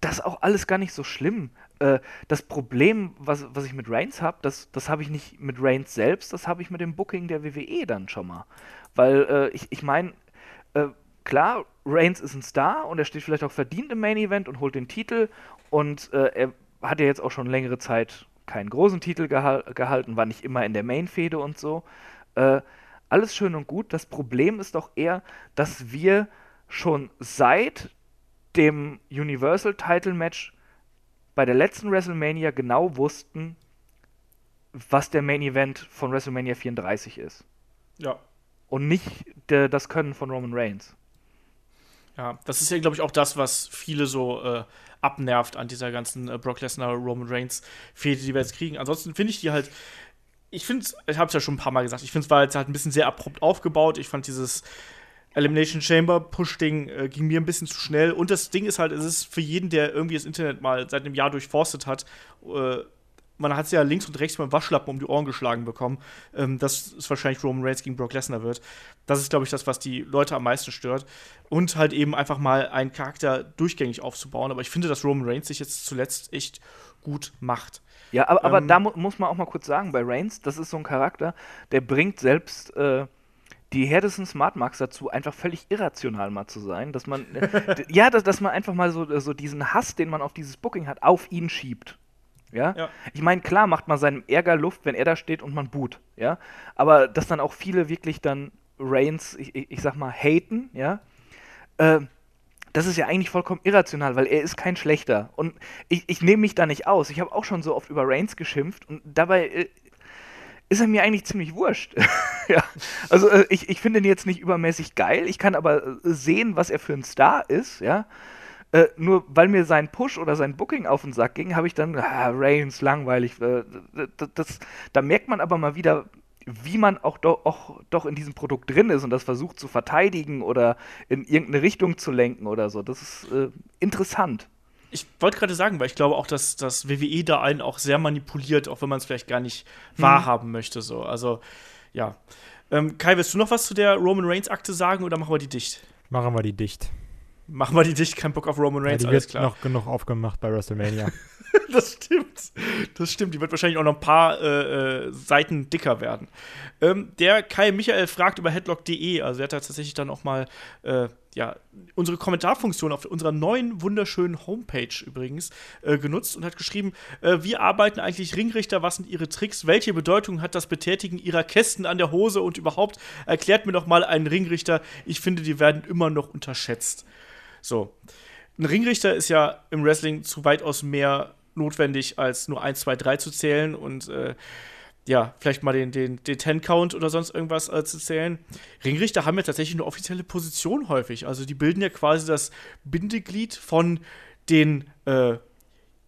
Speaker 4: das auch alles gar nicht so schlimm. Äh, das Problem, was, was ich mit Reigns habe, das, das habe ich nicht mit Reigns selbst, das habe ich mit dem Booking der WWE dann schon mal. Weil äh, ich, ich meine, äh, klar, Reigns ist ein Star und er steht vielleicht auch verdient im Main Event und holt den Titel und äh, er hat ja jetzt auch schon längere Zeit keinen großen Titel gehal gehalten, war nicht immer in der Main-Fehde und so. Äh, alles schön und gut. Das Problem ist doch eher, dass wir schon seit dem Universal Title Match bei der letzten WrestleMania genau wussten, was der Main Event von WrestleMania 34 ist.
Speaker 2: Ja.
Speaker 4: Und nicht der, das Können von Roman Reigns.
Speaker 2: Ja, das ist ja, glaube ich, auch das, was viele so äh, abnervt an dieser ganzen äh, Brock Lesnar, Roman Reigns Fehde, die wir jetzt kriegen. Ansonsten finde ich die halt. Ich finde ich habe es ja schon ein paar Mal gesagt, ich finde es war jetzt halt ein bisschen sehr abrupt aufgebaut. Ich fand dieses Elimination Chamber Push-Ding äh, ging mir ein bisschen zu schnell. Und das Ding ist halt, es ist für jeden, der irgendwie das Internet mal seit einem Jahr durchforstet hat, äh, man hat es ja links und rechts beim Waschlappen um die Ohren geschlagen bekommen, ähm, dass es wahrscheinlich Roman Reigns gegen Brock Lesnar wird. Das ist, glaube ich, das, was die Leute am meisten stört. Und halt eben einfach mal einen Charakter durchgängig aufzubauen. Aber ich finde, dass Roman Reigns sich jetzt zuletzt echt gut macht.
Speaker 4: Ja, aber, aber ähm, da mu muss man auch mal kurz sagen, bei Reigns, das ist so ein Charakter, der bringt selbst äh, die härtesten Smart Marks dazu, einfach völlig irrational mal zu sein, dass man, ja, dass, dass man einfach mal so, so diesen Hass, den man auf dieses Booking hat, auf ihn schiebt. Ja? ja. Ich meine, klar macht man seinem Ärger Luft, wenn er da steht und man boot, ja. Aber dass dann auch viele wirklich dann Reigns, ich, ich, ich sag mal, haten, ja. Äh, das ist ja eigentlich vollkommen irrational, weil er ist kein Schlechter. Und ich, ich nehme mich da nicht aus. Ich habe auch schon so oft über Reigns geschimpft und dabei äh, ist er mir eigentlich ziemlich wurscht. ja. Also äh, ich, ich finde ihn jetzt nicht übermäßig geil. Ich kann aber äh, sehen, was er für ein Star ist, ja. Äh, nur weil mir sein Push oder sein Booking auf den Sack ging, habe ich dann, ah, Reigns, langweilig. Äh, das, das, da merkt man aber mal wieder, wie man auch, do, auch doch in diesem Produkt drin ist und das versucht zu verteidigen oder in irgendeine Richtung zu lenken oder so. Das ist äh, interessant.
Speaker 2: Ich wollte gerade sagen, weil ich glaube auch, dass das WWE da einen auch sehr manipuliert, auch wenn man es vielleicht gar nicht hm. wahrhaben möchte. So. Also, ja. Ähm, Kai, willst du noch was zu der Roman Reigns-Akte sagen oder machen wir die dicht?
Speaker 3: Machen wir die dicht.
Speaker 2: Machen wir die dicht, kein Bock auf Roman Reigns,
Speaker 3: ja, die
Speaker 2: alles
Speaker 3: wird
Speaker 2: klar.
Speaker 3: noch genug aufgemacht bei WrestleMania.
Speaker 2: das stimmt. Das stimmt. Die wird wahrscheinlich auch noch ein paar äh, äh, Seiten dicker werden. Ähm, der Kai Michael fragt über headlock.de. Also, er hat tatsächlich dann auch mal äh, ja, unsere Kommentarfunktion auf unserer neuen, wunderschönen Homepage übrigens äh, genutzt und hat geschrieben: äh, Wie arbeiten eigentlich Ringrichter? Was sind ihre Tricks? Welche Bedeutung hat das Betätigen ihrer Kästen an der Hose? Und überhaupt, erklärt mir doch mal einen Ringrichter. Ich finde, die werden immer noch unterschätzt. So. Ein Ringrichter ist ja im Wrestling zu weitaus mehr notwendig, als nur 1, 2, 3 zu zählen und äh, ja, vielleicht mal den, den, den Ten-Count oder sonst irgendwas äh, zu zählen. Ringrichter haben ja tatsächlich eine offizielle Position häufig. Also die bilden ja quasi das Bindeglied von den, äh,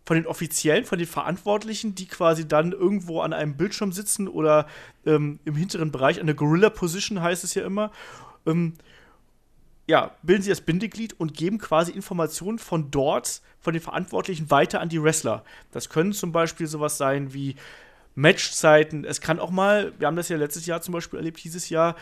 Speaker 2: von den Offiziellen, von den Verantwortlichen, die quasi dann irgendwo an einem Bildschirm sitzen oder ähm, im hinteren Bereich, eine Gorilla-Position heißt es ja immer. Ähm, ja, bilden sie das Bindeglied und geben quasi Informationen von dort, von den Verantwortlichen weiter an die Wrestler. Das können zum Beispiel sowas sein wie Matchzeiten. Es kann auch mal, wir haben das ja letztes Jahr zum Beispiel erlebt, dieses Jahr,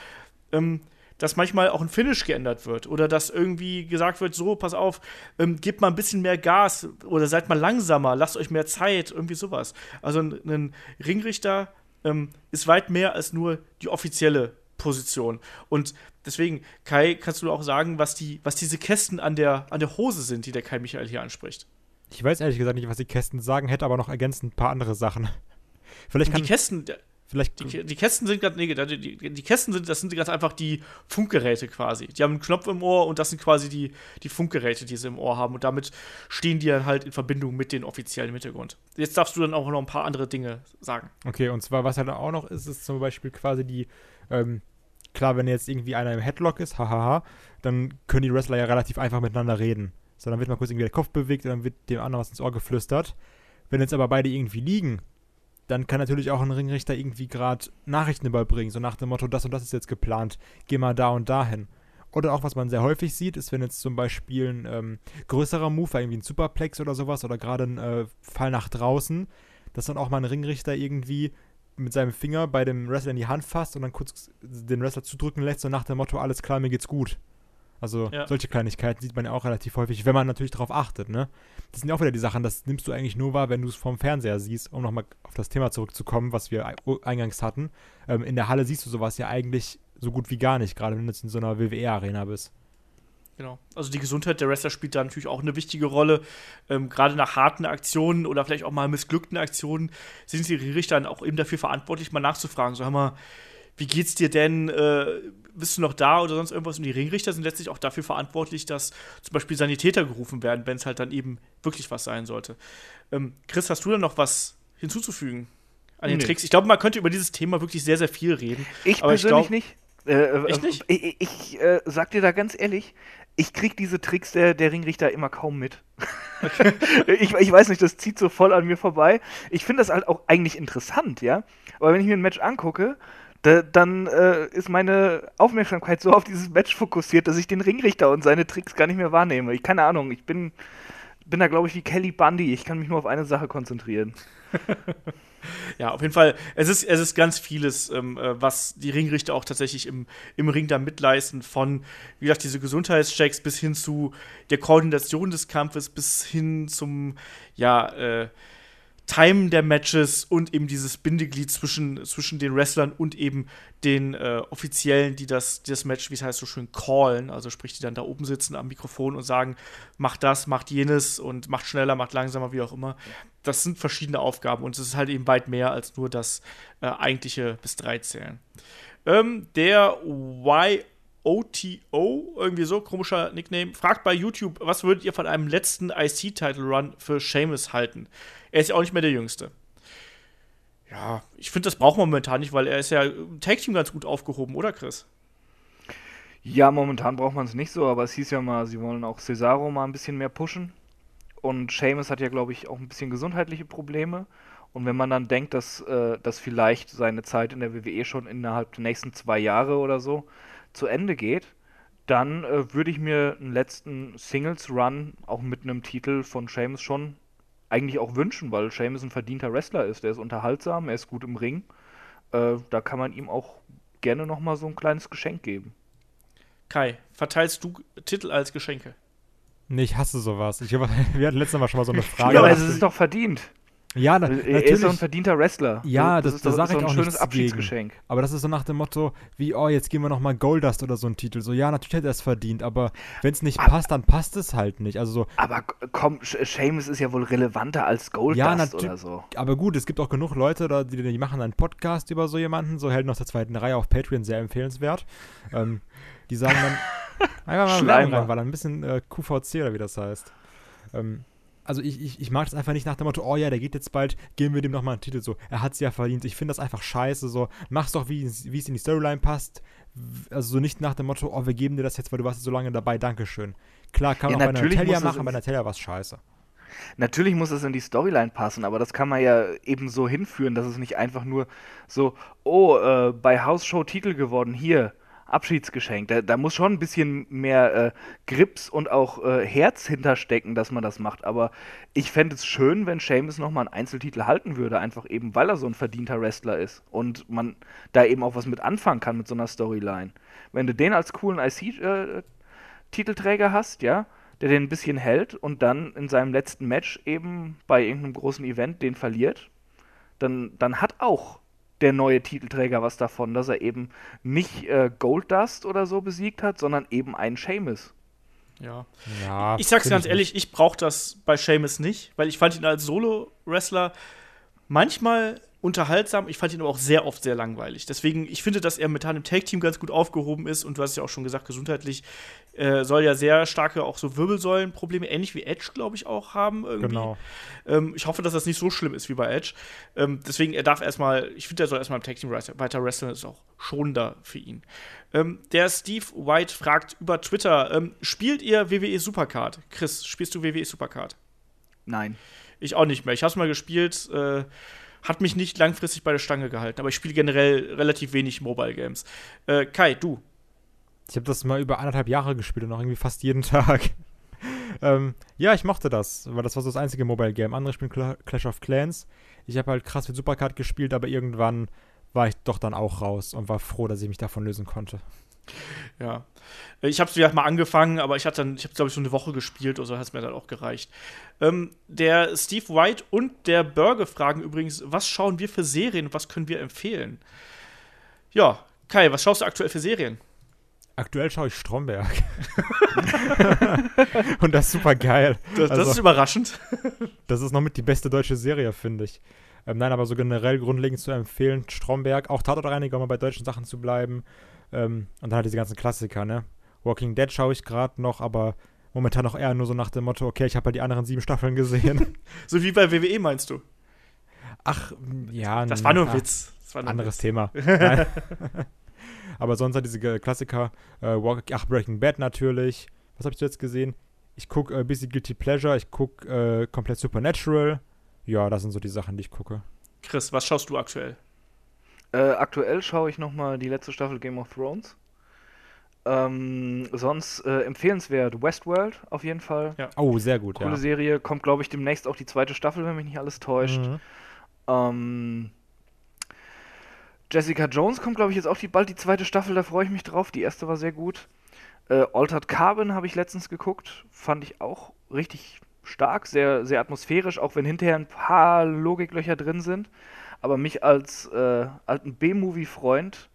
Speaker 2: ähm, dass manchmal auch ein Finish geändert wird oder dass irgendwie gesagt wird, so, pass auf, ähm, gebt mal ein bisschen mehr Gas oder seid mal langsamer, lasst euch mehr Zeit, irgendwie sowas. Also ein, ein Ringrichter ähm, ist weit mehr als nur die offizielle Position. Und deswegen, Kai, kannst du auch sagen, was, die, was diese Kästen an der, an der Hose sind, die der Kai Michael hier anspricht?
Speaker 3: Ich weiß ehrlich gesagt nicht, was die Kästen sagen, hätte aber noch ergänzend ein paar andere Sachen. Vielleicht kann
Speaker 2: die Kästen,
Speaker 3: vielleicht
Speaker 2: die, die Kästen sind gerade, nee, die, die, Kästen sind, das sind ganz einfach die Funkgeräte quasi. Die haben einen Knopf im Ohr und das sind quasi die, die Funkgeräte, die sie im Ohr haben. Und damit stehen die dann halt in Verbindung mit den offiziellen Hintergrund. Jetzt darfst du dann auch noch ein paar andere Dinge sagen.
Speaker 3: Okay, und zwar, was halt auch noch ist, ist zum Beispiel quasi die, ähm, klar, wenn jetzt irgendwie einer im Headlock ist, hahaha, dann können die Wrestler ja relativ einfach miteinander reden. So, dann wird mal kurz irgendwie der Kopf bewegt und dann wird dem anderen was ins Ohr geflüstert. Wenn jetzt aber beide irgendwie liegen, dann kann natürlich auch ein Ringrichter irgendwie gerade Nachrichten überbringen, so nach dem Motto, das und das ist jetzt geplant, geh mal da und dahin. Oder auch, was man sehr häufig sieht, ist, wenn jetzt zum Beispiel ein ähm, größerer Move, irgendwie ein Superplex oder sowas, oder gerade ein äh, Fall nach draußen, dass dann auch mal ein Ringrichter irgendwie mit seinem Finger bei dem Wrestler in die Hand fasst und dann kurz den Wrestler zudrücken lässt, so nach dem Motto, alles klar, mir geht's gut. Also
Speaker 2: Ja.
Speaker 3: solche Kleinigkeiten sieht man ja auch relativ häufig, wenn man natürlich darauf achtet, ne? Das sind ja auch wieder die Sachen, das nimmst du eigentlich nur wahr, wenn du es vom Fernseher siehst, um nochmal auf das Thema zurückzukommen, was wir ei- eingangs hatten. Ähm, in der Halle siehst du sowas ja eigentlich so gut wie gar nicht, gerade wenn du jetzt in so einer WWE-Arena bist.
Speaker 2: Genau. Also die Gesundheit der Wrestler spielt da natürlich auch eine wichtige Rolle. Ähm, Gerade nach harten Aktionen oder vielleicht auch mal missglückten Aktionen sind die Richter dann auch eben dafür verantwortlich, mal nachzufragen. So, hör mal, wie geht's dir denn? Äh, bist du noch da oder sonst irgendwas? Und die Ringrichter sind letztlich auch dafür verantwortlich, dass zum Beispiel Sanitäter gerufen werden, wenn es halt dann eben wirklich was sein sollte. Ähm, Chris, hast du da noch was hinzuzufügen an den
Speaker 4: Nee.
Speaker 2: Tricks? Ich glaube, man könnte über dieses Thema wirklich sehr, sehr viel reden.
Speaker 4: Ich
Speaker 2: Aber ich
Speaker 4: persönlich
Speaker 2: glaub-
Speaker 4: nicht. Äh,
Speaker 2: Echt
Speaker 4: äh,
Speaker 2: nicht?
Speaker 4: Ich, ich äh, sag dir da ganz ehrlich, ich krieg diese Tricks der, der Ringrichter immer kaum mit. ich, ich weiß nicht, das zieht so voll an mir vorbei. Ich finde das halt auch eigentlich interessant, ja. Aber wenn ich mir ein Match angucke, da, dann äh, ist meine Aufmerksamkeit so auf dieses Match fokussiert, dass ich den Ringrichter und seine Tricks gar nicht mehr wahrnehme. Ich keine Ahnung, ich bin, bin da glaube ich wie Kelly Bundy. Ich kann mich nur auf eine Sache konzentrieren.
Speaker 2: Ja, auf jeden Fall. Es ist, es ist ganz vieles, ähm, äh, was die Ringrichter auch tatsächlich im, im Ring da mitleisten. Von, wie gesagt, diese Gesundheitschecks bis hin zu der Koordination des Kampfes, bis hin zum, ja, äh, Timen der Matches und eben dieses Bindeglied zwischen, zwischen den Wrestlern und eben den äh, Offiziellen, die das, die das Match, wie es heißt, so schön callen. Also sprich, die dann da oben sitzen am Mikrofon und sagen, macht das, macht jenes und macht schneller, macht langsamer, wie auch immer. Das sind verschiedene Aufgaben und es ist halt eben weit mehr als nur das äh, eigentliche bis drei zählen. Ähm, der YOTO, irgendwie so, komischer Nickname, fragt bei YouTube, was würdet ihr von einem letzten IC-Title-Run für Seamus halten? Er ist ja auch nicht mehr der Jüngste. Ja, ich finde, das braucht man momentan nicht, weil er ist ja im Tag-Team ganz gut aufgehoben, oder Chris?
Speaker 4: Ja, momentan braucht man es nicht so, aber es hieß ja mal, sie wollen auch Cesaro mal ein bisschen mehr pushen. Und Seamus hat ja, glaube ich, auch ein bisschen gesundheitliche Probleme. Und wenn man dann denkt, dass, äh, dass vielleicht seine Zeit in der WWE schon innerhalb der nächsten zwei Jahre oder so zu Ende geht, dann äh, würde ich mir einen letzten Singles-Run auch mit einem Titel von Seamus schon eigentlich auch wünschen, weil Seamus ein verdienter Wrestler ist. Der ist unterhaltsam, er ist gut im Ring. Äh, da kann man ihm auch gerne nochmal so ein kleines Geschenk geben.
Speaker 2: Kai, verteilst du Titel als Geschenke?
Speaker 3: Nee, ich hasse sowas. Ich, wir hatten letztes Mal schon mal so eine Frage.
Speaker 4: Ja, aber es ist doch verdient.
Speaker 3: Ja, na,
Speaker 4: Er
Speaker 3: natürlich.
Speaker 4: ist doch ein verdienter Wrestler.
Speaker 3: Ja, das-
Speaker 4: ist
Speaker 3: da
Speaker 4: doch,
Speaker 3: sag
Speaker 4: ist doch
Speaker 3: ich
Speaker 4: ein schönes Abschiedsgeschenk.
Speaker 3: Aber das ist so nach dem Motto, wie, oh, jetzt gehen wir nochmal Goldust oder so ein Titel. So, ja, natürlich hätte er es verdient, aber wenn es nicht
Speaker 4: Aber-
Speaker 3: passt, dann passt es halt nicht. Also so,
Speaker 4: Aber komm, Seamus ist ja wohl relevanter als Goldust
Speaker 3: Ja,
Speaker 4: oder so.
Speaker 3: aber gut, es gibt auch genug Leute, da, die, die machen einen Podcast über so jemanden, so Helden aus der zweiten Reihe auf Patreon, sehr empfehlenswert. Ähm, die sagen dann, einfach mal. Werbung rein, weil dann ein bisschen äh, QVC oder wie das heißt. Ähm, also ich, ich, ich mag das einfach nicht nach dem Motto, oh ja, der geht jetzt bald, geben wir dem nochmal einen Titel so. Er hat es ja verdient. Ich finde das einfach scheiße. So, mach's doch, wie es in die Storyline passt. Also so nicht nach dem Motto, oh, wir geben dir das jetzt, weil du warst so lange dabei, Dankeschön. Klar, kann
Speaker 4: Ja,
Speaker 3: man auch bei Natalia machen, bei Natalia war es scheiße.
Speaker 4: Natürlich muss es in die Storyline passen, aber das kann man ja eben so hinführen, dass es nicht einfach nur so, oh, äh, bei House Show Titel geworden, hier, Abschiedsgeschenk. Da, da muss schon ein bisschen mehr äh, Grips und auch äh, Herz hinterstecken, dass man das macht. Aber ich fände es schön, wenn Seamus nochmal einen Einzeltitel halten würde, einfach eben, weil er so ein verdienter Wrestler ist und man da eben auch was mit anfangen kann mit so einer Storyline. Wenn du den als coolen IC-Titelträger hast, ja, der den ein bisschen hält und dann in seinem letzten Match eben bei irgendeinem großen Event den verliert, dann, dann hat auch der neue Titelträger was davon, dass er eben nicht äh, Goldust oder so besiegt hat, sondern eben einen Seamus.
Speaker 2: Ja.
Speaker 3: Ja,
Speaker 2: Ich sag's ganz
Speaker 3: nicht.
Speaker 2: ehrlich, ich brauche das bei Seamus nicht, weil ich fand ihn als Solo-Wrestler manchmal unterhaltsam, ich fand ihn aber auch sehr oft sehr langweilig. Deswegen, ich finde, dass er mit einem Tag-Team ganz gut aufgehoben ist und du hast ja auch schon gesagt, gesundheitlich äh, soll ja sehr starke auch so Wirbelsäulenprobleme, ähnlich wie Edge, glaube ich, auch haben irgendwie.
Speaker 3: Genau.
Speaker 2: Ähm, ich hoffe, dass das nicht so schlimm ist wie bei Edge. Ähm, deswegen, er darf erstmal, ich finde, er soll erstmal im Tag Team weiter wresteln, das ist auch schonender für ihn. Ähm, der Steve White fragt über Twitter: ähm, Spielt ihr WWE Supercard? Chris, spielst du WWE Supercard?
Speaker 4: Nein.
Speaker 2: Ich auch nicht mehr. Ich habe es mal gespielt, äh, hat mich nicht langfristig bei der Stange gehalten, aber ich spiele generell relativ wenig Mobile Games. Äh, Kai, du.
Speaker 3: Ich habe das mal über anderthalb Jahre gespielt und auch irgendwie fast jeden Tag. ähm, ja, ich mochte das, weil das war so das einzige Mobile Game. Andere spielen Cla Clash of Clans. Ich habe halt krass mit Supercard gespielt, aber irgendwann war ich doch dann auch raus und war froh, dass ich mich davon lösen konnte.
Speaker 2: Ja. Ich habe es wieder mal angefangen, aber ich hatte dann, ich habe glaube ich so eine Woche gespielt oder so hat es mir dann auch gereicht. Ähm, der Steve White und der Burger fragen übrigens, was schauen wir für Serien was können wir empfehlen? Ja, Kai, was schaust du aktuell für Serien?
Speaker 3: Aktuell schaue ich Stromberg. und das ist super geil.
Speaker 2: Das,
Speaker 3: Also-
Speaker 2: das ist überraschend.
Speaker 3: Das ist noch mit die beste deutsche Serie, finde ich. Ähm, nein, aber so generell grundlegend zu empfehlen, Stromberg, auch Tatortreiniger, um mal bei deutschen Sachen zu bleiben. Ähm, und dann halt diese ganzen Klassiker, ne? Walking Dead schaue ich gerade noch, aber momentan noch eher nur so nach dem Motto, okay, ich habe halt die anderen sieben Staffeln gesehen.
Speaker 2: So wie bei WWE meinst du?
Speaker 3: Ach, ja.
Speaker 2: Das war nur ein Witz. Das war nur ein
Speaker 3: Anderes
Speaker 2: Witz.
Speaker 3: Thema. Aber sonst halt diese Klassiker, äh, Walk, ach, Breaking Bad natürlich. Was habe ich zuletzt gesehen? Ich gucke äh, Busy Guilty Pleasure, ich gucke äh, komplett Supernatural. Ja, das sind so die Sachen, die ich gucke.
Speaker 2: Chris, was schaust du aktuell?
Speaker 4: Äh, aktuell schaue ich nochmal die letzte Staffel Game of Thrones. Ähm, sonst äh, empfehlenswert Westworld auf jeden Fall.
Speaker 3: Oh, sehr gut,
Speaker 4: Coole
Speaker 3: ja.
Speaker 4: Serie. Kommt, glaube ich, demnächst auch die zweite Staffel, wenn mich nicht alles täuscht.
Speaker 3: Mhm.
Speaker 4: Ähm, Jessica Jones kommt, glaube ich, jetzt auch die, bald die zweite Staffel, da freue ich mich drauf. Die erste war sehr gut. Äh, Altered Carbon habe ich letztens geguckt, fand ich auch richtig stark, sehr, sehr atmosphärisch, auch wenn hinterher ein paar Logiklöcher drin sind. Aber mich als äh, alten B-Movie-Freund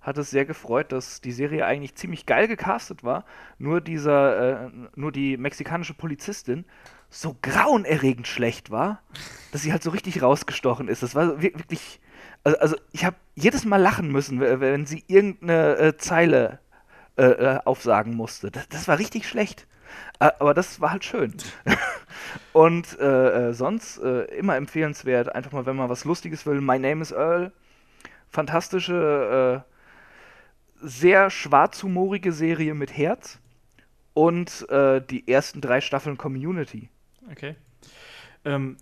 Speaker 4: hat es sehr gefreut, dass die Serie eigentlich ziemlich geil gecastet war. Nur dieser, äh, nur die mexikanische Polizistin so grauenerregend schlecht war, dass sie halt so richtig rausgestochen ist. Das war wir- wirklich. Also, also ich habe jedes Mal lachen müssen, wenn sie irgendeine äh, Zeile äh, äh, aufsagen musste. Das, das war richtig schlecht. Aber das war halt schön. Und äh, äh, sonst äh, immer empfehlenswert, einfach mal, wenn man was Lustiges will. My Name is Earl. Fantastische, sehr schwarzhumorige Serie mit Herz. Und die ersten drei Staffeln Community.
Speaker 2: Okay. Ähm,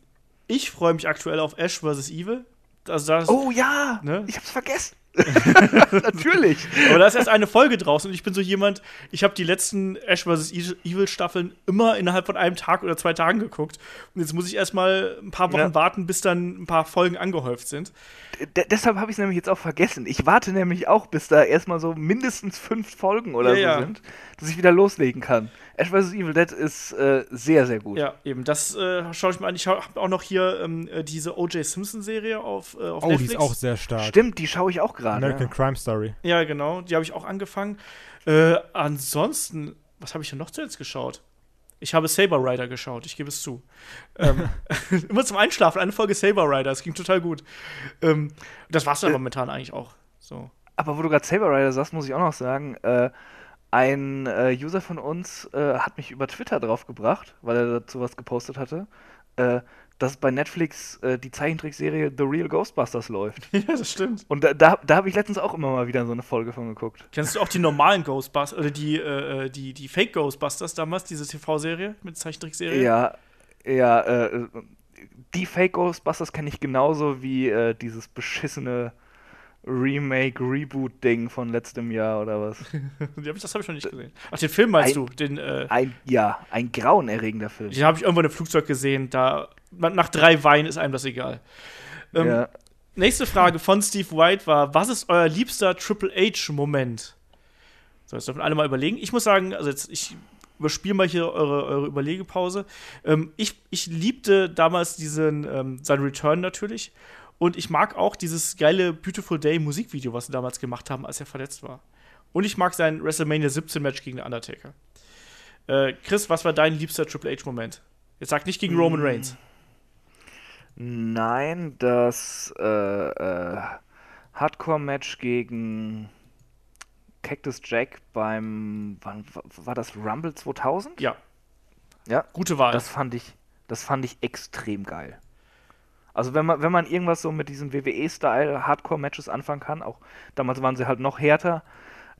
Speaker 2: ich freue mich aktuell auf Ash vs. Evil. Also das,
Speaker 4: Oh ja,
Speaker 2: Ne?
Speaker 4: ich hab's vergessen. Natürlich.
Speaker 2: Aber da ist erst eine Folge draußen und ich bin so jemand, ich habe die letzten Ash vs. Evil Staffeln immer innerhalb von einem Tag oder zwei Tagen geguckt. Und jetzt muss ich erstmal ein paar Wochen
Speaker 4: Ja.
Speaker 2: warten, bis dann ein paar Folgen angehäuft sind.
Speaker 4: D deshalb habe ich es nämlich jetzt auch vergessen. Ich warte nämlich auch, bis da erstmal so mindestens fünf Folgen oder
Speaker 2: Ja,
Speaker 4: so
Speaker 2: ja.
Speaker 4: sind, dass ich wieder loslegen kann. Ash vs. Evil Dead ist äh, sehr, sehr gut.
Speaker 2: Ja, eben. Das äh, schaue ich mir an. Ich habe auch noch hier ähm, äh, diese O.J. Simpson-Serie auf, äh, auf
Speaker 3: Oh, die
Speaker 2: Netflix.
Speaker 3: ist auch sehr stark.
Speaker 4: Stimmt, die schaue ich auch gerade.
Speaker 3: American
Speaker 4: Ja.
Speaker 3: Crime Story.
Speaker 2: Ja, genau. Die habe ich auch angefangen. Äh, ansonsten, was habe ich denn noch zuletzt geschaut? Ich habe Saber Rider geschaut, ich gebe es zu. ähm, immer zum Einschlafen, eine Folge Saber Rider, es ging total gut. Ähm, das war's dann
Speaker 4: Äh.
Speaker 2: momentan eigentlich auch. So.
Speaker 4: Aber wo du gerade Saber Rider sagst, muss ich auch noch sagen, äh, ein äh, User von uns äh, hat mich über Twitter draufgebracht, weil er dazu was gepostet hatte, äh, dass bei Netflix äh, die Zeichentrickserie The Real Ghostbusters läuft.
Speaker 2: ja, das stimmt.
Speaker 4: Und da, da, da habe ich letztens auch immer mal wieder so eine Folge von geguckt.
Speaker 2: Kennst du auch die normalen Ghostbusters, oder die, äh, die, die Fake Ghostbusters damals, diese TV-Serie mit Zeichentrickserie?
Speaker 4: Ja, ja, äh, die Fake Ghostbusters kenne ich genauso wie äh, dieses beschissene Remake-Reboot-Ding von letztem Jahr oder was.
Speaker 2: Das habe ich noch nicht gesehen. Ach, den Film meinst
Speaker 4: Ein-
Speaker 2: du? Den, äh,
Speaker 4: Ein, ja, ein grauenerregender Film.
Speaker 2: den habe ich irgendwo in einem Flugzeug gesehen. Da, nach drei Weinen ist einem das egal. Ähm,
Speaker 4: ja.
Speaker 2: Nächste Frage von Steve White war: Was ist euer liebster Triple H-Moment? So, jetzt dürfen alle mal überlegen. Ich muss sagen, also jetzt, ich überspiele mal hier eure, eure Überlegepause. Ähm, ich, ich liebte damals diesen, ähm, sein Return natürlich. Und ich mag auch dieses geile Beautiful Day Musikvideo, was sie damals gemacht haben, als er verletzt war. Und ich mag sein WrestleMania 17 Match gegen den Undertaker. Äh, Chris, was war dein liebster Triple H-Moment? Jetzt sag nicht gegen Roman Reigns.
Speaker 4: Nein, das äh, äh, Hardcore-Match gegen Cactus Jack beim, wann wa- war das Rumble 2000?
Speaker 2: Ja.
Speaker 4: Ja.
Speaker 2: Gute Wahl.
Speaker 4: Das fand ich, das fand ich extrem geil. Also wenn man, wenn man irgendwas so mit diesem WWE-Style Hardcore-Matches anfangen kann, auch damals waren sie halt noch härter,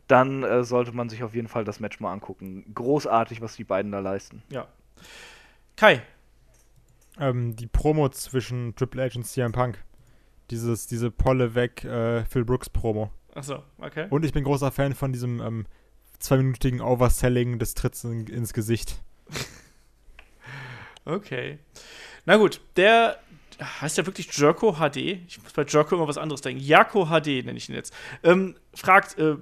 Speaker 4: dann äh, sollte man sich auf jeden Fall das Match mal angucken. Großartig, was die beiden da leisten.
Speaker 2: ja. Kai,
Speaker 3: Ähm, die Promo zwischen Triple H und CM Punk. Dieses, diese Polle weg äh, Phil Brooks Promo.
Speaker 2: Achso, okay.
Speaker 3: Und ich bin großer Fan von diesem ähm, zweiminütigen Overselling des Tritts in, ins Gesicht.
Speaker 2: Okay. Na gut, der heißt ja wirklich Jerko HD. Ich muss bei Jerko immer was anderes denken. Jako HD nenne ich ihn jetzt. Ähm, fragt, äh,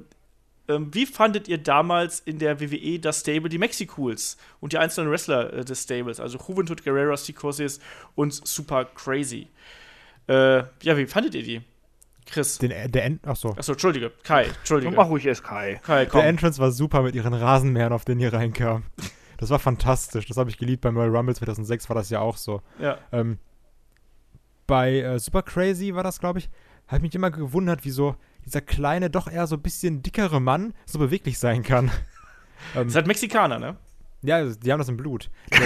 Speaker 2: ähm, wie fandet ihr damals in der WWE das Stable die Mexicools und die einzelnen Wrestler äh, des Stables, also Juventud Guerrero, Psicosis und Super Crazy? Äh, ja, wie fandet ihr die? Chris.
Speaker 3: Den, der, End achso.
Speaker 2: Achso, Entschuldige. Kai, Entschuldige.
Speaker 4: Mach ruhig SK.
Speaker 2: Kai, komm.
Speaker 3: Der Entrance war super mit ihren Rasenmähern, auf denen hier reinkam. Das war fantastisch. Das habe ich geliebt. Beim Royal Rumble 2006 war das ja auch so.
Speaker 2: Ja.
Speaker 3: Ähm, bei äh, Super Crazy war das, glaube ich, habe ich mich immer gewundert, wieso dieser kleine, doch eher so ein bisschen dickere Mann so beweglich sein kann. ähm,
Speaker 2: Ist halt Mexikaner, ne?
Speaker 3: ja, die haben das im Blut.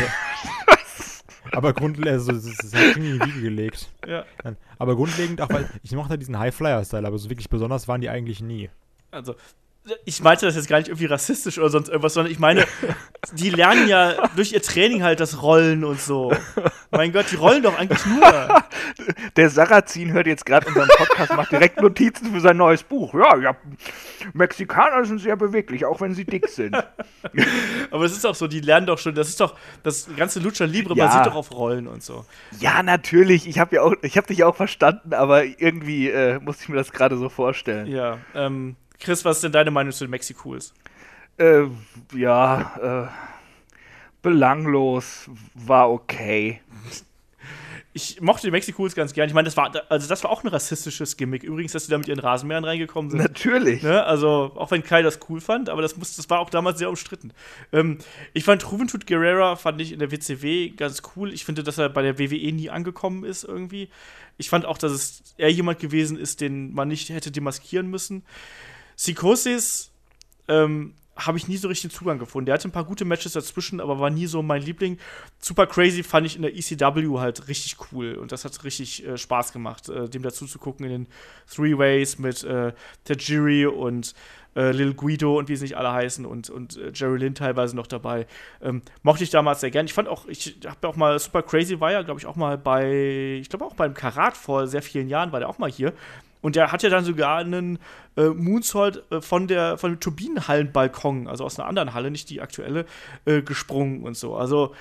Speaker 3: Aber grundlegend, also, das ist halt in die Wiege gelegt.
Speaker 2: Ja.
Speaker 3: Nein, Aber grundlegend, auch weil ich mochte diesen High-Flyer-Style, aber so wirklich besonders waren die eigentlich nie.
Speaker 2: Also, ich meinte das jetzt gar nicht irgendwie rassistisch oder sonst irgendwas, sondern ich meine, die lernen ja durch ihr Training halt das Rollen und so. Mein Gott, die rollen doch eigentlich nur.
Speaker 4: Der Sarrazin hört jetzt gerade unseren Podcast, macht direkt Notizen für sein neues Buch. Ja, ja, Mexikaner sind sehr beweglich, auch wenn sie dick sind.
Speaker 2: Aber es ist doch so, die lernen doch schon, das ist doch, das ganze Lucha Libre
Speaker 4: Ja.
Speaker 2: basiert doch auf Rollen und so.
Speaker 4: Ja, natürlich. Ich habe ja auch, ich habe dich auch verstanden, aber irgendwie äh, musste ich mir das gerade so vorstellen.
Speaker 2: Ja, ähm, Chris, was ist denn deine Meinung zu den Mexicools?
Speaker 4: Äh, ja, äh, belanglos, war okay.
Speaker 2: Ich mochte die Mexicools ganz gern. Ich meine, das war, also das war auch ein rassistisches Gimmick. Übrigens, dass sie da mit ihren Rasenmähern reingekommen sind.
Speaker 4: Natürlich.
Speaker 2: Ne? Also, auch wenn Kai das cool fand, aber das, muss, das war auch damals sehr umstritten. Ähm, ich fand Juventud Guerrera, fand ich in der WCW ganz cool. Ich finde, dass er bei der WWE nie angekommen ist irgendwie. Ich fand auch, dass es er jemand gewesen ist, den man nicht hätte demaskieren müssen. Psychosis ähm, habe ich nie so richtig Zugang gefunden. Der hatte ein paar gute Matches dazwischen, aber war nie so mein Liebling. Super Crazy fand ich in der ECW halt richtig cool und das hat richtig äh, Spaß gemacht, äh, dem dazu zu gucken in den Three Ways mit äh, Tajiri und äh, Lil Guido und wie sie nicht alle heißen und, und äh, Jerry Lynn teilweise noch dabei. Ähm, mochte ich damals sehr gern. Ich fand auch, ich habe auch mal Super Crazy war ja, glaube ich, auch mal bei, ich glaube auch beim Karat vor sehr vielen Jahren war der auch mal hier. Und der hat ja dann sogar einen äh, Moonsault äh, von der von dem Turbinenhallenbalkon, also aus einer anderen Halle, nicht die aktuelle, äh, gesprungen und so. Also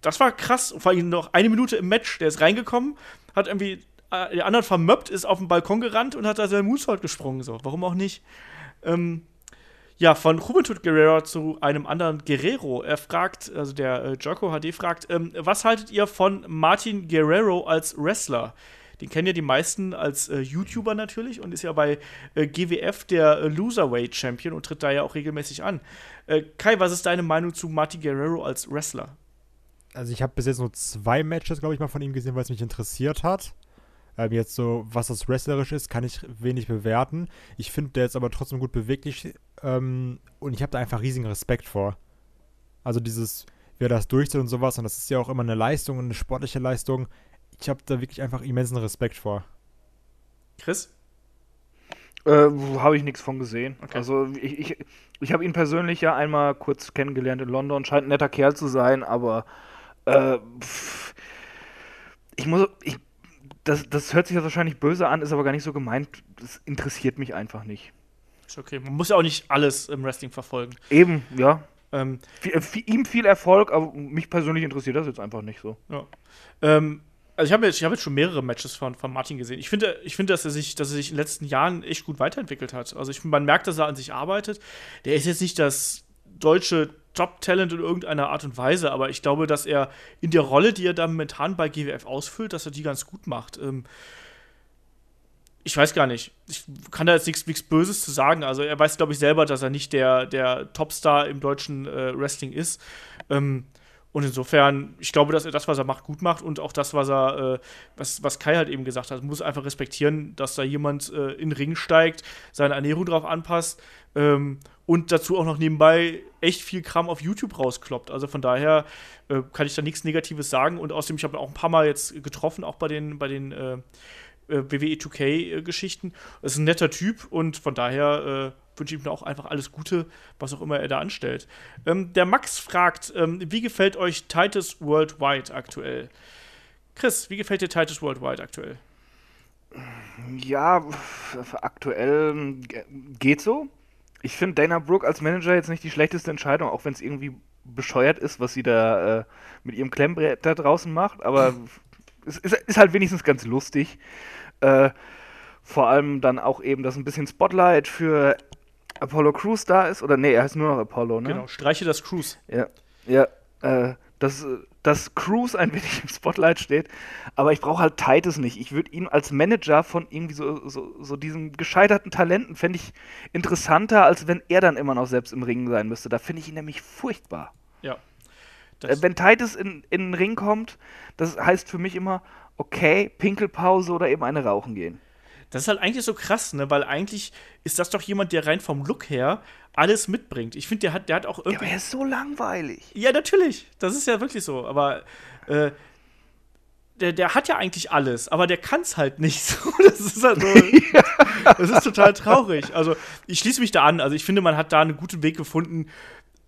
Speaker 2: das war krass. Vor allem noch eine Minute im Match. Der ist reingekommen, hat irgendwie äh, den anderen vermöppt, ist auf den Balkon gerannt und hat da seinen Moonsault gesprungen. So, warum auch nicht? Ähm, ja, von Juventud Guerrero zu einem anderen Guerrero. Er fragt, also der äh, Jocko HD fragt, ähm, was haltet ihr von Martin Guerrero als Wrestler? Den kennen ja die meisten als äh, YouTuber natürlich und ist ja bei äh, GWF der äh, Loserweight Champion und tritt da ja auch regelmäßig an. Äh, Kai, was ist deine Meinung zu Martin Guerrero als Wrestler?
Speaker 3: Also ich habe bis jetzt nur zwei Matches, glaube ich, mal von ihm gesehen, weil es mich interessiert hat. Ähm, jetzt so, was das wrestlerisch ist, kann ich wenig bewerten. Ich finde, der ist aber trotzdem gut beweglich ähm, und ich habe da einfach riesigen Respekt vor. Also dieses, wer das durchzieht und sowas, und das ist ja auch immer eine Leistung eine sportliche Leistung. Ich habe da wirklich einfach immensen Respekt vor.
Speaker 2: Chris?
Speaker 4: Äh, habe ich nichts von gesehen.
Speaker 2: Okay.
Speaker 4: Also ich, ich, ich habe ihn persönlich ja einmal kurz kennengelernt in London, scheint ein netter Kerl zu sein, aber äh, pff, ich muss, ich, das, das hört sich jetzt wahrscheinlich böse an, ist aber gar nicht so gemeint. Das interessiert mich einfach nicht.
Speaker 2: Ist okay. Man muss ja auch nicht alles im Wrestling verfolgen.
Speaker 4: Eben, ja.
Speaker 2: Ähm,
Speaker 4: viel, ihm viel Erfolg, aber mich persönlich interessiert das jetzt einfach nicht so.
Speaker 2: Ja. Ähm, also ich habe jetzt, hab jetzt schon mehrere Matches von, von Martin gesehen. Ich finde, ich finde, dass er sich, dass er sich in den letzten Jahren echt gut weiterentwickelt hat. Also ich, man merkt, dass er an sich arbeitet. Der ist jetzt nicht das deutsche Top-Talent in irgendeiner Art und Weise, aber ich glaube, dass er in der Rolle, die er da momentan bei GWF ausfüllt, dass er die ganz gut macht. Ähm, ich weiß gar nicht. Ich kann da jetzt nichts nichts Böses zu sagen. Also er weiß, glaube ich, selber, dass er nicht der, der Topstar im deutschen äh, Wrestling ist. Ähm, und insofern, ich glaube, dass er das, was er macht, gut macht und auch das, was er, äh, was, was Kai halt eben gesagt hat, muss einfach respektieren, dass da jemand äh, in den Ring steigt, seine Ernährung drauf anpasst ähm, und dazu auch noch nebenbei echt viel Kram auf YouTube rauskloppt. Also von daher äh, kann ich da nichts Negatives sagen und außerdem, ich habe auch ein paar Mal jetzt getroffen, auch bei den, bei den äh, äh, WWE 2K-Geschichten. Ist ein netter Typ und von daher äh, wünsche ich ihm auch einfach alles Gute, was auch immer er da anstellt. Ähm, der Max fragt, ähm, wie gefällt euch Titus Worldwide aktuell? Chris, wie gefällt dir Titus Worldwide aktuell?
Speaker 4: Ja, aktuell ähm, ge- geht so. Ich finde Dana Brooke als Manager jetzt nicht die schlechteste Entscheidung, auch wenn es irgendwie bescheuert ist, was sie da äh, mit ihrem Klemmbrett da draußen macht, aber es ist, ist halt wenigstens ganz lustig. Äh, vor allem dann auch eben, dass ein bisschen Spotlight für Apollo Crews da ist, oder nee, er heißt nur noch Apollo, ne?
Speaker 2: Genau, streiche das Cruise.
Speaker 4: Ja, ja, äh, dass, dass Cruz ein wenig im Spotlight steht, aber ich brauche halt Titus nicht. Ich würde ihn als Manager von irgendwie so, so, so diesen gescheiterten Talenten fände ich interessanter, als wenn er dann immer noch selbst im Ring sein müsste. Da finde ich ihn nämlich furchtbar.
Speaker 2: Ja.
Speaker 4: Äh, wenn Titus in, in den Ring kommt, das heißt für mich immer, okay, Pinkelpause oder eben eine rauchen gehen.
Speaker 2: Das ist halt eigentlich so krass, ne? Weil eigentlich ist das doch jemand, der rein vom Look her alles mitbringt. Ich finde, der hat, der hat auch
Speaker 4: Ja,
Speaker 2: irgendwie.
Speaker 4: aber er ist so langweilig.
Speaker 2: Ja, natürlich. Das ist ja wirklich so. Aber äh, der, der hat ja eigentlich alles, aber der kann es halt nicht so. Das ist halt so. Das ist total traurig. Also, ich schließe mich da an. Also, ich finde, man hat da einen guten Weg gefunden,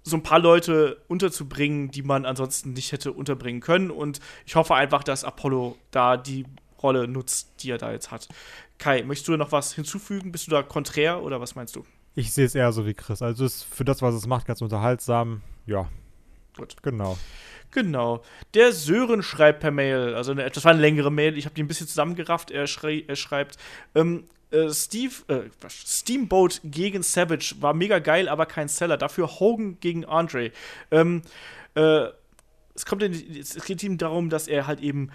Speaker 2: so ein paar Leute unterzubringen, die man ansonsten nicht hätte unterbringen können. Und ich hoffe einfach, dass Apollo da die Rolle nutzt, die er da jetzt hat. Kai, möchtest du noch was hinzufügen? Bist du da konträr oder was meinst du?
Speaker 3: Ich sehe es eher so wie Chris. Also es ist für das, was es macht, ganz unterhaltsam. Ja.
Speaker 2: Gut.
Speaker 3: Genau.
Speaker 2: Genau. Der Sören schreibt per Mail, also eine, das war eine längere Mail, ich habe die ein bisschen zusammengerafft. Er, schrei, er schreibt, ähm, äh, Steve, äh, Steamboat gegen Savage war mega geil, aber kein Seller. Dafür Hogan gegen Andre. Ähm, äh, es kommt in, es geht ihm darum, dass er halt eben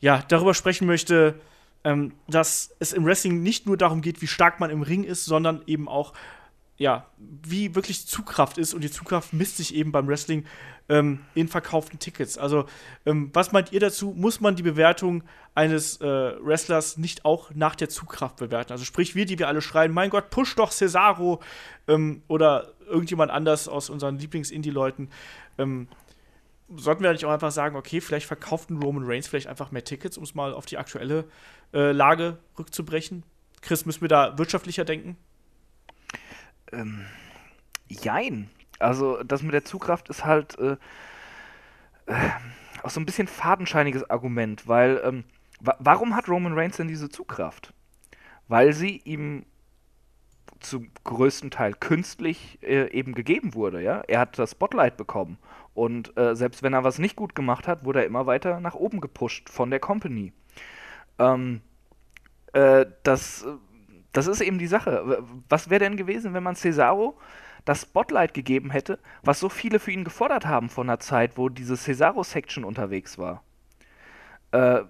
Speaker 2: ja darüber sprechen möchte, ähm, dass es im Wrestling nicht nur darum geht, wie stark man im Ring ist, sondern eben auch ja, wie wirklich Zugkraft ist und die Zugkraft misst sich eben beim Wrestling ähm, in verkauften Tickets. Also, ähm, was meint ihr dazu? Muss man die Bewertung eines äh, Wrestlers nicht auch nach der Zugkraft bewerten? Also, sprich, wir, die wir alle schreien, mein Gott, push doch Cesaro ähm, oder irgendjemand anders aus unseren Lieblings-Indie-Leuten. Sollten wir nicht auch einfach sagen, okay, vielleicht verkauft ein Roman Reigns vielleicht einfach mehr Tickets, um es mal auf die aktuelle äh, Lage rückzubrechen? Chris, müssen wir da wirtschaftlicher denken?
Speaker 4: Ähm, jein. Also das mit der Zugkraft ist halt äh, äh, auch so ein bisschen fadenscheiniges Argument, weil ähm, wa warum hat Roman Reigns denn diese Zugkraft? weil sie ihm zum größten Teil künstlich äh, eben gegeben wurde. Ja? Er hat das Spotlight bekommen. Und äh, selbst wenn er was nicht gut gemacht hat, wurde er immer weiter nach oben gepusht von der Company. Ähm, äh, das, das ist eben die Sache. Was wäre denn gewesen, wenn man Cesaro das Spotlight gegeben hätte, was so viele für ihn gefordert haben von der Zeit, wo diese Cesaro-Section unterwegs war? Äh,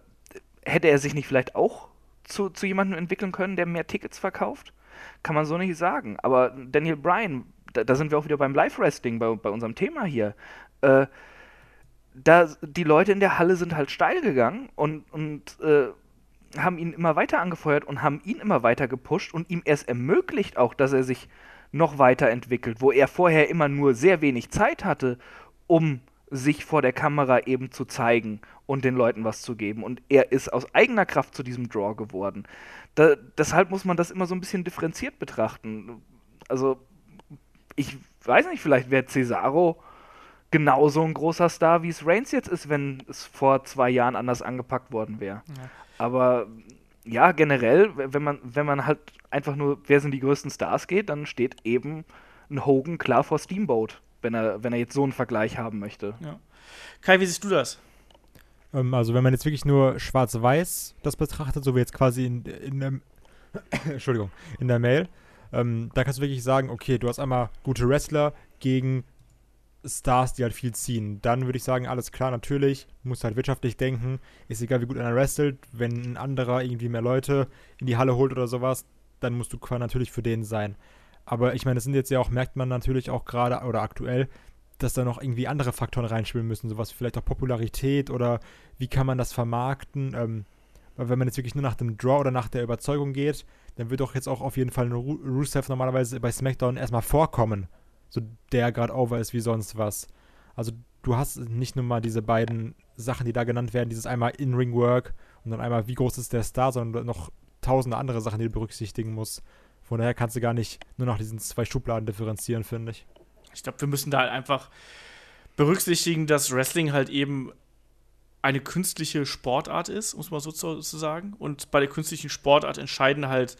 Speaker 4: hätte er sich nicht vielleicht auch zu, zu jemandem entwickeln können, der mehr Tickets verkauft? Kann man so nicht sagen. Aber Daniel Bryan, da, da sind wir auch wieder beim Live-Wrestling, bei, bei unserem Thema hier. Äh, da, die Leute in der Halle sind halt steil gegangen und, und äh, haben ihn immer weiter angefeuert und haben ihn immer weiter gepusht und ihm erst ermöglicht auch, dass er sich noch weiterentwickelt, wo er vorher immer nur sehr wenig Zeit hatte, um sich vor der Kamera eben zu zeigen und den Leuten was zu geben. Und er ist aus eigener Kraft zu diesem Draw geworden. Da, deshalb muss man das immer so ein bisschen differenziert betrachten. Also, ich weiß nicht, vielleicht wäre Cesaro genauso ein großer Star, wie es Reigns jetzt ist, wenn es vor zwei Jahren anders angepackt worden wäre. Ja. Aber ja, generell, wenn man, wenn man halt einfach nur, wer sind die größten Stars geht, dann steht eben ein Hogan klar vor Steamboat, wenn er, wenn er jetzt so einen Vergleich haben möchte.
Speaker 2: Ja. Kai, wie siehst du das?
Speaker 3: Ähm, also wenn man jetzt wirklich nur schwarz-weiß das betrachtet, so wie jetzt quasi in, in der, Entschuldigung, in der Mail, ähm, da kannst du wirklich sagen, okay, du hast einmal gute Wrestler gegen Stars, die halt viel ziehen. Dann würde ich sagen, alles klar, natürlich, muss halt wirtschaftlich denken. Ist egal, wie gut einer wrestelt. Wenn ein anderer irgendwie mehr Leute in die Halle holt oder sowas, dann musst du natürlich für den sein. Aber ich meine, es sind jetzt ja auch, merkt man natürlich auch gerade oder aktuell, dass da noch irgendwie andere Faktoren reinspielen müssen, sowas vielleicht auch Popularität oder wie kann man das vermarkten. Ähm, weil wenn man jetzt wirklich nur nach dem Draw oder nach der Überzeugung geht, dann wird doch jetzt auch auf jeden Fall ein Rusev normalerweise bei SmackDown erstmal vorkommen. So der gerade over ist wie sonst was. Also du hast nicht nur mal diese beiden Sachen, die da genannt werden, dieses einmal In-Ring-Work und dann einmal, wie groß ist der Star, sondern noch tausende andere Sachen, die du berücksichtigen musst. Von daher kannst du gar nicht nur nach diesen zwei Schubladen differenzieren, finde ich.
Speaker 2: Ich glaube, wir müssen da halt einfach berücksichtigen, dass Wrestling halt eben eine künstliche Sportart ist, muss man so zu, zu sagen. Und bei der künstlichen Sportart entscheiden halt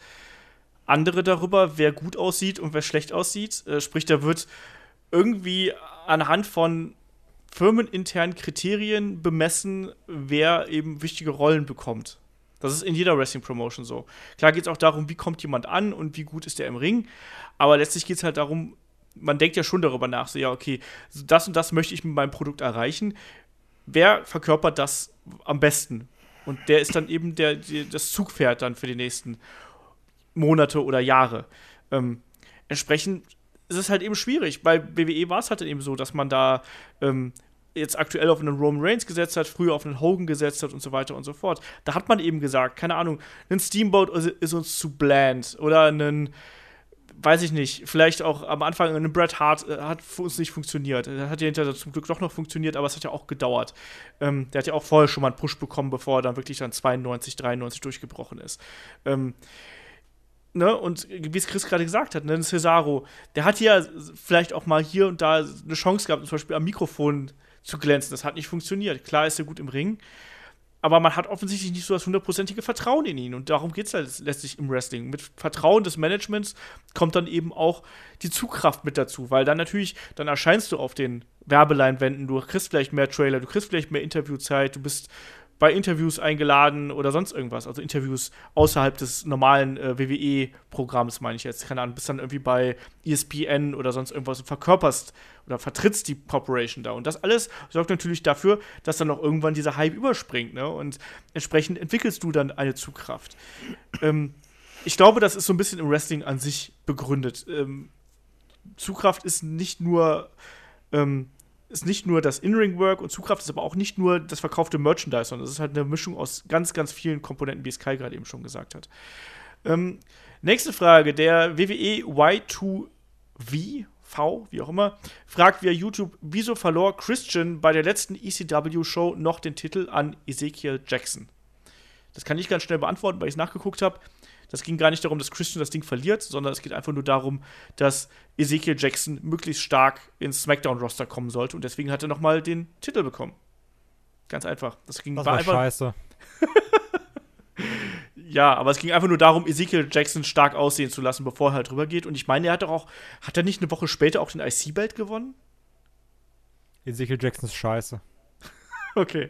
Speaker 2: andere darüber, wer gut aussieht und wer schlecht aussieht. Äh, sprich, da wird irgendwie anhand von firmeninternen Kriterien bemessen, wer eben wichtige Rollen bekommt. Das ist in jeder Wrestling-Promotion so. Klar geht es auch darum, wie kommt jemand an und wie gut ist der im Ring. Aber letztlich geht es halt darum, man denkt ja schon darüber nach, so ja, okay, das und das möchte ich mit meinem Produkt erreichen. Wer verkörpert das am besten? Und der ist dann eben der, der das Zugpferd dann für die nächsten Monate oder Jahre. Ähm, entsprechend ist es halt eben schwierig. Bei WWE war es halt eben so, dass man da ähm, jetzt aktuell auf einen Roman Reigns gesetzt hat, früher auf einen Hogan gesetzt hat und so weiter und so fort. Da hat man eben gesagt, keine Ahnung, ein Steamboat ist uns zu bland oder ein weiß ich nicht, vielleicht auch am Anfang ein Bret Hart äh, hat für uns nicht funktioniert. Er hat ja hinterher zum Glück doch noch funktioniert, aber es hat ja auch gedauert. Ähm, der hat ja auch vorher schon mal einen Push bekommen, bevor er dann wirklich dann 92, 93 durchgebrochen ist. Ähm, ne, und wie es Chris gerade gesagt hat, ne, Cesaro, der hat ja vielleicht auch mal hier und da eine Chance gehabt, zum Beispiel am Mikrofon zu glänzen. Das hat nicht funktioniert. Klar ist er gut im Ring, aber man hat offensichtlich nicht so das hundertprozentige Vertrauen in ihn. Und darum geht es halt letztlich im Wrestling. Mit Vertrauen des Managements kommt dann eben auch die Zugkraft mit dazu, weil dann natürlich, dann erscheinst du auf den Werbeleinwänden, du kriegst vielleicht mehr Trailer, du kriegst vielleicht mehr Interviewzeit, du bist bei Interviews eingeladen oder sonst irgendwas. Also Interviews außerhalb des normalen äh, WWE-Programms, meine ich jetzt. Keine Ahnung, bist dann irgendwie bei ESPN oder sonst irgendwas und verkörperst oder vertrittst die Corporation da. Und das alles sorgt natürlich dafür, dass dann auch irgendwann dieser Hype überspringt. Ne? Und entsprechend entwickelst du dann eine Zugkraft. ähm, ich glaube, das ist so ein bisschen im Wrestling an sich begründet. Ähm, Zugkraft ist nicht nur ähm, ist nicht nur das In-Ring-Work und Zugkraft, ist aber auch nicht nur das verkaufte Merchandise, sondern es ist halt eine Mischung aus ganz, ganz vielen Komponenten, wie es Kai gerade eben schon gesagt hat. Ähm, nächste Frage: Der WWE Y2V, V, wie auch immer, fragt via YouTube, wieso verlor Christian bei der letzten ECW-Show noch den Titel an Ezekiel Jackson? Das kann ich ganz schnell beantworten, weil ich es nachgeguckt habe. Das ging gar nicht darum, dass Christian das Ding verliert, sondern es geht einfach nur darum, dass Ezekiel Jackson möglichst stark ins SmackDown-Roster kommen sollte und deswegen hat er nochmal den Titel bekommen. Ganz einfach. Das ging
Speaker 3: das war, einfach. Scheiße.
Speaker 2: Ja, aber es ging einfach nur darum, Ezekiel Jackson stark aussehen zu lassen, bevor er halt drüber geht. Und ich meine, er hat doch auch, hat er nicht eine Woche später auch den IC-Belt gewonnen?
Speaker 3: Ezekiel Jackson ist scheiße.
Speaker 2: Okay.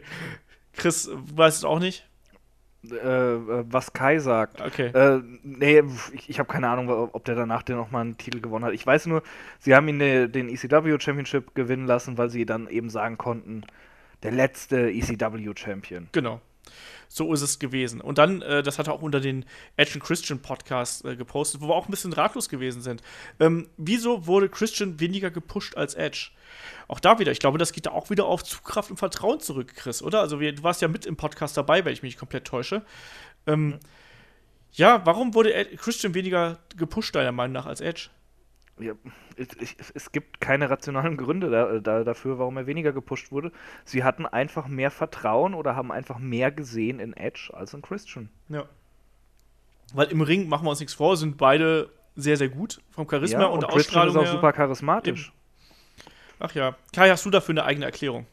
Speaker 2: Chris weiß es auch nicht.
Speaker 4: Äh, äh, was Kai sagt.
Speaker 2: Okay.
Speaker 4: Äh, nee, ich, ich habe keine Ahnung, ob der danach den nochmal einen Titel gewonnen hat. Ich weiß nur, sie haben ihn de, den ECW Championship gewinnen lassen, weil sie dann eben sagen konnten, der letzte ECW Champion.
Speaker 2: Genau. So ist es gewesen. Und dann, äh, das hat er auch unter den Edge Christian Podcast äh, gepostet, wo wir auch ein bisschen ratlos gewesen sind. Ähm, wieso wurde Christian weniger gepusht als Edge? Auch da wieder, ich glaube, das geht da auch wieder auf Zugkraft und Vertrauen zurück, Chris, oder? Also, wir, du warst ja mit im Podcast dabei, wenn ich mich nicht komplett täusche. Ähm, ja, warum wurde Christian weniger gepusht, deiner Meinung nach, als Edge?
Speaker 4: Ja, es, es, gibt keine rationalen Gründe da, da, dafür, warum er weniger gepusht wurde. Sie hatten einfach mehr Vertrauen oder haben einfach mehr gesehen in Edge als in Christian.
Speaker 2: Ja. Weil im Ring, machen wir uns nichts vor, sind beide sehr, sehr gut vom Charisma ja, und, und der
Speaker 4: Christian
Speaker 2: Ausstrahlung.
Speaker 4: ist auch super charismatisch.
Speaker 2: Eben. Ach ja. Kai, hast du dafür eine eigene Erklärung?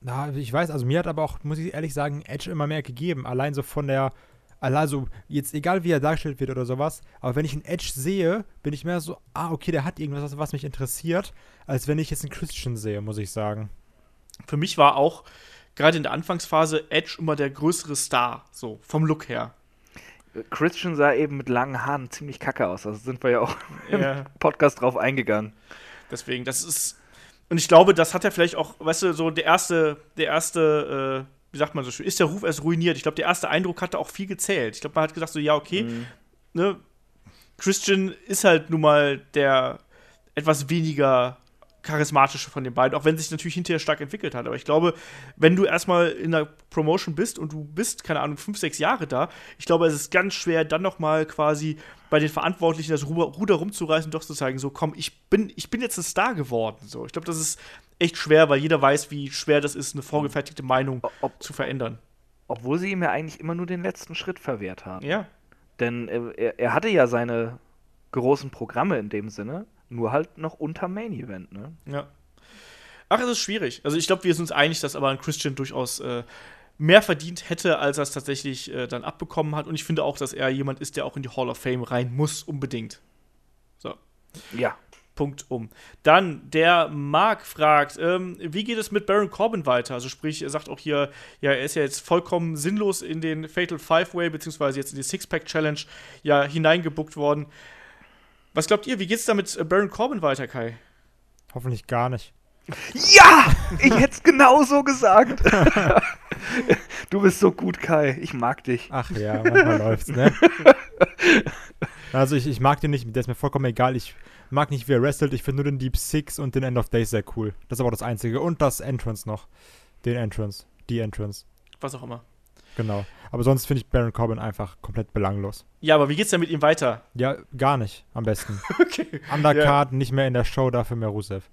Speaker 3: Na, ich weiß, also mir hat aber auch, muss ich ehrlich sagen, Edge immer mehr gegeben. Allein so von der, also jetzt egal wie er dargestellt wird oder sowas, aber wenn ich einen Edge sehe, bin ich mehr so, ah, okay, der hat irgendwas, was mich interessiert, als wenn ich jetzt einen Christian sehe, muss ich sagen.
Speaker 2: Für mich war auch gerade in der Anfangsphase Edge immer der größere Star, so vom Look her.
Speaker 4: Christian sah eben mit langen Haaren ziemlich kacke aus. Also sind wir ja auch ja. im Podcast drauf eingegangen.
Speaker 2: Deswegen, das ist. Und ich glaube, das hat er vielleicht auch, weißt du, so der erste, der erste, äh, wie sagt man so schön, ist der Ruf erst ruiniert. Ich glaube, der erste Eindruck hatte auch viel gezählt. Ich glaube, man hat gesagt, so, ja, okay, mhm. ne, Christian ist halt nun mal der etwas weniger charismatische von den beiden, auch wenn sich natürlich hinterher stark entwickelt hat. Aber ich glaube, wenn du erstmal in der Promotion bist und du bist, keine Ahnung, fünf, sechs Jahre da, ich glaube, es ist ganz schwer, dann nochmal quasi bei den Verantwortlichen das Ruder rumzureißen und doch zu zeigen, so komm, ich bin, ich bin jetzt ein Star geworden. So, ich glaube, das ist echt schwer, weil jeder weiß, wie schwer das ist, eine vorgefertigte Meinung Ob, zu verändern.
Speaker 4: Obwohl sie ihm ja eigentlich immer nur den letzten Schritt verwehrt haben.
Speaker 2: Ja.
Speaker 4: Denn er, er hatte ja seine großen Programme in dem Sinne, nur halt noch unter Main Event, ne?
Speaker 2: Ja. Ach, es ist schwierig. Also ich glaube, wir sind uns einig, dass aber ein Christian durchaus äh, mehr verdient hätte, als er es tatsächlich äh, dann abbekommen hat. Und ich finde auch, dass er jemand ist, der auch in die Hall of Fame rein muss, unbedingt. So.
Speaker 4: Ja.
Speaker 2: Punkt um. Dann der Mark fragt, ähm, wie geht es mit Baron Corbin weiter? Also sprich, er sagt auch hier, ja, er ist ja jetzt vollkommen sinnlos in den Fatal Five-Way, beziehungsweise jetzt in die Six-Pack-Challenge ja hineingebuckt worden. Was glaubt ihr, wie geht's da mit Baron Corbin weiter, Kai?
Speaker 3: Hoffentlich gar nicht.
Speaker 4: Ja! Ich hätte es genauso gesagt. du bist so gut, Kai. Ich mag dich.
Speaker 3: Ach ja, manchmal läuft's, ne? Also ich, ich mag den nicht, der ist mir vollkommen egal. Ich mag nicht, wie er wrestelt. Ich finde nur den Deep Six und den End of Days sehr cool. Das ist aber das Einzige. Und das Entrance noch. Den Entrance. Die Entrance.
Speaker 2: Was auch immer.
Speaker 3: Genau. Aber sonst finde ich Baron Corbin einfach komplett belanglos.
Speaker 2: Ja, aber wie geht's denn mit ihm weiter?
Speaker 3: Ja, gar nicht, am besten. okay. Undercard, ja. nicht mehr in der Show, dafür mehr Rusev.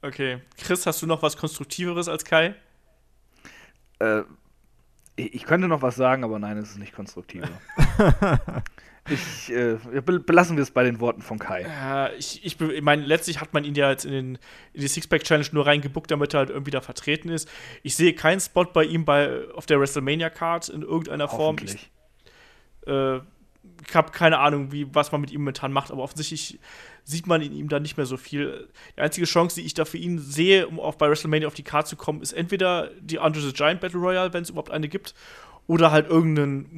Speaker 2: Okay. Chris, hast du noch was Konstruktiveres als Kai?
Speaker 4: Äh, ich könnte noch was sagen, aber nein, es ist nicht konstruktiver. ich, äh, belassen wir es bei den Worten von Kai.
Speaker 2: Ja, ich, ich, ich meine, letztlich hat man ihn ja jetzt in, den, in die Sixpack-Challenge nur reingebuckt, damit er halt irgendwie da vertreten ist. Ich sehe keinen Spot bei ihm bei, auf der WrestleMania-Card in irgendeiner Form. Ich, äh, ich habe keine Ahnung, wie, was man mit ihm momentan macht, aber offensichtlich sieht man in ihm da nicht mehr so viel. Die einzige Chance, die ich da für ihn sehe, um auch bei WrestleMania auf die Karte zu kommen, ist entweder die Andre the Giant Battle Royale, wenn es überhaupt eine gibt, oder halt irgendein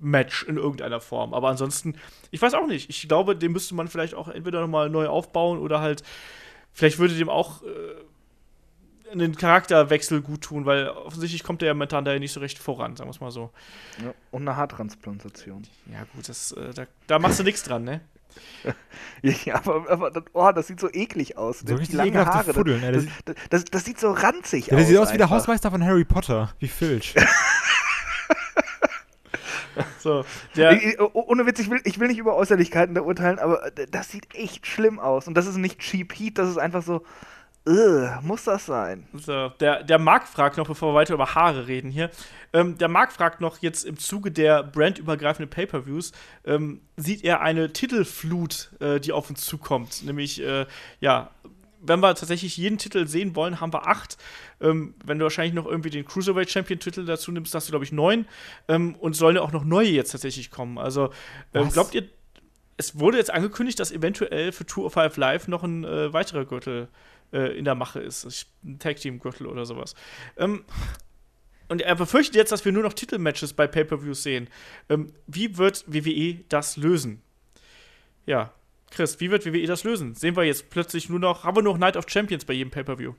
Speaker 2: Multi-Man-Match in irgendeiner Form. Aber ansonsten, ich weiß auch nicht. Ich glaube, den müsste man vielleicht auch entweder nochmal neu aufbauen oder halt, vielleicht würde dem auch. Äh, einen Charakterwechsel gut tun, weil offensichtlich kommt er ja momentan da ja nicht so recht voran, sagen wir es mal so.
Speaker 4: Ja, und eine Haartransplantation.
Speaker 2: Ja, gut, das, äh, da, da machst du nichts dran, ne?
Speaker 4: ja, aber, aber das, oh, das sieht so eklig aus.
Speaker 3: So richtig lange Haare. Fuddeln,
Speaker 4: das, das, das, das, sieht so ranzig
Speaker 3: ja,
Speaker 4: aus.
Speaker 3: Der sieht aus einfach. wie der Hausmeister von Harry Potter, wie Filch.
Speaker 2: so,
Speaker 4: der ich, oh, ohne Witz, ich will, ich will nicht über Äußerlichkeiten da urteilen, aber das sieht echt schlimm aus. Und das ist nicht Cheap Heat, das ist einfach so. Ugh, muss das sein?
Speaker 2: So, der, der Marc fragt noch, bevor wir weiter über Haare reden hier, ähm, der Marc fragt noch jetzt im Zuge der brandübergreifenden Pay-Per-Views, ähm, sieht er eine Titelflut, äh, die auf uns zukommt? Nämlich, äh, ja, wenn wir tatsächlich jeden Titel sehen wollen, haben wir acht. Ähm, wenn du wahrscheinlich noch irgendwie den Cruiserweight Champion-Titel dazu nimmst, hast du, glaube ich, neun. Ähm, und sollen ja auch noch neue jetzt tatsächlich kommen. Also, ähm, glaubt ihr, es wurde jetzt angekündigt, dass eventuell für Tour of Five Live noch ein äh, weiterer Gürtel äh, in der Mache ist. Ein Tag-Team-Gürtel oder sowas. Ähm, und er befürchtet jetzt, dass wir nur noch Titelmatches bei Pay-Per-Views sehen. Ähm, wie wird WWE das lösen? Ja, Chris, wie wird WWE das lösen? Sehen wir jetzt plötzlich nur noch, haben wir nur noch Night of Champions bei jedem Pay-Per-View?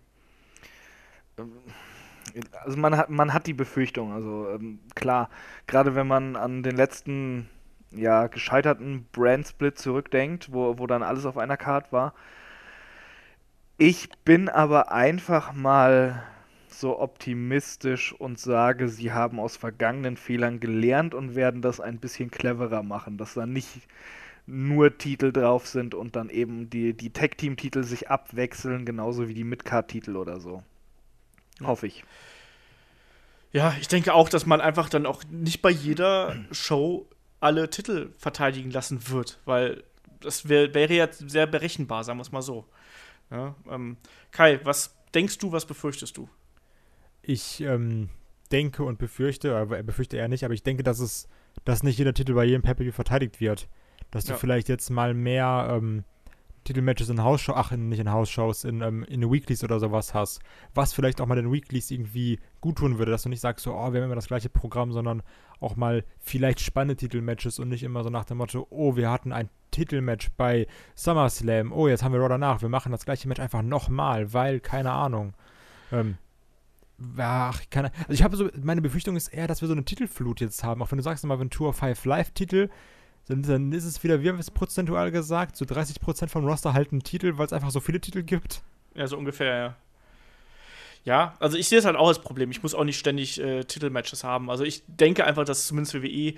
Speaker 4: Also man hat, man hat die Befürchtung, also ähm, klar, gerade wenn man an den letzten ja, gescheiterten Brand-Split zurückdenkt, wo, wo dann alles auf einer Card war. Ich bin aber einfach mal so optimistisch und sage, sie haben aus vergangenen Fehlern gelernt und werden das ein bisschen cleverer machen, dass da nicht nur Titel drauf sind und dann eben die, die Tag-Team-Titel sich abwechseln, genauso wie die Mid-Card-Titel oder so. Hoffe ich.
Speaker 2: Ja, ich denke auch, dass man einfach dann auch nicht bei jeder Show alle Titel verteidigen lassen wird, weil das wär, wäre ja sehr berechenbar, sagen wir es mal so. Ja, ähm, Kai, was denkst du, was befürchtest du?
Speaker 3: Ich ähm, denke und befürchte, aber er befürchte eher nicht, aber ich denke, dass es, dass nicht jeder Titel bei jedem Pay-Per-View verteidigt wird. Dass du
Speaker 2: Ja.
Speaker 3: vielleicht jetzt mal mehr ähm, Titelmatches in Hausshows, ach, in, nicht in Hausshows, in, ähm, in Weeklies oder sowas hast. Was vielleicht auch mal den Weeklies irgendwie gut tun würde, dass du nicht sagst, so, oh, wir haben immer das gleiche Programm, sondern auch mal vielleicht spannende Titelmatches und nicht immer so nach dem Motto, oh, wir hatten ein Titelmatch bei SummerSlam, oh, jetzt haben wir Raw danach, wir machen das gleiche Match einfach nochmal, weil, keine Ahnung. Ähm, Ach, keine Also ich habe so, meine Befürchtung ist eher, dass wir so eine Titelflut jetzt haben. Auch wenn du sagst immer, wenn Tour 5 Live-Titel, dann, dann ist es wieder, wie haben wir es prozentual gesagt, so 30% vom Roster halten Titel, weil es einfach so viele Titel gibt.
Speaker 2: Ja, so ungefähr, ja. Ja, also ich sehe es halt auch als Problem. Ich muss auch nicht ständig äh, Titelmatches haben. Also ich denke einfach, dass zumindest WWE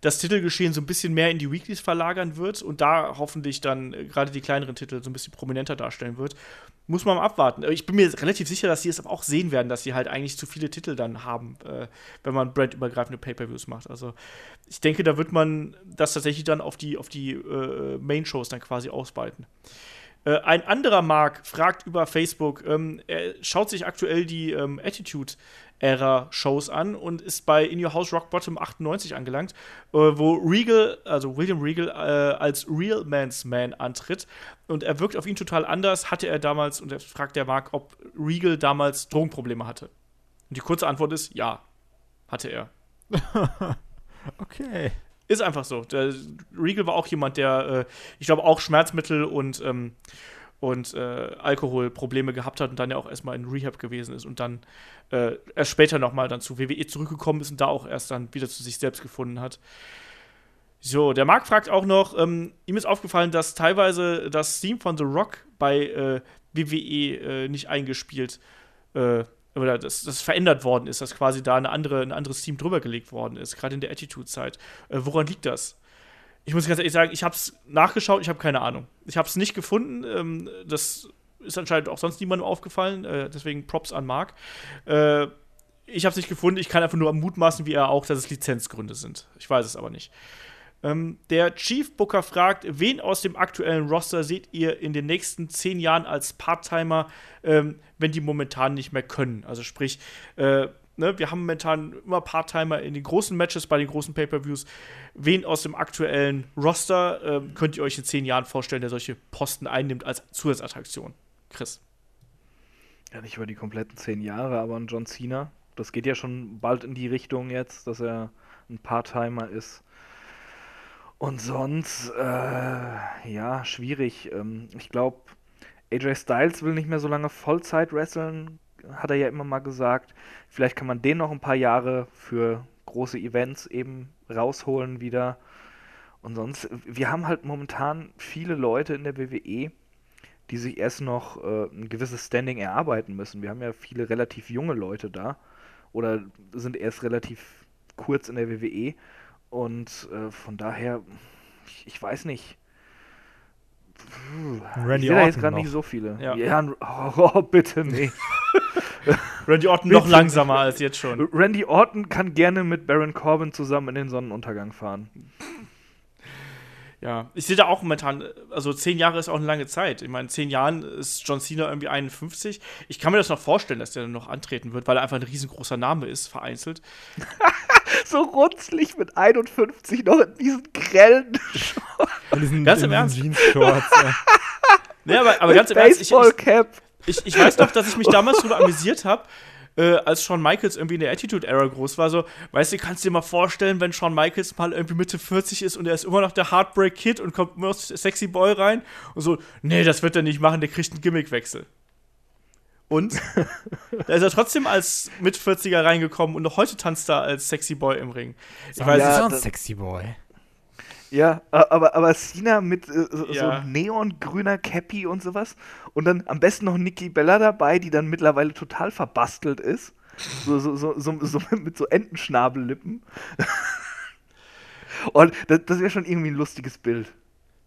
Speaker 2: das Titelgeschehen so ein bisschen mehr in die Weeklies verlagern wird und da hoffentlich dann äh, gerade die kleineren Titel so ein bisschen prominenter darstellen wird. Muss man mal abwarten. Aber Ich bin mir relativ sicher, dass sie es aber auch sehen werden, dass sie halt eigentlich zu viele Titel dann haben, äh, wenn man brandübergreifende Pay-Per-Views macht. Also ich denke, da wird man das tatsächlich dann auf die, auf die äh, Main-Shows dann quasi ausweiten. Äh, ein anderer Mark fragt über Facebook, ähm, er schaut sich aktuell die ähm, Attitude-Ära-Shows an und ist bei In Your House Rock Bottom 98 angelangt, äh, wo Regal, also William Regal, äh, als Real Man's Man antritt. Und er wirkt auf ihn total anders. Hatte er damals, und er fragt der Mark, ob Regal damals Drogenprobleme hatte. Und die kurze Antwort ist ja, hatte er.
Speaker 3: Okay.
Speaker 2: Ist einfach so. Der Regal war auch jemand, der, äh, ich glaube, auch Schmerzmittel und, ähm, und äh, Alkoholprobleme gehabt hat und dann ja auch erstmal in Rehab gewesen ist und dann äh, erst später nochmal dann zu WWE zurückgekommen ist und da auch erst dann wieder zu sich selbst gefunden hat. So, der Marc fragt auch noch, ähm, ihm ist aufgefallen, dass teilweise das Theme von The Rock bei äh, WWE äh, nicht eingespielt äh, oder dass das verändert worden ist, dass quasi da eine andere, ein anderes Team drüber gelegt worden ist, gerade in der Attitude-Zeit. Äh, woran liegt das? Ich muss ganz ehrlich sagen, ich habe es nachgeschaut, ich habe keine Ahnung. Ich habe es nicht gefunden. Ähm, das ist anscheinend auch sonst niemandem aufgefallen, äh, deswegen Props an Marc. Äh, ich habe es nicht gefunden, ich kann einfach nur mutmaßen, wie er auch, dass es Lizenzgründe sind. Ich weiß es aber nicht. Ähm, der Chief Booker fragt, wen aus dem aktuellen Roster seht ihr in den nächsten zehn Jahren als Part-Timer, ähm, wenn die momentan nicht mehr können? Also sprich, äh, ne, wir haben momentan immer Part-Timer in den großen Matches, bei den großen Pay-Per-Views. Wen aus dem aktuellen Roster ähm, könnt ihr euch in zehn Jahren vorstellen, der solche Posten einnimmt als Zusatzattraktion? Chris.
Speaker 4: Ja, nicht über die kompletten zehn Jahre, aber ein John Cena. Das geht ja schon bald in die Richtung jetzt, dass er ein Part-Timer ist. Und sonst, äh, ja, schwierig. Ähm, ich glaube, AJ Styles will nicht mehr so lange Vollzeit wresteln, hat er ja immer mal gesagt. Vielleicht kann man den noch ein paar Jahre für große Events eben rausholen wieder. Und sonst, wir haben halt momentan viele Leute in der WWE, die sich erst noch äh, ein gewisses Standing erarbeiten müssen. Wir haben ja viele relativ junge Leute da oder sind erst relativ kurz in der WWE und äh, von daher, ich, ich weiß nicht.
Speaker 3: Randy
Speaker 4: ich sehe da jetzt
Speaker 3: Orton
Speaker 4: gerade
Speaker 3: noch.
Speaker 4: nicht so viele.
Speaker 2: Ja.
Speaker 4: ein- oh, oh, bitte nee.
Speaker 2: Randy Orton noch langsamer als jetzt schon.
Speaker 4: Randy Orton kann gerne mit Baron Corbin zusammen in den Sonnenuntergang fahren.
Speaker 2: Ja, ich sehe da auch momentan, also zehn Jahre ist auch eine lange Zeit. Ich meine, zehn Jahren ist John Cena irgendwie 51. Ich kann mir das noch vorstellen, dass der noch antreten wird, weil er einfach ein riesengroßer Name ist, vereinzelt.
Speaker 4: so runzlig mit 51 noch in diesen grellen
Speaker 3: In diesen,
Speaker 2: Ganz im
Speaker 3: diesen Jeans-Shorts. ja.
Speaker 2: Nee, aber, aber ganz im Ernst, ich, ich, ich, ich weiß noch, dass ich mich damals darüber amüsiert habe, äh, als Shawn Michaels irgendwie in der Attitude-Era groß war. So, weißt du, kannst du dir mal vorstellen, wenn Shawn Michaels mal irgendwie Mitte 40 ist und er ist immer noch der Heartbreak Kid und kommt immer noch Sexy Boy rein und so, nee, das wird er nicht machen, der kriegt einen Gimmickwechsel. Und da ist er trotzdem als mit 40er reingekommen und noch heute tanzt er als Sexy Boy im Ring. Ich
Speaker 3: Ja,
Speaker 2: weiß
Speaker 4: Ja,
Speaker 3: das ist auch ein sexy Boy.
Speaker 4: Ja, aber, aber Cena mit äh, so, so
Speaker 2: Ja.
Speaker 4: neongrüner Cappy und sowas. Und dann am besten noch Nikki Bella dabei, die dann mittlerweile total verbastelt ist. So, so, so, so, so mit so Entenschnabellippen. und das, das wäre schon irgendwie ein lustiges Bild.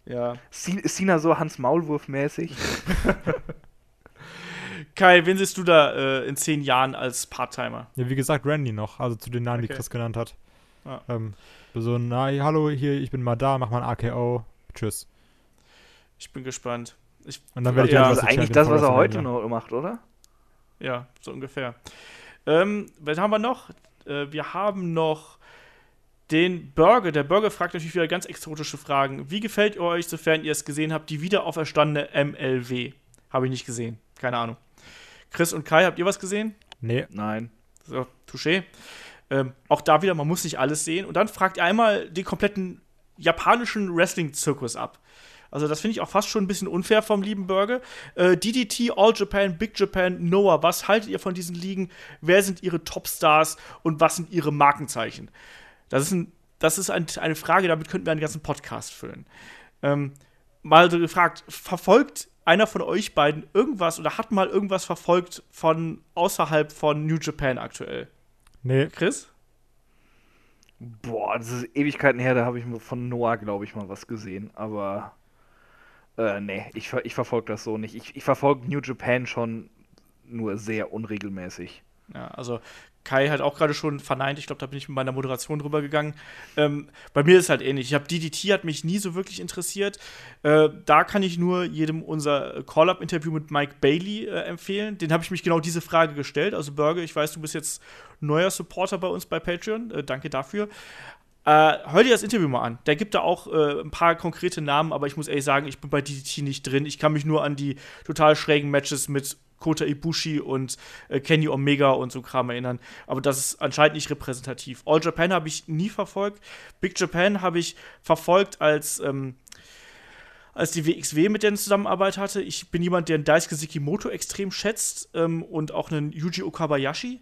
Speaker 2: Ja.
Speaker 4: Cena so Hans Maulwurf-mäßig.
Speaker 2: Kai, wen siehst du da äh, in zehn Jahren als Part-Timer?
Speaker 3: Ja, wie gesagt, Randy noch, also zu den Namen, die
Speaker 2: Okay.
Speaker 3: Chris genannt hat.
Speaker 2: Ja.
Speaker 3: Ähm, so, na, hallo, hier, ich bin mal da, mach mal ein AKO. Tschüss.
Speaker 2: Ich bin gespannt. Ich,
Speaker 3: Und dann werde ich
Speaker 2: Ja,
Speaker 4: das ist eigentlich das, was er heute noch macht, oder?
Speaker 2: Ja, so ungefähr. Ähm, was haben wir noch? Äh, wir haben noch den Burger. Der Burger fragt natürlich wieder ganz exotische Fragen. Wie gefällt euch, sofern ihr es gesehen habt, die wiederaufgestandene MLW? Habe ich nicht gesehen. Keine Ahnung. Chris und Kai, habt ihr was gesehen?
Speaker 3: Nee,
Speaker 4: Nein.
Speaker 2: So, touché. Ähm, auch da wieder, man muss nicht alles sehen. Und dann fragt ihr einmal den kompletten japanischen Wrestling-Zirkus ab. Also, das finde ich auch fast schon ein bisschen unfair vom lieben Burger. Äh, DDT, All Japan, Big Japan, Noah, was haltet ihr von diesen Ligen? Wer sind ihre Topstars und was sind ihre Markenzeichen? Das ist, ein, das ist ein, eine Frage, damit könnten wir einen ganzen Podcast füllen. Ähm, mal so gefragt, verfolgt einer von euch beiden irgendwas oder hat mal irgendwas verfolgt von außerhalb von New Japan aktuell?
Speaker 3: Nee.
Speaker 2: Chris?
Speaker 4: Boah, das ist Ewigkeiten her, da habe ich von Noah, glaube ich, mal was gesehen. Aber äh, nee, ich, ich verfolge das so nicht. Ich, ich verfolge New Japan schon nur sehr unregelmäßig.
Speaker 2: Ja, also Kai hat auch gerade schon verneint. Ich glaube, da bin ich mit meiner Moderation drüber gegangen. Ähm, bei mir ist halt ähnlich. Ich habe DDT hat mich nie so wirklich interessiert. Äh, da kann ich nur jedem unser Call-up-Interview mit Mike Bailey äh, empfehlen. Den habe ich mich genau diese Frage gestellt. Also Burger, ich weiß, du bist jetzt neuer Supporter bei uns bei Patreon. Äh, danke dafür. Äh, hör dir das Interview mal an. Der gibt da auch äh, ein paar konkrete Namen, aber ich muss ehrlich sagen, ich bin bei DDT nicht drin. Ich kann mich nur an die total schrägen Matches mit Kota Ibushi und äh, Kenny Omega und so Kram erinnern. Aber das ist anscheinend nicht repräsentativ. All Japan habe ich nie verfolgt. Big Japan habe ich verfolgt als. Ähm, als die WXW mit denen Zusammenarbeit hatte. Ich bin jemand, der einen Daisuke Sekimoto extrem schätzt ähm, und auch einen Yuji Okabayashi.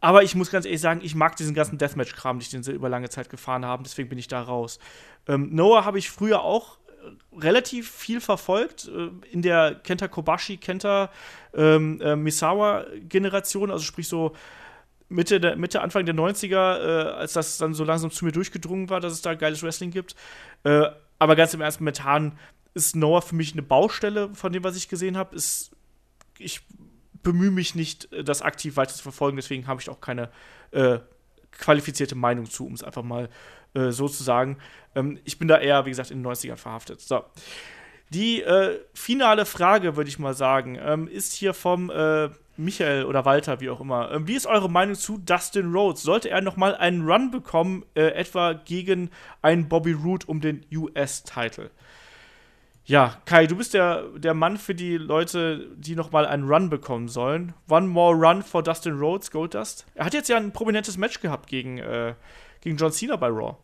Speaker 2: Aber ich muss ganz ehrlich sagen, ich mag diesen ganzen Deathmatch-Kram den sie über lange Zeit gefahren haben. Deswegen bin ich da raus. Ähm, Noah habe ich früher auch äh, relativ viel verfolgt. Äh, in der Kenta Kobashi, Kenta ähm, äh, Misawa-Generation. Also sprich so Mitte, der, Mitte, Anfang der 90er, äh, als das dann so langsam zu mir durchgedrungen war, dass es da geiles Wrestling gibt. Äh, aber ganz im Ernst, momentan ist Noah für mich eine Baustelle von dem, was ich gesehen habe. Ich bemühe mich nicht, äh, das aktiv weiter zu verfolgen, deswegen habe ich auch keine äh, qualifizierte Meinung zu, um es einfach mal äh, so zu sagen. Ähm, ich bin da eher, wie gesagt, in den 90ern verhaftet. So. Die äh, finale Frage, würde ich mal sagen, ähm, ist hier vom äh, Michael oder Walter, wie auch immer. Ähm, wie ist eure Meinung zu Dustin Rhodes? Sollte er noch mal einen Run bekommen, äh, etwa gegen einen Bobby Roode um den US-Title? Ja, Kai, du bist der, der Mann für die Leute, die noch mal einen Run bekommen sollen. One more run for Dustin Rhodes, Goldust. Er hat jetzt ja ein prominentes Match gehabt gegen, äh, gegen John Cena bei Raw.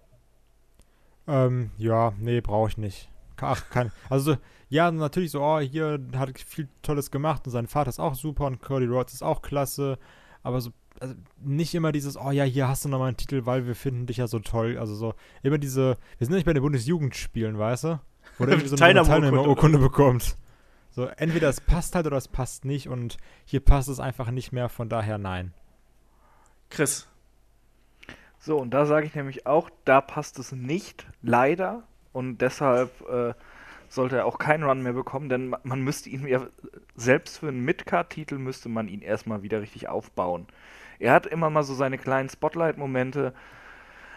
Speaker 3: Ähm, ja, nee, brauche ich nicht. Ach, kann. Also, ja, natürlich so, oh, hier hat er viel Tolles gemacht und sein Vater ist auch super und Cody Rhodes ist auch klasse. Aber so, also nicht immer dieses, oh ja, hier hast du nochmal einen Titel, weil wir finden dich ja so toll. Also so, immer diese, wir sind nicht bei den Bundesjugendspielen, weißt du? Wo der irgendwie so eine
Speaker 2: Teilnahmeurkunde
Speaker 3: Teilnahmeurkunde bekommt. So, entweder es passt halt oder es passt nicht und hier passt es einfach nicht mehr, von daher nein.
Speaker 2: Chris.
Speaker 4: So, und da sage ich nämlich auch, da passt es nicht, leider. Und deshalb äh, sollte er auch keinen Run mehr bekommen, denn ma- man müsste ihn ja, selbst für einen Midcard-Titel müsste man ihn erstmal wieder richtig aufbauen. Er hat immer mal so seine kleinen Spotlight-Momente,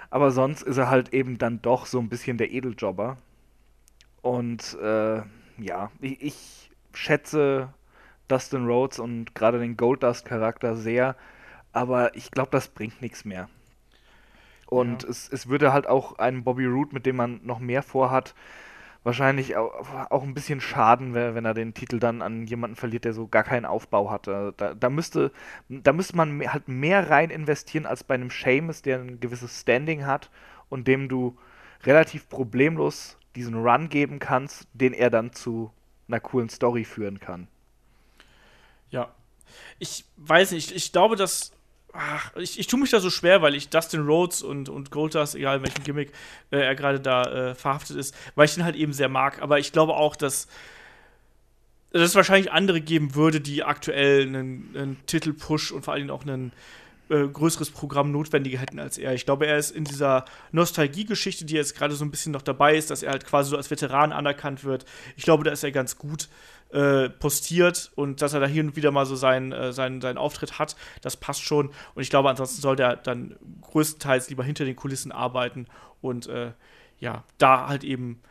Speaker 4: aber sonst ist er halt eben dann doch so ein bisschen der Edeljobber. Und äh, ja, ich, ich schätze Dustin Rhodes und gerade den Goldust-Charakter sehr, aber ich glaube, das bringt nichts mehr. Und ja. es, es würde halt auch einen Bobby Root, mit dem man noch mehr vorhat, wahrscheinlich auch, auch ein bisschen schaden, wenn er den Titel dann an jemanden verliert, der so gar keinen Aufbau hatte. Da, da, müsste, da müsste man halt mehr rein investieren als bei einem Seamus, der ein gewisses Standing hat und dem du relativ problemlos diesen Run geben kannst, den er dann zu einer coolen Story führen kann.
Speaker 2: Ja. Ich weiß nicht, ich glaube, dass. Ach, ich, ich tue mich da so schwer, weil ich Dustin Rhodes und, und Goldust, egal in welchem Gimmick äh, er gerade da äh, verhaftet ist, weil ich den halt eben sehr mag. Aber ich glaube auch, dass, dass es wahrscheinlich andere geben würde, die aktuell einen, einen Titelpush und vor allem auch einen äh, größeres Programm notwendiger hätten als er. Ich glaube, er ist in dieser Nostalgie-Geschichte, die jetzt gerade so ein bisschen noch dabei ist, dass er halt quasi so als Veteran anerkannt wird. Ich glaube, da ist er ganz gut äh, postiert und dass er da hier und wieder mal so seinen, äh, seinen, seinen Auftritt hat, das passt schon. Und ich glaube, ansonsten sollte er dann größtenteils lieber hinter den Kulissen arbeiten und äh, ja, da halt eben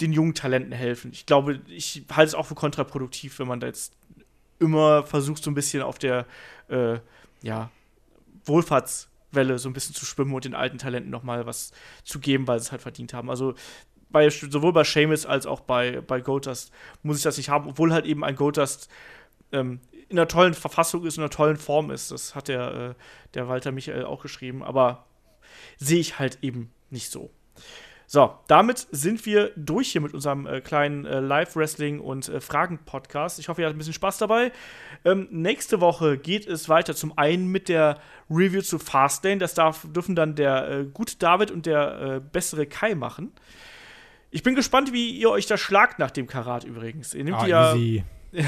Speaker 2: den jungen Talenten helfen. Ich glaube, ich halte es auch für kontraproduktiv, wenn man da jetzt immer versucht, so ein bisschen auf der äh, ja, Wohlfahrtswelle so ein bisschen zu schwimmen und den alten Talenten nochmal was zu geben, weil sie es halt verdient haben. Also bei, sowohl bei Seamus als auch bei, bei Goldust muss ich das nicht haben, obwohl halt eben ein Goldust ähm, in einer tollen Verfassung ist, in einer tollen Form ist. Das hat der, äh, der Walter Michael auch geschrieben, aber sehe ich halt eben nicht so. So, damit sind wir durch hier mit unserem äh, kleinen äh, Live-Wrestling- und äh, Fragen-Podcast. Ich hoffe, ihr hattet ein bisschen Spaß dabei. Ähm, nächste Woche geht es weiter. Zum einen mit der Review zu Fastlane. Das darf, dürfen dann der äh, gute David und der äh, bessere Kai machen. Ich bin gespannt, wie ihr euch da schlagt nach dem Karat übrigens. Ihr nehmt ah, ja. Easy.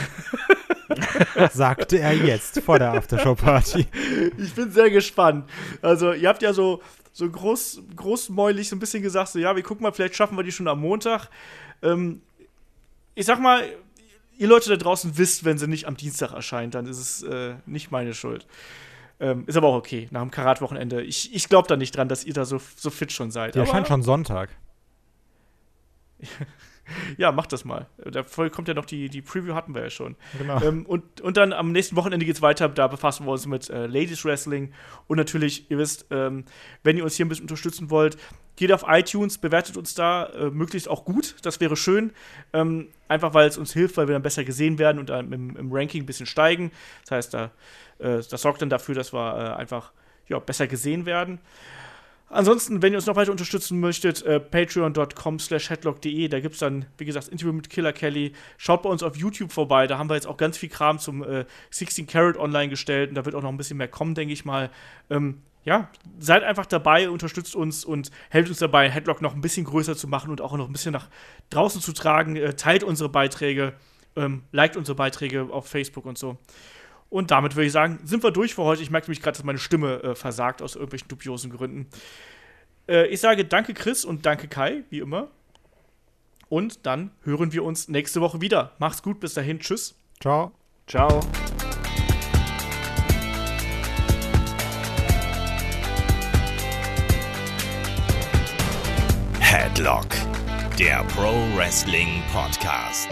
Speaker 3: Sagte er jetzt vor der Aftershow-Party.
Speaker 2: Ich bin sehr gespannt. Also, ihr habt ja so so groß, großmäulig so ein bisschen gesagt, so ja, wir gucken mal, vielleicht schaffen wir die schon am Montag. Ähm, ich sag mal, ihr Leute da draußen wisst, wenn sie nicht am Dienstag erscheint, dann ist es äh, nicht meine Schuld. Ähm, ist aber auch okay, nach dem Karat-Wochenende. Ich, ich glaube da nicht dran, dass ihr da so, so fit schon seid.
Speaker 3: Die erscheint schon Sonntag.
Speaker 2: ja, mach das mal. Da kommt ja noch die, die Preview, hatten wir ja schon. Genau. Ähm, und, und dann am nächsten Wochenende geht es weiter. Da befassen wir uns mit äh, Ladies Wrestling. Und natürlich, ihr wisst, ähm, wenn ihr uns hier ein bisschen unterstützen wollt, geht auf iTunes, bewertet uns da äh, möglichst auch gut. Das wäre schön. Ähm, einfach weil es uns hilft, weil wir dann besser gesehen werden und dann im, im Ranking ein bisschen steigen. Das heißt, da, äh, das sorgt dann dafür, dass wir äh, einfach ja, besser gesehen werden. Ansonsten, wenn ihr uns noch weiter unterstützen möchtet, äh, patreon.com slash headlock.de, da gibt es dann, wie gesagt, Interview mit Killer Kelly. Schaut bei uns auf YouTube vorbei, da haben wir jetzt auch ganz viel Kram zum äh, 16 Carat online gestellt und da wird auch noch ein bisschen mehr kommen, denke ich mal. Ähm, ja, seid einfach dabei, unterstützt uns und helft uns dabei, Headlock noch ein bisschen größer zu machen und auch noch ein bisschen nach draußen zu tragen. Äh, teilt unsere Beiträge, ähm, liked unsere Beiträge auf Facebook und so. Und damit würde ich sagen, sind wir durch für heute. Ich merke nämlich gerade, dass meine Stimme äh, versagt aus irgendwelchen dubiosen Gründen. Äh, ich sage danke Chris und danke Kai, wie immer. Und dann hören wir uns nächste Woche wieder. Macht's gut, bis dahin. Tschüss.
Speaker 3: Ciao.
Speaker 4: Ciao.
Speaker 1: Headlock, der Pro Wrestling Podcast.